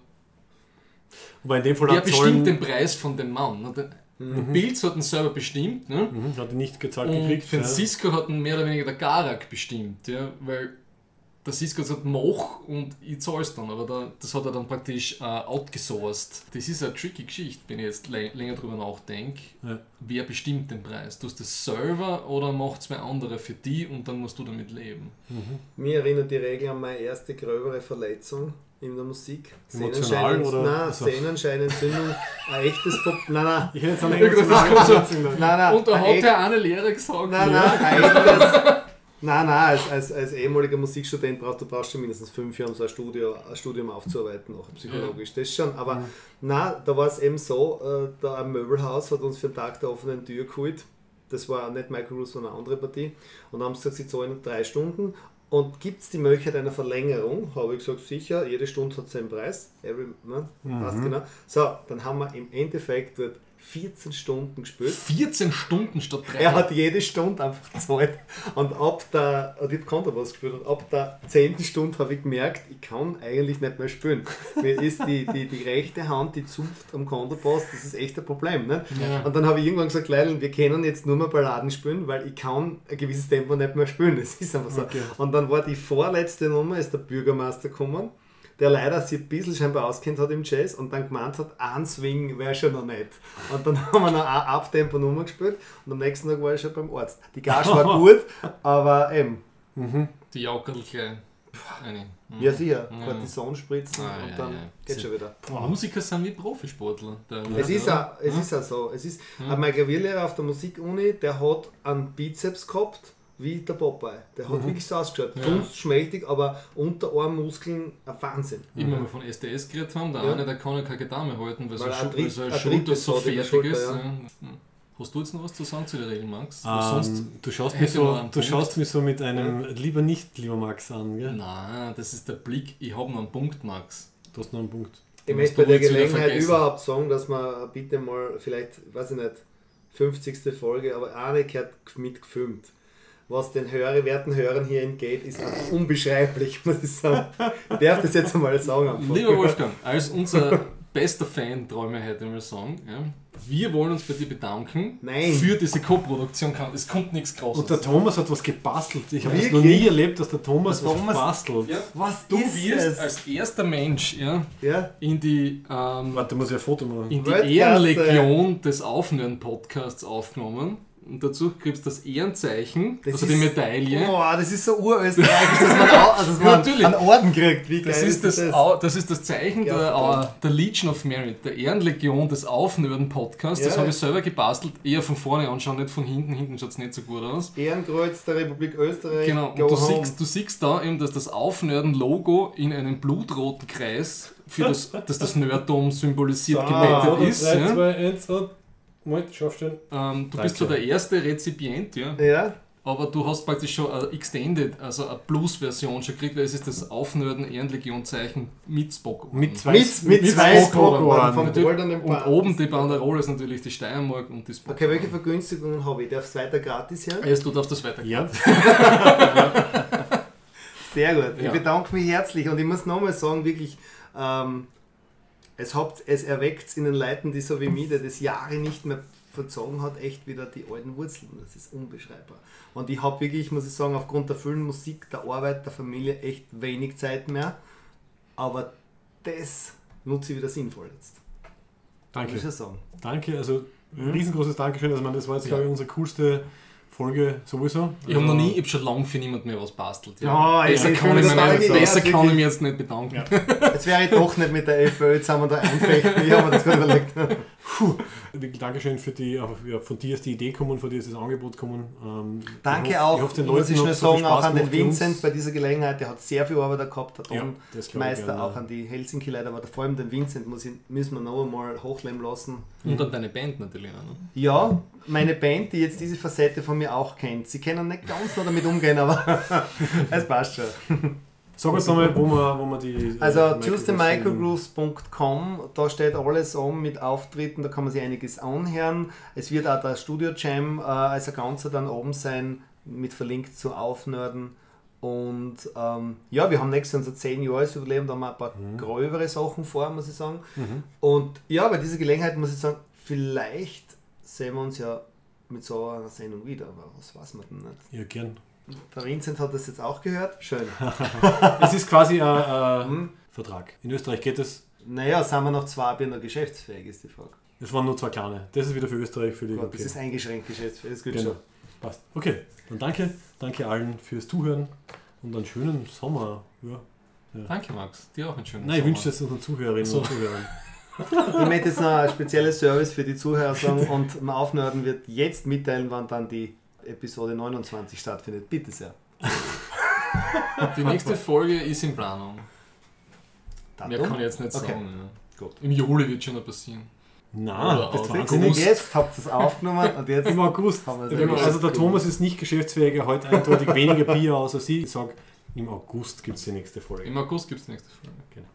Wobei in dem Fall wer bestimmt den Preis von dem Mann? ne? Der der Pilz hat ihn selber bestimmt, ne? Mhm, hat er nicht gezahlt Und gekriegt. den ja. Hat ihn mehr oder weniger der Garak bestimmt, ja? weil der Cisco sagt, mach und ich zahl's dann, aber da, das hat er dann praktisch äh, outgesourced. Das ist eine tricky Geschichte, wenn ich jetzt lä- länger drüber nachdenke. Ja. Wer bestimmt den Preis? Tust du das selber oder macht zwei andere für die und dann musst du damit leben? Mir erinnert die Regel an meine erste gröbere Verletzung in der Musik. Emotional Sehnenscheinen- oder- Nein, Also. Sehnenscheinentzündung. Ein echtes Problem. Nein, nein. Ich hätte Ja, das so- Verletzung noch. Nein, nein. und da hat der eine Lehrer gesagt, Nein, ja, nein, ein echtes. Nein, nein, als, als, als ehemaliger Musikstudent brauchst du brauchst schon mindestens fünf Jahre, um so ein, Studio, ein Studium aufzuarbeiten, auch psychologisch. Das schon, aber nein, da war es eben so, äh, da ein Möbelhaus hat uns für den Tag der offenen Tür geholt. Das war nicht Michael Roos, sondern eine andere Partie. Und dann haben sie gesagt, sie zahlen drei Stunden. Und gibt es die Möglichkeit einer Verlängerung? Habe ich gesagt, sicher, jede Stunde hat seinen Preis. Every, ne? Passt genau. So, dann haben wir im Endeffekt dort 14 Stunden gespielt. 14 Stunden statt 3. Er hat jede Stunde einfach gezahlt. Und ab der, und ich habe Kontrabass gespielt, und ab der 10. Stunde habe ich gemerkt, ich kann eigentlich nicht mehr spielen. Mir ist die, die, die rechte Hand, die zupft am Kontrabass, das ist echt ein Problem. Ne? Ja. Und dann habe ich irgendwann gesagt, Leute, wir können jetzt nur mehr Balladen spielen, weil ich kann ein gewisses Tempo nicht mehr spielen. Das ist einfach so. Und dann war die vorletzte Nummer, ist der Bürgermeister gekommen der leider sich ein bisschen scheinbar auskennt hat im Jazz und dann gemeint hat, ein Swing wäre schon noch nicht. Und dann haben wir noch eine Abtempo-Nummer gespielt und am nächsten Tag war ich schon beim Arzt. Die Gage war gut, aber eben, Die Jaukerl gleich. Eine. Mhm. ja sicher, Cortison spritzen Ah, und ja, dann ja. geht schon wieder. Musiker sind wie Profisportler. Es ist, auch, es ist auch so. Es ist, Mein Klavierlehrer auf der Musikuni, der hat einen Bizeps gehabt, wie der Popeye. Der hat wirklich so ausgeschaut. Sonst schmächtig, aber Unterarmmuskeln ein Wahnsinn. Immer wenn wir von SDS geredet haben, der Ja. eine, der kann ja keine mehr halten, weil, Weil Schulter so ist so in der fertig Schulter, ist. ja. ja. Hast du jetzt noch was zu sagen zu den Regeln, Max? Ähm, Sonst du schaust, mich so, du schaust mich so mit einem lieber nicht, lieber Max an. Gell? Nein, das ist der Blick. Ich habe noch einen Punkt, Max. Du hast noch einen Punkt. Ich möchte bei der Gelegenheit überhaupt sagen, dass man bitte mal vielleicht, weiß ich nicht, 50. Folge, aber eine gehört mit gefilmt. Was den Hörer, werten Hörern hier entgeht, ist unbeschreiblich, muss ich sagen. Ich darf das jetzt einmal sagen. Einfach. Lieber Wolfgang, als unser bester Fan, träume ich heute mal sagen, ja, wir wollen uns bei dir bedanken Nein. für diese Co-Produktion. Es kommt nichts Großes. Und der Thomas hat was gebastelt. Ich habe das Wirklich? noch nie erlebt, dass der Thomas Der was Thomas- bastelt. ja, Was du ist wirst es? als erster Mensch ja, Ja? in die ähm, Warte, muss ich ein Foto machen. in die. Ehrenlegion des Aufnören-Podcasts aufgenommen. Und dazu kriegst du das Ehrenzeichen, Das also ist- die Medaille. Boah, das ist so urösterreichisch, dass man, also, dass man einen Orden kriegt. Wie geil Das ist das, das? Au- das ist das Zeichen Ja, der, verdammt. äh, der Legion of Merit, der Ehrenlegion des Aufnörden-Podcasts. Das Ja. habe ich selber gebastelt, eher von vorne anschauen, nicht von hinten. Hinten schaut es nicht so gut aus. Ehrenkreuz der Republik Österreich. Genau, und du siehst, du siehst da eben, dass das Aufnörden-Logo in einem blutroten Kreis, für das, das das Nerdom symbolisiert, gebettet ist. 3, Ja. 2, 1 und. Moment, schaufstellen. Ähm, du bist so Danke. der erste Rezipient, ja. Ja, Aber du hast praktisch schon eine Extended, also eine Plus-Version schon gekriegt, weil es ist das Aufnörden Ehrenlegion-Zeichen mit Spock. Mit zwei, mit, mit zwei Spock-Ohren. Spock Und oben die Banderole ist natürlich die Steiermark und die Spock. Okay, welche Vergünstigungen habe ich? Darf es weiter gratis sein? Erst du darfst das weitergehen. Ja, Sehr gut. Ich Ja. bedanke mich herzlich und ich muss nochmal sagen, wirklich, ähm, es, habt, es erweckt in den Leuten, die so wie mir, die das Jahre nicht mehr verzogen hat, echt wieder die alten Wurzeln. Das ist unbeschreibbar. Und ich habe wirklich, muss ich sagen, aufgrund der vielen Musik, der Arbeit, der Familie echt wenig Zeit mehr. Aber das nutze ich wieder sinnvoll jetzt. Danke. Muss ich sagen. Danke, also riesengroßes Dankeschön. Also, man, das war jetzt, glaube ich, unsere coolste Folge sowieso. Ich habe noch nie, ich habe schon lange für niemand mehr was bastelt. Ja, besser ich kann, ich, nicht, besser kann ich mich jetzt nicht bedanken. Jetzt wäre ich doch nicht mit der FPÖ zusammen da einfechten. Ich habe mir das gerade überlegt. Puh, wirklich Dankeschön für die, auch, ja, von dir ist die Idee gekommen, von dir ist das Angebot gekommen. Ähm, Danke ich hoffe, auch, ich hoffe, den muss ich viel sagen, auch an den. Vincent bei dieser Gelegenheit. Der hat sehr viel Arbeit gehabt, der Ja, Tonmeister, gerne, auch ja. an die Helsinki-Leute, aber vor allem den Vincent muss ich, müssen wir noch einmal hochleben lassen. Und dann deine Band natürlich auch. Ne? Ja, meine Band, die jetzt diese Facette von mir auch kennt. Sie können nicht ganz noch damit umgehen, aber es passt schon. Sag uns nochmal, wo man, wo man die. äh, Also tuesdaymicrogrooves.com, da steht alles um mit Auftritten, da kann man sich einiges anhören. Es wird auch der Studio Jam äh, als ein Ganzer dann oben sein, mit verlinkt zu Aufnörden. Und ähm, ja, wir haben nächstes Jahr unser 10 Jahres Jubiläum, da haben wir ein paar gröbere Sachen vor, muss ich sagen. Und ja, bei dieser Gelegenheit muss ich sagen, vielleicht sehen wir uns ja mit so einer Sendung wieder, aber was weiß man denn nicht. Ja, gern. Der Vincent hat das jetzt auch gehört. Schön. Es ist quasi ein äh, Hm? Vertrag. In Österreich geht es. Naja, sind wir noch zwei, noch geschäftsfähig ist, die Frage. Es waren nur zwei kleine. Das ist wieder für Österreich, für die. Gut, okay. das ist eingeschränkt geschäftsfähig, das ist gut Genau. schon. Passt. Okay, dann danke. Danke allen fürs Zuhören und einen schönen Sommer. Ja. Danke, Max. Dir auch einen schönen Nein, ich Sommer. wünsche es unseren Zuhörerinnen So. und Zuhörern. Ich möchte jetzt noch ein spezielles Service für die Zuhörer sagen und am Aufnörden wird jetzt mitteilen, wann dann die Episode 29 stattfindet. Bitte sehr. Die nächste Folge ist in Planung. Mehr Datum? kann ich jetzt nicht Okay. sagen. Ja. Gut. Im Juli wird schon noch passieren. Na, Oder das. Sinne jetzt habt ihr es aufgenommen und jetzt Im August. Haben wir es Also der Thomas ist nicht geschäftsfähig, er hat eindeutig weniger Bier aus als ich. Ich sage, im August gibt es die nächste Folge. Im August gibt es die nächste Folge. Genau.